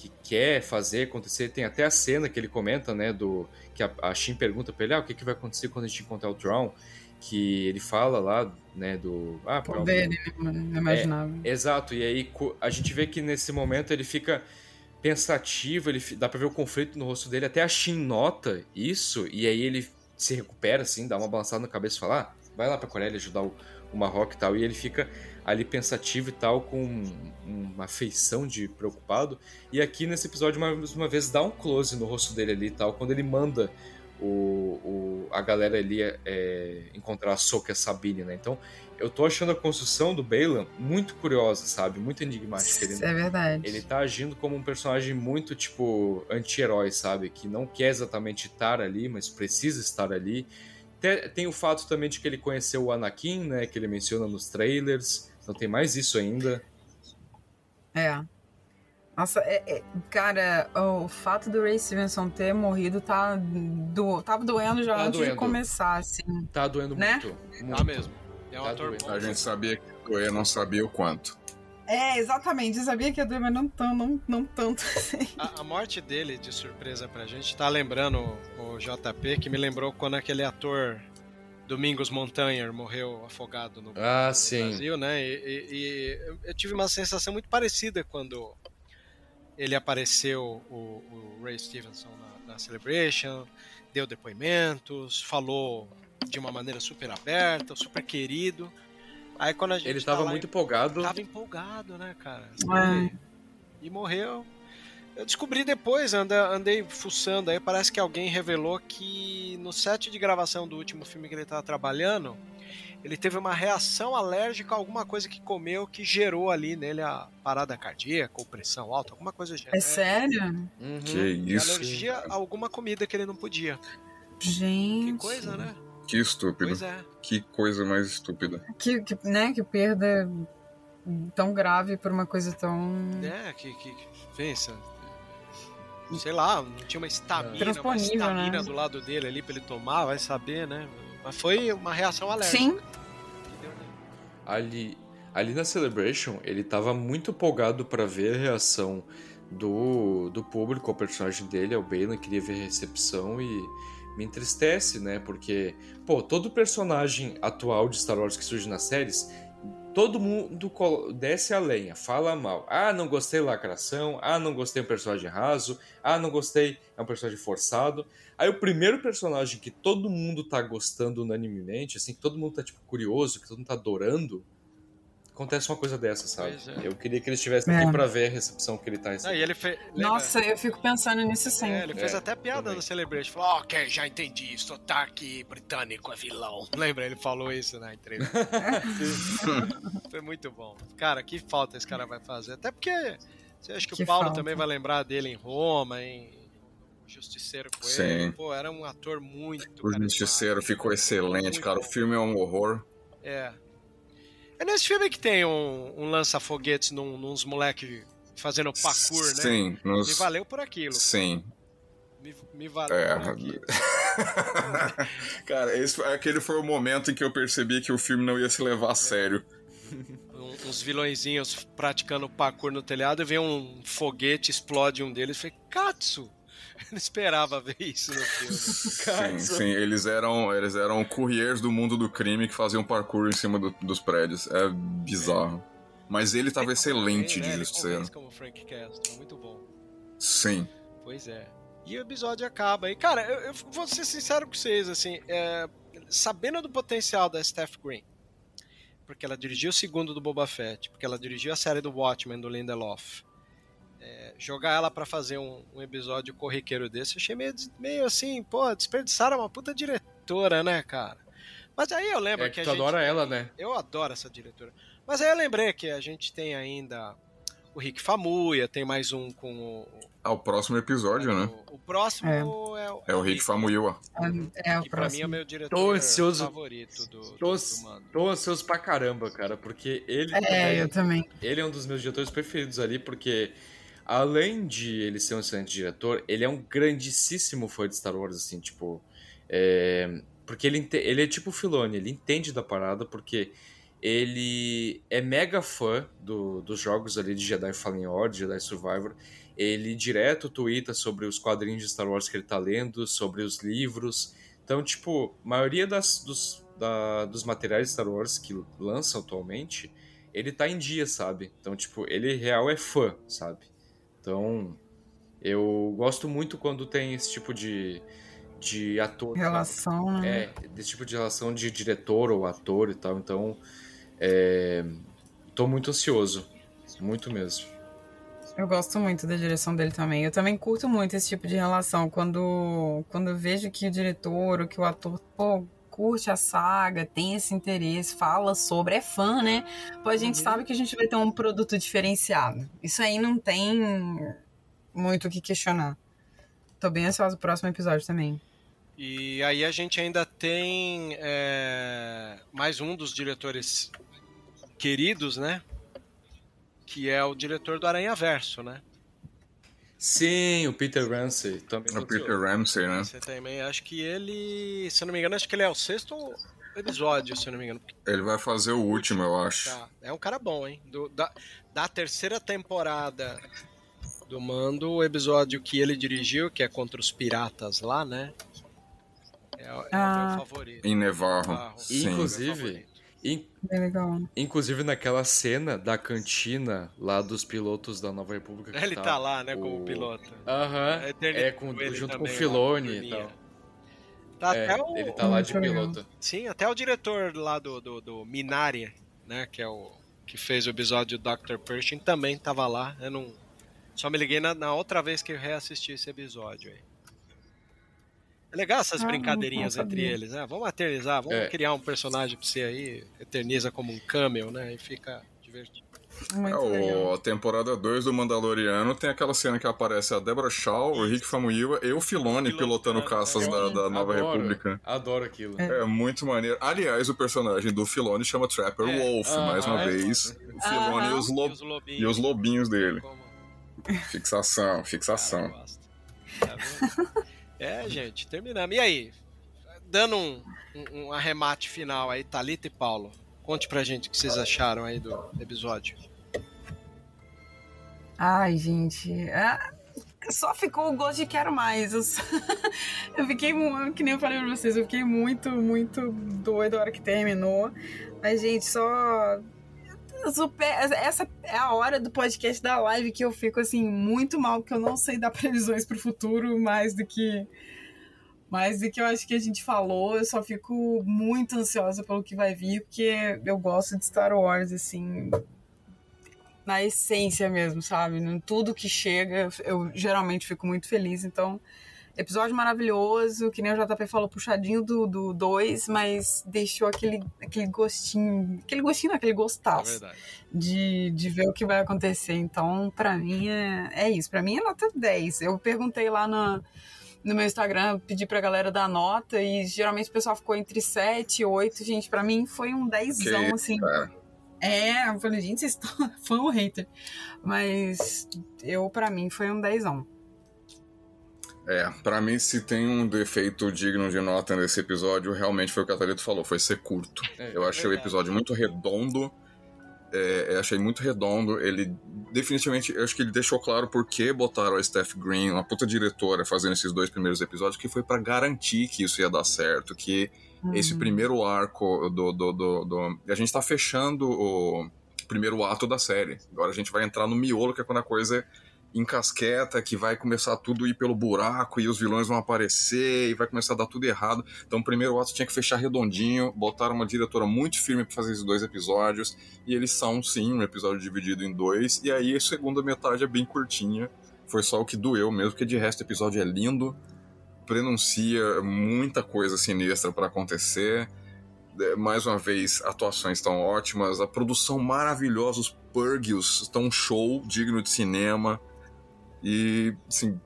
que quer fazer acontecer. Tem até a cena que ele comenta, né, do que a, a Shin pergunta pra ele, ah, o que, que vai acontecer quando a gente encontrar o Drown? Que ele fala lá, né, do... Ah, Poder imaginável. Exato, e aí a gente vê que nesse momento ele fica pensativo, ele dá pra ver o conflito no rosto dele, até a Shin nota isso, e aí ele se recupera, assim, dá uma balançada na cabeça e fala, ah, vai lá pra Coreia ajudar o, o Marroco e tal, e ele fica ali pensativo e tal, com uma feição de preocupado, e aqui nesse episódio, mais uma vez, dá um close no rosto dele ali e tal, quando ele manda o, o- a galera ali é, encontrar a Soka e a Sabine, né, então eu tô achando a construção do Balan muito curiosa, sabe? Muito enigmática. Ele, É verdade. ele tá agindo como um personagem muito, tipo, anti-herói, sabe? Que não quer exatamente estar ali, mas precisa estar ali. Te- Tem o fato também de que ele conheceu o Anakin, né? Que ele menciona nos trailers. Então tem mais isso ainda. É. Nossa, é, é- cara, o fato do Ray Stevenson ter morrido tá do, tava doendo já Tá antes de doendo. começar, assim. Tá doendo Né? muito. Tá muito. mesmo. É um Tá ator doendo. bom. A gente sabia que doer, não sabia o quanto. É, exatamente. Eu sabia que ia doer, mas não, tão, não, não tanto assim. A, a morte dele, de surpresa pra gente, tá lembrando o, o JP, que me lembrou quando aquele ator Domingos Montanher morreu afogado no, Ah, no sim. Brasil, né? E, e- e eu- tive uma sensação muito parecida quando ele apareceu, o, o Ray Stevenson, na, na Celebration, deu depoimentos, falou de uma maneira super aberta, super querido. Aí quando a gente Ele tá tava lá muito empolgado. tava empolgado, né, cara? É. E morreu. Eu descobri depois, anda, andei fuçando aí, parece que alguém revelou que no set de gravação do último filme que ele estava trabalhando, ele teve uma reação alérgica a alguma coisa que comeu que gerou ali nele a parada cardíaca ou pressão alta, alguma coisa É sério? Uhum. Que isso. Alergia a alguma comida que ele não podia. Gente. Que coisa, né? Que estúpido. Pois é. Que coisa mais estúpida. Que, que, né, que perda tão grave por uma coisa tão. É, que, que, que pensa. Sei lá, não tinha uma estamina, uma Transponível, estamina né? do lado dele ali pra ele tomar, vai saber, né? Mas foi uma reação alérgica. Sim. deu nele. Ali, ali na Celebration, ele tava muito empolgado pra ver a reação do, do público ao personagem dele, ao Balen, queria ver a recepção e me entristece, né? Porque, pô, todo personagem atual de Star Wars que surge nas séries, todo mundo desce a lenha, fala mal. Ah, não gostei lacração, ah, não gostei um personagem raso, ah, não gostei, é um personagem forçado. Aí o primeiro personagem que todo mundo tá gostando unanimemente, assim, que todo mundo tá, tipo, curioso, que todo mundo tá adorando, acontece uma coisa dessa, sabe? É. Eu queria que ele estivesse É. aqui pra ver a recepção que ele tá Não, recebendo. e ele fez. Nossa, eu fico pensando nisso É, sempre. ele fez É, até piada também. no Celebration. Falou, ok, já entendi, sotaque britânico é vilão. Lembra? Ele falou isso na entrevista. Foi muito bom. Cara, que falta esse cara vai fazer. Até porque você acha que, Que o Paulo falta. também vai lembrar dele em Roma, em Justiceiro com Sim. ele. Pô, era um ator muito. O. Justiceiro ficou excelente, Muito cara. O filme é um horror. É. É nesse filme que tem um, um lança-foguetes num, nos moleque fazendo parkour, né? Sim, Me nos... valeu por aquilo. Sim. Me, me valeu É. por aquilo. cara, esse, aquele foi o momento em que eu percebi que o filme não ia se levar a sério. Um- uns vilõezinhos praticando parkour no telhado e vem um foguete, explode um deles. Eu falei, Katsu! Eu não esperava ver isso no filme. Sim, sim, eles eram, eles eram couriers do mundo do crime que faziam parkour em cima do- dos prédios. É bizarro. Mas ele tava excelente Ele, de né, Justiceiro. convence como Frank Castle, muito bom. Sim. Pois é. E o episódio acaba. E, cara, eu, eu vou ser sincero com vocês, assim, é, sabendo do potencial da Steph Green, porque ela dirigiu o segundo do Boba Fett, porque ela dirigiu a série do Watchmen, do Lindelof, é, jogar ela pra fazer um, um episódio corriqueiro desse, eu achei meio, meio assim, pô, desperdiçaram uma puta diretora, né, cara? Mas aí eu lembro É que que a tu gente... adora ela, né? Eu adoro essa diretora. Mas aí eu lembrei que a gente tem ainda o Rick Famuya, tem mais um com o, Ah, o próximo episódio, né? o, o próximo é, o, É o Rick Famuyiwa. É, é o que pra mim é o próximo. meu diretor Tô ansioso. favorito do, do, Tô, do Mando. tô ansioso pra caramba, cara, porque ele, É, eu também. ele é um dos meus diretores preferidos ali, porque além de ele ser um excelente diretor, ele é um grandíssimo fã de Star Wars, assim, tipo. é, porque ele, ele é tipo o Filoni, ele entende da parada, porque ele é mega fã do- dos jogos ali de Jedi Fallen Order, Jedi Survivor. Ele direto twitta sobre os quadrinhos de Star Wars que ele tá lendo, sobre os livros. Então, tipo, a maioria das, dos, da- dos materiais de Star Wars que lançam atualmente, ele tá em dia, sabe? Então, tipo, ele real é fã, sabe? Então, eu gosto muito quando tem esse tipo de, de ator. Relação, né? É, desse tipo de relação de diretor ou ator e tal. Então, é, tô muito ansioso. Muito mesmo. Eu gosto muito da direção dele também. Eu também curto muito esse tipo de relação. Quando, quando eu vejo que o diretor ou que o ator, pô, curte a saga, tem esse interesse, fala sobre, é fã, né? Pô, a gente Uhum. sabe que a gente vai ter um produto diferenciado. Isso aí não tem muito o que questionar. Tô bem ansiosa pro próximo episódio também. E aí a gente ainda tem é, mais um dos diretores queridos, né? Que é o diretor do Aranha Verso, né? Sim, o Peter Ramsey também. É o Peter. Ramsey, né? Você também, acho que ele, se eu não me engano, acho que ele é o sexto episódio, se eu não me engano. Ele vai fazer o último, eu acho. Tá, é um cara bom, hein? Do- da, da terceira temporada do Mando, o episódio que ele dirigiu, que é contra os piratas lá, né? É, o- é Ah. o meu favorito. Em Nevarro. Ah, Sim. Inclusive-. In- Bem legal. inclusive naquela cena da cantina lá dos pilotos da Nova República. Ele tá lá, né, como o- piloto. Aham. Eternity É, com, ele junto com o também, Filone e tal. Tá É, até o, ele tá lá de piloto. Sim, até o diretor lá do, do, do Minari, né, que é o que fez o episódio Dr. Pershing, também tava lá. Eu não Só me liguei na, na outra vez que eu reassisti esse episódio aí. É legal essas Ah, brincadeirinhas entre eles, né? Vamos eternizar, vamos É. criar um personagem pra você aí, eterniza como um camel, né? E fica divertido. Muito É, legal. o, a temporada 2 do Mandaloriano tem aquela cena que aparece a Deborah Shaw, o Rick Famuyiwa e o Filoni pilotando caças da, da Nova Adoro, República. Adoro aquilo. É muito maneiro. Aliás, o personagem do Filoni chama Trapper É. Wolf, Ah, mais uma é? vez. O Filoni e, os E lob- os lobinhos. e os lobinhos dele. Como- Fixação, Cara, fixação. vendo? É, gente, terminamos. E aí? Dando um, um, um arremate final aí, Thalita e Paulo. Conte pra gente o que vocês acharam aí do episódio. Ai, gente. é, Só ficou o gosto de quero mais. Eu, só- eu fiquei, que nem eu falei pra vocês, eu fiquei muito, muito doido a hora que terminou. Mas, gente, só. Super- Essa é a hora do podcast da live que eu fico assim, muito mal, porque eu não sei dar previsões pro futuro mais do que. Mais do que eu acho que a gente falou. Eu só fico muito ansiosa pelo que vai vir, porque eu gosto de Star Wars, assim, na essência mesmo, sabe? Tudo que chega, eu geralmente fico muito feliz. Então, episódio maravilhoso, que nem o JP falou, puxadinho do 2, do dois, mas deixou aquele, aquele gostinho, aquele gostinho, aquele É gostaço verdade. de, de ver o que vai acontecer. Então, pra mim, é, é isso. Pra mim é nota 10. Eu perguntei lá no, no meu Instagram, pedi pra galera dar nota e geralmente o pessoal ficou entre 7 e 8. Gente, pra mim foi um 10, Que assim. cara. É, eu falei, gente, vocês estão fã ou hater? Mas eu, pra mim, foi um 10. É, pra mim, se tem um defeito digno de nota nesse episódio, realmente foi o que a Thalita falou, foi ser curto. É, Eu achei o verdade. episódio muito redondo. É, eu achei muito redondo. Ele definitivamente, eu acho que ele deixou claro por que botaram a Steph Green, uma puta diretora, fazendo esses dois primeiros episódios, que foi pra garantir que isso ia dar certo, que esse primeiro arco do, do, do, do- A gente tá fechando o primeiro ato da série. Agora a gente vai entrar no miolo, que é quando a coisa encasqueta, que vai começar tudo ir pelo buraco e os vilões vão aparecer e vai começar a dar tudo errado. Então o primeiro ato tinha que fechar redondinho, botaram uma diretora muito firme pra fazer esses dois episódios, e eles são sim um episódio dividido em dois, e aí a segunda metade é bem curtinha. Foi só o que doeu mesmo, porque de resto o episódio é lindo, prenuncia muita coisa sinistra pra acontecer. É, Mais uma vez, atuações estão ótimas, a produção maravilhosa, os Purgios estão show digno de cinema. E, assim,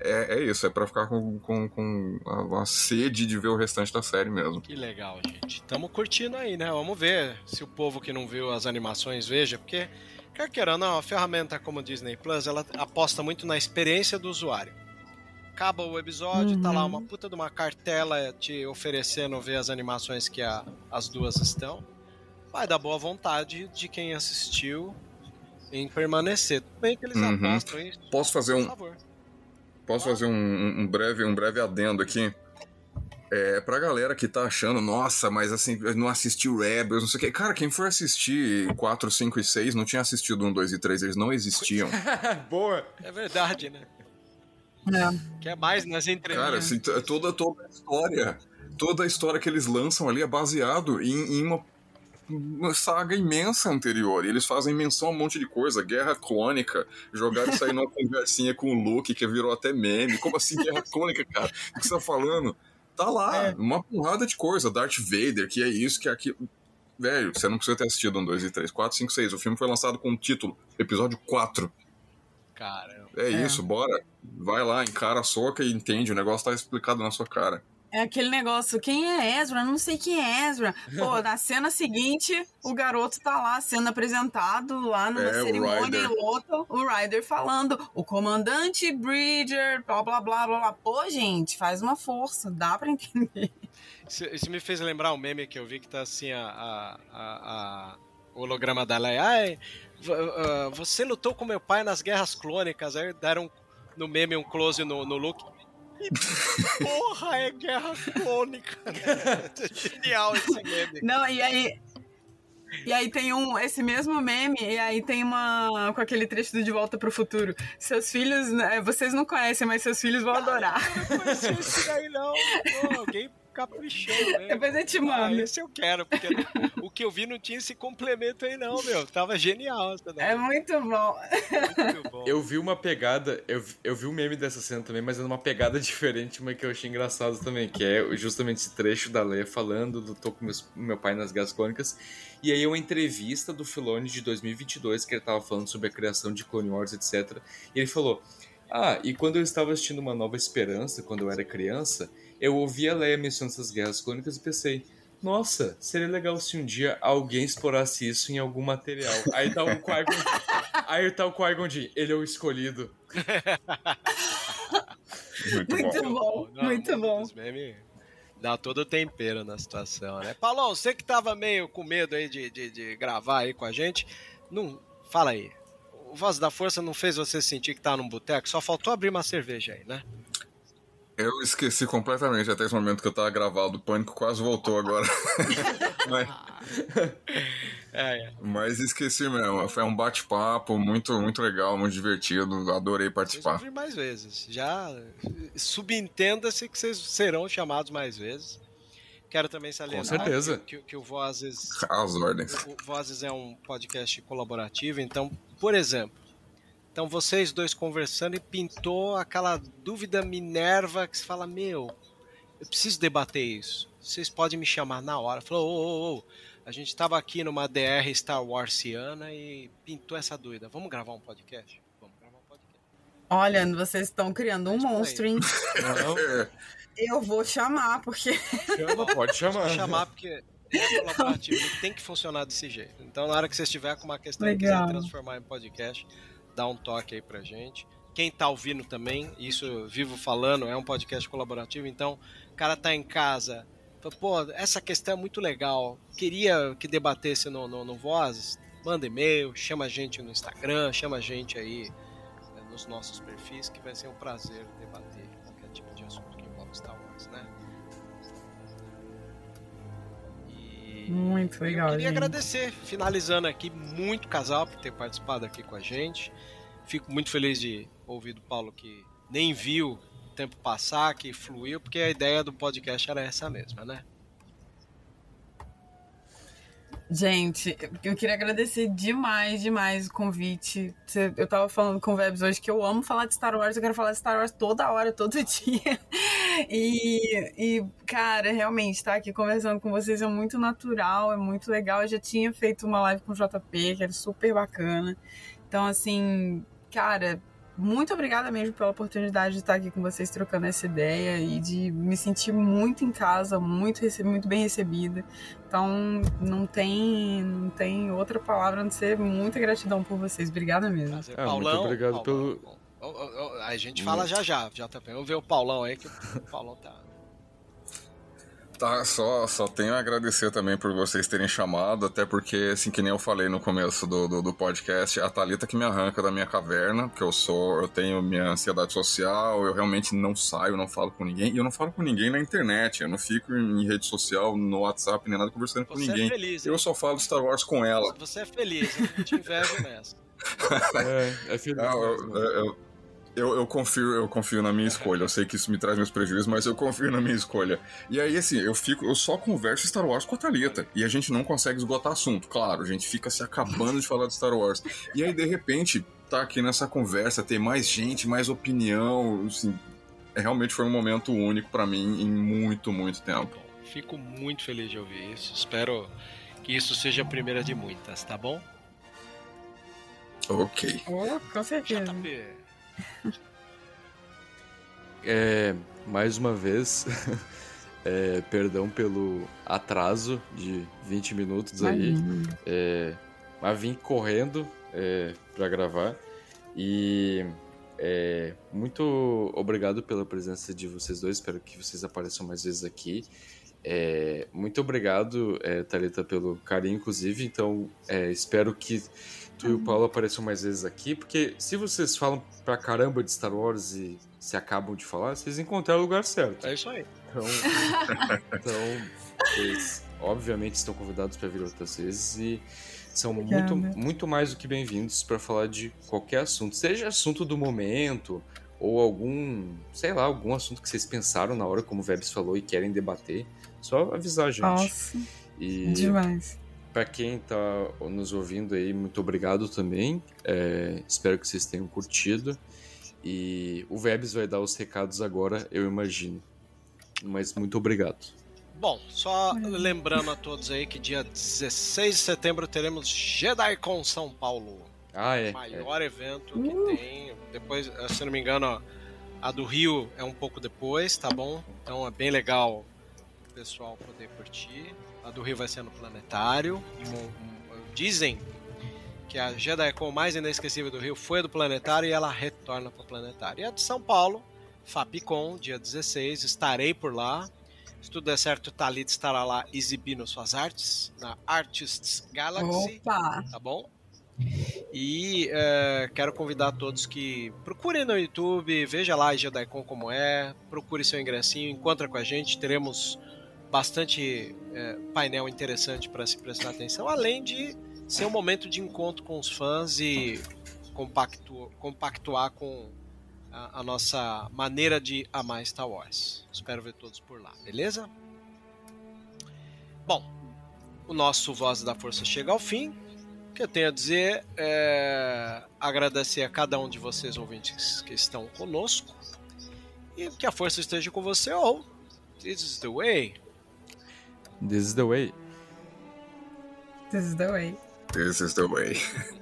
é, é isso, é pra ficar com, com, com a, a sede de ver o restante da série mesmo. Que legal, gente. Tamo curtindo aí, né? Vamos ver se o povo que não viu as animações veja, porque, quer queira não, a ferramenta como o Disney Plus, ela aposta muito na experiência do usuário. Acaba o episódio, tá lá Uhum. uma puta de uma cartela te oferecendo ver as animações que a- as duas estão. Vai dar boa vontade de quem assistiu em permanecer. Tudo bem que eles Uhum. apostam isso, Posso fazer um. Posso fazer um, um- breve, um breve adendo aqui? É, pra galera que tá achando, nossa, mas assim, eu não assistiu Rebels, não sei o quê. Cara, quem for assistir 4, 5 e 6 não tinha assistido 1, 2 e 3, eles não existiam. Boa! É verdade, né? É. Quer mais nas entrelinhas. Cara, assim, toda, toda a história, toda a história que eles lançam ali é baseado em, em uma saga imensa anterior. E eles fazem menção a um monte de coisa, guerra clônica, jogaram isso aí numa conversinha com o Luke, que virou até meme. Como assim guerra clônica, cara? O que você tá falando? Tá lá, uma porrada de coisa. Darth Vader, que é isso, que é aquilo. Velho, você não precisa ter assistido um, dois e três, quatro, cinco, seis. O filme foi lançado com o título Episódio 4. Caramba. É, É. isso, bora. Vai lá, encara a soca e entende. O negócio tá explicado na sua cara. É aquele negócio, quem é Ezra? Não sei quem é Ezra. Pô, na cena seguinte, o garoto tá lá sendo apresentado lá numa É, o cerimônia Ryder. e outro, o Ryder falando, o comandante Bridger, blá blá blá blá blá. Pô, gente, faz uma força, dá pra entender. Isso, me fez lembrar um meme que eu vi que tá assim a, a, a- a- o holograma da Leia. Ai, você lutou com meu pai nas guerras clônicas. Aí deram no meme um close no, no Luke. Que porra é guerra clônica? né? Genial esse meme. Não, e aí. E aí tem um, esse mesmo meme, e aí tem uma, com aquele trecho do De Volta pro Futuro. Seus filhos, né, vocês não conhecem, mas seus filhos vão adorar. Eu não conhecia esse daí, não. Pô, alguém caprichando, né? Depois eu te Ah, mando. esse eu quero, porque o que eu vi não tinha esse complemento aí, não, meu. Tava genial. É muito bom. Muito bom. Eu vi uma pegada, eu, eu vi um meme dessa cena também, mas é uma pegada diferente, mas que eu achei engraçado também, que é justamente esse trecho da Leia falando do Tô com meus- meu pai nas Guerras Clônicas, e aí uma entrevista do Filoni de 2022, que ele tava falando sobre a criação de Clone Wars, etc. E ele falou, ah, e quando eu estava assistindo Uma Nova Esperança, quando eu era criança, eu ouvi a Leia mencionando essas Guerras Clônicas e pensei, nossa, seria legal se um dia alguém explorasse isso em algum material. Aí tá o Qui-Gon Aí tá o Jinn, ele é o escolhido. Muito, Muito bom. bom, Não, muito bom. Os memes dá todo o tempero na situação, né? Paulão, você que tava meio com medo aí de, de, de gravar aí com a gente, não, fala aí. O Voz da Força não fez você sentir que tá num boteco? Só faltou abrir uma cerveja aí, né? Eu esqueci completamente até esse momento que eu tava gravado. O pânico quase voltou agora. mas, É, é. mas esqueci mesmo. Foi um bate-papo muito, muito legal, muito divertido. Adorei Vocês participar. vir mais vezes. Já subentenda-se que vocês serão chamados mais vezes. Quero também salientar Com certeza. Que, que, que o Vozes As ordens. O Vozes é um podcast colaborativo, então, por exemplo, então vocês dois conversando e pintou aquela dúvida Minerva que se fala, meu, eu preciso debater isso. Vocês podem me chamar na hora. Falou, ô, ô, ô, a gente estava aqui numa DR Star Warsiana e pintou essa dúvida. Vamos gravar um podcast? Vamos gravar um podcast. Olha, vocês estão criando um monstro, hein? Eu vou chamar, porque chama, pode chamar. Vou chamar porque é colaborativo, ele tem que funcionar desse jeito. Então, na hora que você estiver com uma questão e Legal. quiser transformar em podcast, dá um toque aí pra gente. Quem tá ouvindo também, isso eu vivo falando, é um podcast colaborativo, então o cara tá em casa, fala, pô, essa questão é muito legal, queria que debatesse no, no, no Vozes, manda e-mail, chama a gente no Instagram, chama a gente aí né, nos nossos perfis, que vai ser um prazer debater E Muito legal, Eu queria gente. agradecer, finalizando aqui, muito casal por ter participado aqui com a gente. Fico muito feliz de ouvir do Paulo que nem viu o tempo passar, que fluiu, porque a ideia do podcast era essa mesma, né? Gente, eu queria agradecer demais, demais o convite. Eu tava falando com o Vebs hoje que eu amo falar de Star Wars, eu quero falar de Star Wars toda hora, todo dia. E, e cara, realmente, estar aqui conversando com vocês é muito natural, é muito legal. Eu já tinha feito uma live com o JP, que era super bacana. Então, assim, cara, muito obrigada mesmo pela oportunidade de estar aqui com vocês trocando essa ideia e de me sentir muito em casa, muito, muito bem recebida. Então, não tem, não tem outra palavra a não ser muita gratidão por vocês. Obrigada mesmo. Prazer. Ah, muito obrigado pelo- ó, ó, A gente fala já já, JP. Vamos ver o Paulão aí, que o Paulão tá. Tá, só, só tenho a agradecer também por vocês terem chamado, até porque, assim, que nem eu falei no começo do, do, do podcast, a Thalita que me arranca da minha caverna, que eu sou, eu tenho minha ansiedade social, eu realmente não saio, não falo com ninguém, e eu não falo com ninguém na internet, eu não fico em rede social, no WhatsApp, nem nada conversando com Você ninguém. é feliz, Eu só falo Star Wars com ela. Você é feliz, eu te invejo nessa. É, é feliz Não, mesmo. eu, eu, eu, eu confio, eu confio na minha escolha. Eu sei que isso me traz meus prejuízos, mas eu confio na minha escolha. E aí, assim, eu fico, eu só converso Star Wars com a Thalita. E a gente não consegue esgotar assunto. Claro, a gente fica se acabando de falar de Star Wars. E aí, de repente, tá aqui nessa conversa, tem mais gente, mais opinião. Assim, é, realmente foi um momento único pra mim em muito, muito tempo. Fico muito feliz de ouvir isso. Espero que isso seja a primeira de muitas, tá bom? Ok. Oh, com certeza. JP. É, mais uma vez, é, perdão pelo atraso de 20 minutos aí. É, mas vim correndo é, para gravar. E é, muito obrigado pela presença de vocês dois. Espero que vocês apareçam mais vezes aqui. É, muito obrigado, é, Thalita, pelo carinho, inclusive. Então, é, espero que tu e o Paulo apareçam mais vezes aqui, porque se vocês falam pra caramba de Star Wars e se acabam de falar, vocês encontraram o lugar certo. É isso aí. Então, então vocês obviamente estão convidados para vir outras vezes e são muito, muito mais do que bem-vindos para falar de qualquer assunto, seja assunto do momento ou algum, sei lá, algum assunto que vocês pensaram na hora, como o Vebs falou, e querem debater, só avisar a gente. Nossa, e demais. Para quem tá nos ouvindo aí, muito obrigado também. É, espero que vocês tenham curtido. E o Vebs vai dar os recados agora, eu imagino. Mas muito obrigado. Bom, só lembrando a todos aí que dia 16 de setembro teremos JediCon São Paulo. Ah, é. O maior é. evento que uh. tem. Depois, se não me engano, a do Rio é um pouco depois, tá bom? Então é bem legal o pessoal poder curtir. A do Rio vai ser no Planetário. Dizem que a JediCon mais inesquecível do Rio foi a do Planetário e ela retorna para o Planetário. E a de São Paulo, Fapicon, dia 16, estarei por lá. Se tudo der certo, o Thalita estará lá exibindo suas artes na Artists Galaxy. Opa! Tá bom? E é, quero convidar todos que procurem no YouTube, veja lá a JediCon como é, procure seu ingressinho, encontra com a gente, teremos bastante é, painel interessante para se prestar atenção, além de ser um momento de encontro com os fãs e compactu, compactuar com a, a, nossa maneira de amar Star Wars. Espero ver todos por lá, beleza? Bom, o nosso Voz da Força chega ao fim. O que eu tenho a dizer é agradecer a cada um de vocês ouvintes que estão conosco e que a força esteja com você ou this is the way. This is the way. This is the way. This is the way.